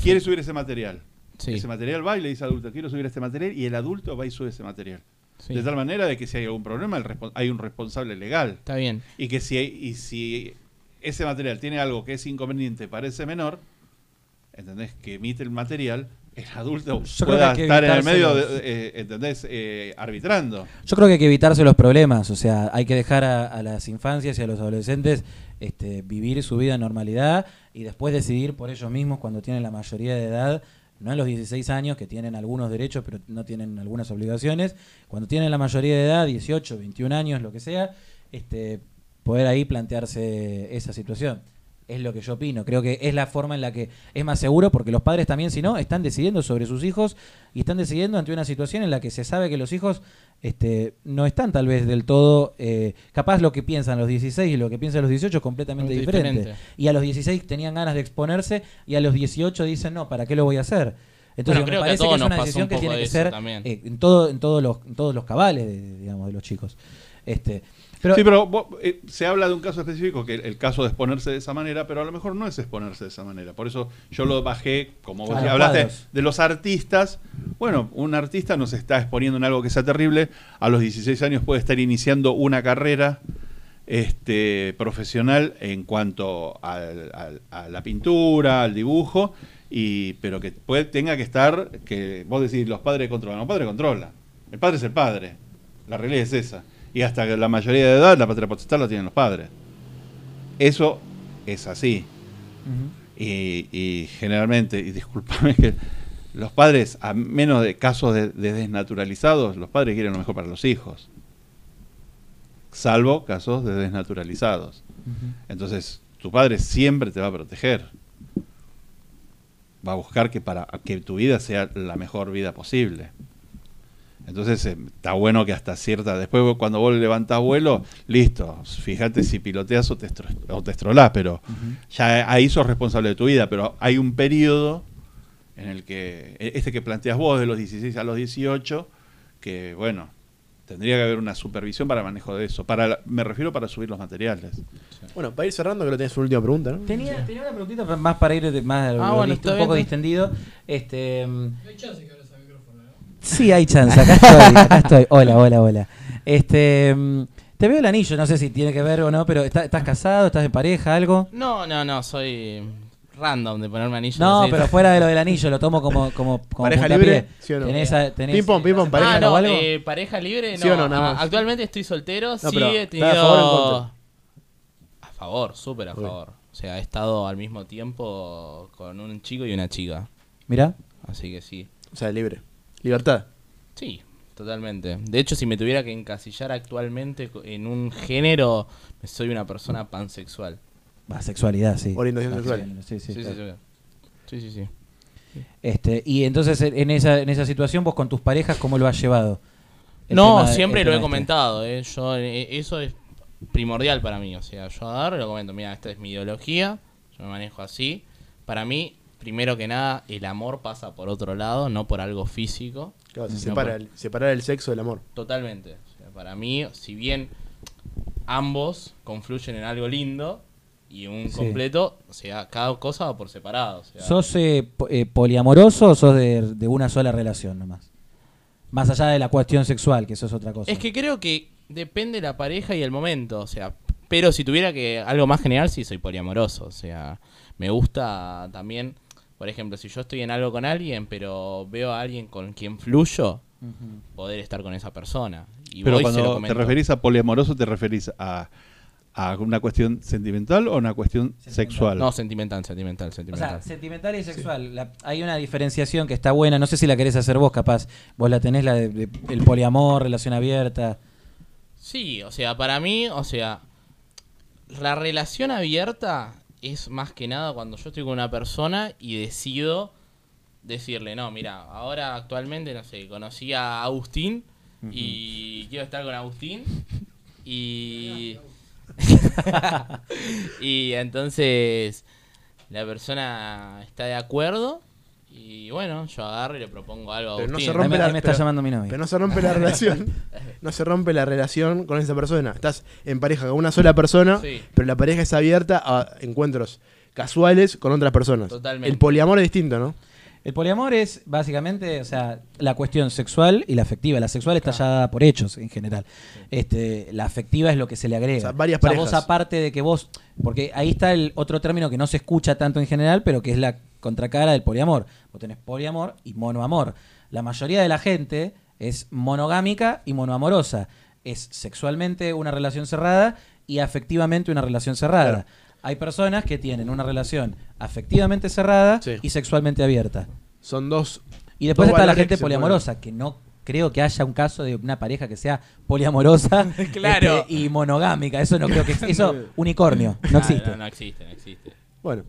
Speaker 4: Quiere subir ese material.
Speaker 6: Sí.
Speaker 4: Ese material va y le dice al adulto, quiero subir este material, y el adulto va y sube ese material.
Speaker 6: Sí.
Speaker 4: De tal manera de que si hay algún problema, el hay un responsable legal.
Speaker 6: Está bien.
Speaker 4: Y que si, y si ese material tiene algo que es inconveniente para ese menor, ¿entendés? Que emite el material, el adulto
Speaker 1: Yo
Speaker 4: pueda
Speaker 1: que hay
Speaker 4: estar en el medio, de, eh, ¿entendés? Eh, arbitrando.
Speaker 1: Yo creo que hay que evitarse los problemas, o sea, hay que dejar a, a las infancias y a los adolescentes este, vivir su vida en normalidad y después decidir por ellos mismos cuando tienen la mayoría de edad, no en los 16 años, que tienen algunos derechos pero no tienen algunas obligaciones, cuando tienen la mayoría de edad, 18, 21 años, lo que sea, este, poder ahí plantearse esa situación. Es lo que yo opino. Creo que es la forma en la que es más seguro porque los padres también, si no, están decidiendo sobre sus hijos y están decidiendo ante una situación en la que se sabe que los hijos este, no están tal vez del todo, eh, capaz lo que piensan los 16 y lo que piensan los 18 es completamente diferente.
Speaker 6: diferente.
Speaker 1: Y a los 16 tenían ganas de exponerse y a los 18 dicen, no, ¿para qué lo voy a hacer? Entonces
Speaker 6: Bueno,
Speaker 1: me
Speaker 6: que
Speaker 1: parece que, es una decisión
Speaker 6: un
Speaker 1: que tiene que ser eh, en, todo, en, todos los, en todos los cabales de, digamos, de los chicos. Este, pero,
Speaker 4: sí, pero vos, eh, se habla de un caso específico, que el, el caso de exponerse de esa manera, pero a lo mejor no es exponerse de esa manera. Por eso yo lo bajé, como vos
Speaker 1: los
Speaker 4: hablaste,
Speaker 1: cuadros.
Speaker 4: de los artistas. Bueno, un artista no se está exponiendo en algo que sea terrible. A los 16 años puede estar iniciando una carrera este, profesional en cuanto al- al- a la pintura, al dibujo, y, pero que puede, tenga que estar, que vos decís, los padres controlan. No, el padre controla. El padre es el padre. La realidad es esa. Y hasta que la mayoría de edad, la patria potestad la tienen los padres. Eso es así. Y, y generalmente, y discúlpame que los padres, a menos de casos de, de desnaturalizados, los padres quieren lo mejor para los hijos. Salvo casos de desnaturalizados. Entonces, tu padre siempre te va a proteger. Va a buscar que para que tu vida sea la mejor vida posible. Entonces, eh, está bueno que hasta cierta. Después, cuando vos levantás vuelo, listo. Fíjate si piloteas o te, estro- o te estrolás, pero ya ahí sos responsable de tu vida. Pero hay un periodo en el que. e- Este que planteas vos, de los 16 a los 18, que, bueno, tendría que haber una supervisión para el manejo de eso. Para, la- me refiero para subir los materiales.
Speaker 2: Bueno, para ir cerrando, que lo tenés una última pregunta, ¿no?
Speaker 1: Tenía, tenía una preguntita más para ir de- más
Speaker 6: Ah,
Speaker 1: lo
Speaker 6: bueno,
Speaker 1: un poco
Speaker 6: bien.
Speaker 1: distendido. Este, mm,
Speaker 5: No hay chance que abras el micrófono, ¿no?
Speaker 1: Sí, hay chance. Acá estoy, acá estoy. Hola, hola, hola. Este, mm, te veo el anillo, no sé si tiene que ver o no, pero ¿estás, estás casado? ¿Estás en pareja? ¿Algo?
Speaker 6: No, no, no, soy random de ponerme anillo.
Speaker 1: No, pero fuera de lo del anillo, lo tomo como, como, como
Speaker 2: ¿Pareja libre? ¿Sí o no?
Speaker 1: ¿Tenés, a- tenés-
Speaker 2: Ping pong, ping pong,
Speaker 1: ¿estás en
Speaker 2: pareja
Speaker 6: Ah,
Speaker 1: pareja
Speaker 6: no,
Speaker 1: o algo?
Speaker 6: eh, pareja libre, no.
Speaker 2: ¿Sí o no, nada
Speaker 6: Ah,
Speaker 2: más?
Speaker 6: Actualmente estoy soltero, sí he
Speaker 2: ¿estás
Speaker 6: tenido...
Speaker 2: a favor o en contra?
Speaker 6: A favor, súper a favor. O sea, he estado al mismo tiempo con un chico y una chica.
Speaker 1: Mirá.
Speaker 6: Así que sí.
Speaker 2: O sea, libre. Libertad.
Speaker 6: Sí, totalmente. De hecho, si me tuviera que encasillar actualmente en un género, soy una persona pansexual.
Speaker 1: Va, sexualidad, sí.
Speaker 2: Orientación sexual.
Speaker 1: Sí, sí,
Speaker 6: Sí, sí,
Speaker 1: claro.
Speaker 6: sí. Sí, sí, sí.
Speaker 1: Este, y entonces en esa, en esa situación vos con tus parejas, ¿cómo lo has llevado? El
Speaker 6: No,
Speaker 1: tema-
Speaker 6: siempre lo he
Speaker 1: este.
Speaker 6: comentado. eh. Yo, eh, eso es primordial para mí. O sea, yo agarro y lo comento. Mira, esta es mi ideología. Yo me manejo así. Para mí, primero que nada, el amor pasa por otro lado, no por algo físico.
Speaker 2: Claro, se separa
Speaker 6: por-
Speaker 2: el, separar el sexo del amor.
Speaker 6: Totalmente. O sea, para mí, si bien ambos confluyen en algo lindo y un
Speaker 1: Sí.
Speaker 6: completo, o sea, cada cosa va por separado. o sea,
Speaker 1: ¿Sos eh, po- eh, poliamoroso o sos de, de una sola relación nomás? Más allá de la cuestión sexual, que eso es otra cosa.
Speaker 6: Es que creo que depende la pareja y el momento, o sea, pero si tuviera que algo más general, sí soy poliamoroso, o sea, me gusta también, por ejemplo, si yo estoy en algo con alguien, pero veo a alguien con quien fluyo, poder estar con esa persona. Y
Speaker 4: Pero cuando te referís a poliamoroso, ¿te referís a, a una cuestión sentimental o una cuestión
Speaker 1: Sentimental.
Speaker 4: sexual?
Speaker 6: No, sentimental, sentimental,
Speaker 1: O
Speaker 6: sentimental.
Speaker 1: sea, sentimental y sexual. La- hay una diferenciación que está buena. No sé si la querés hacer vos, capaz. Vos la tenés, la de, de- el poliamor, relación abierta.
Speaker 6: Sí, o sea, para mí, o sea, la relación abierta es más que nada cuando yo estoy con una persona y decido decirle, no, mira, ahora actualmente, no sé, conocí a Agustín y quiero estar con Agustín y... y entonces la persona está de acuerdo y bueno, yo agarro y le propongo algo a
Speaker 2: Pero no
Speaker 6: Agustín.
Speaker 2: se
Speaker 1: Ahí
Speaker 2: rompe
Speaker 1: me,
Speaker 2: la-
Speaker 1: ahí me está
Speaker 2: pero-
Speaker 1: llamando mi novia.
Speaker 2: Pero no se rompe la relación. No se rompe la relación con esa persona. Estás en pareja con una sola persona,
Speaker 6: Sí.
Speaker 2: pero la pareja es abierta a encuentros casuales con otras personas.
Speaker 6: Totalmente.
Speaker 2: El poliamor es distinto, ¿no?
Speaker 1: El poliamor es básicamente, o sea, la cuestión sexual y la afectiva. La sexual está ya dada por hechos en general. Este, la afectiva es lo que se le agrega.
Speaker 2: O sea, varias
Speaker 1: vos
Speaker 2: parejas.
Speaker 1: aparte de que vos, porque ahí está el otro término que no se escucha tanto en general, pero que es la contracara del poliamor. Vos tenés poliamor y monoamor. La mayoría de la gente es monogámica y monoamorosa. Es sexualmente una relación cerrada y afectivamente una relación cerrada.
Speaker 2: Claro.
Speaker 1: Hay personas que tienen una relación afectivamente cerrada
Speaker 2: Sí.
Speaker 1: y sexualmente abierta.
Speaker 2: Son dos.
Speaker 1: Y después
Speaker 2: dos
Speaker 1: está la gente
Speaker 2: que
Speaker 1: poliamorosa, que no creo que haya un caso de una pareja que sea poliamorosa
Speaker 6: Claro.
Speaker 1: este, y monogámica. Eso no creo que eso unicornio, no existe.
Speaker 6: No, no existe, no existe.
Speaker 2: Bueno,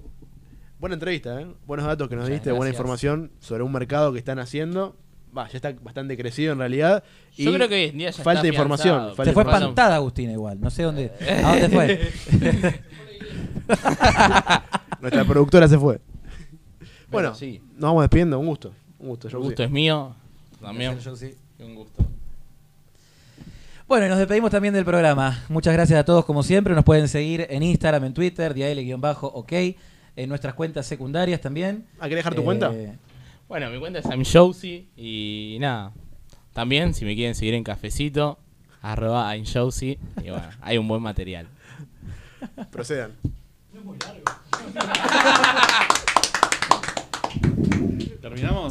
Speaker 2: buena entrevista, ¿eh? Buenos datos que nos
Speaker 6: Muchas
Speaker 2: diste, buena información sobre un mercado que están haciendo. Va, ya está bastante crecido en realidad.
Speaker 6: Yo creo que hoy en día ya
Speaker 2: falta
Speaker 6: está
Speaker 2: información.
Speaker 6: afianzado.
Speaker 2: falta
Speaker 1: Se fue
Speaker 2: información.
Speaker 1: espantada Agustina igual, no sé dónde. ¿A dónde fue?
Speaker 2: Nuestra productora se fue. Bueno,
Speaker 6: sí.
Speaker 2: nos vamos despidiendo. Un gusto. Un gusto,
Speaker 6: El
Speaker 2: Josie.
Speaker 6: gusto es mío. También. Un gusto.
Speaker 1: Bueno, y nos despedimos también del programa. Muchas gracias a todos como siempre. Nos pueden seguir en Instagram, en Twitter, dial-ok, en nuestras cuentas secundarias también.
Speaker 2: ¿Ah, querés dejar tu
Speaker 1: Eh,
Speaker 2: cuenta?
Speaker 6: Bueno, mi cuenta es Sam Josie y nada. También, si me quieren seguir en cafecito, arroba I'm Josie, Y bueno, hay un buen material.
Speaker 2: Procedan.
Speaker 4: ¿Terminamos?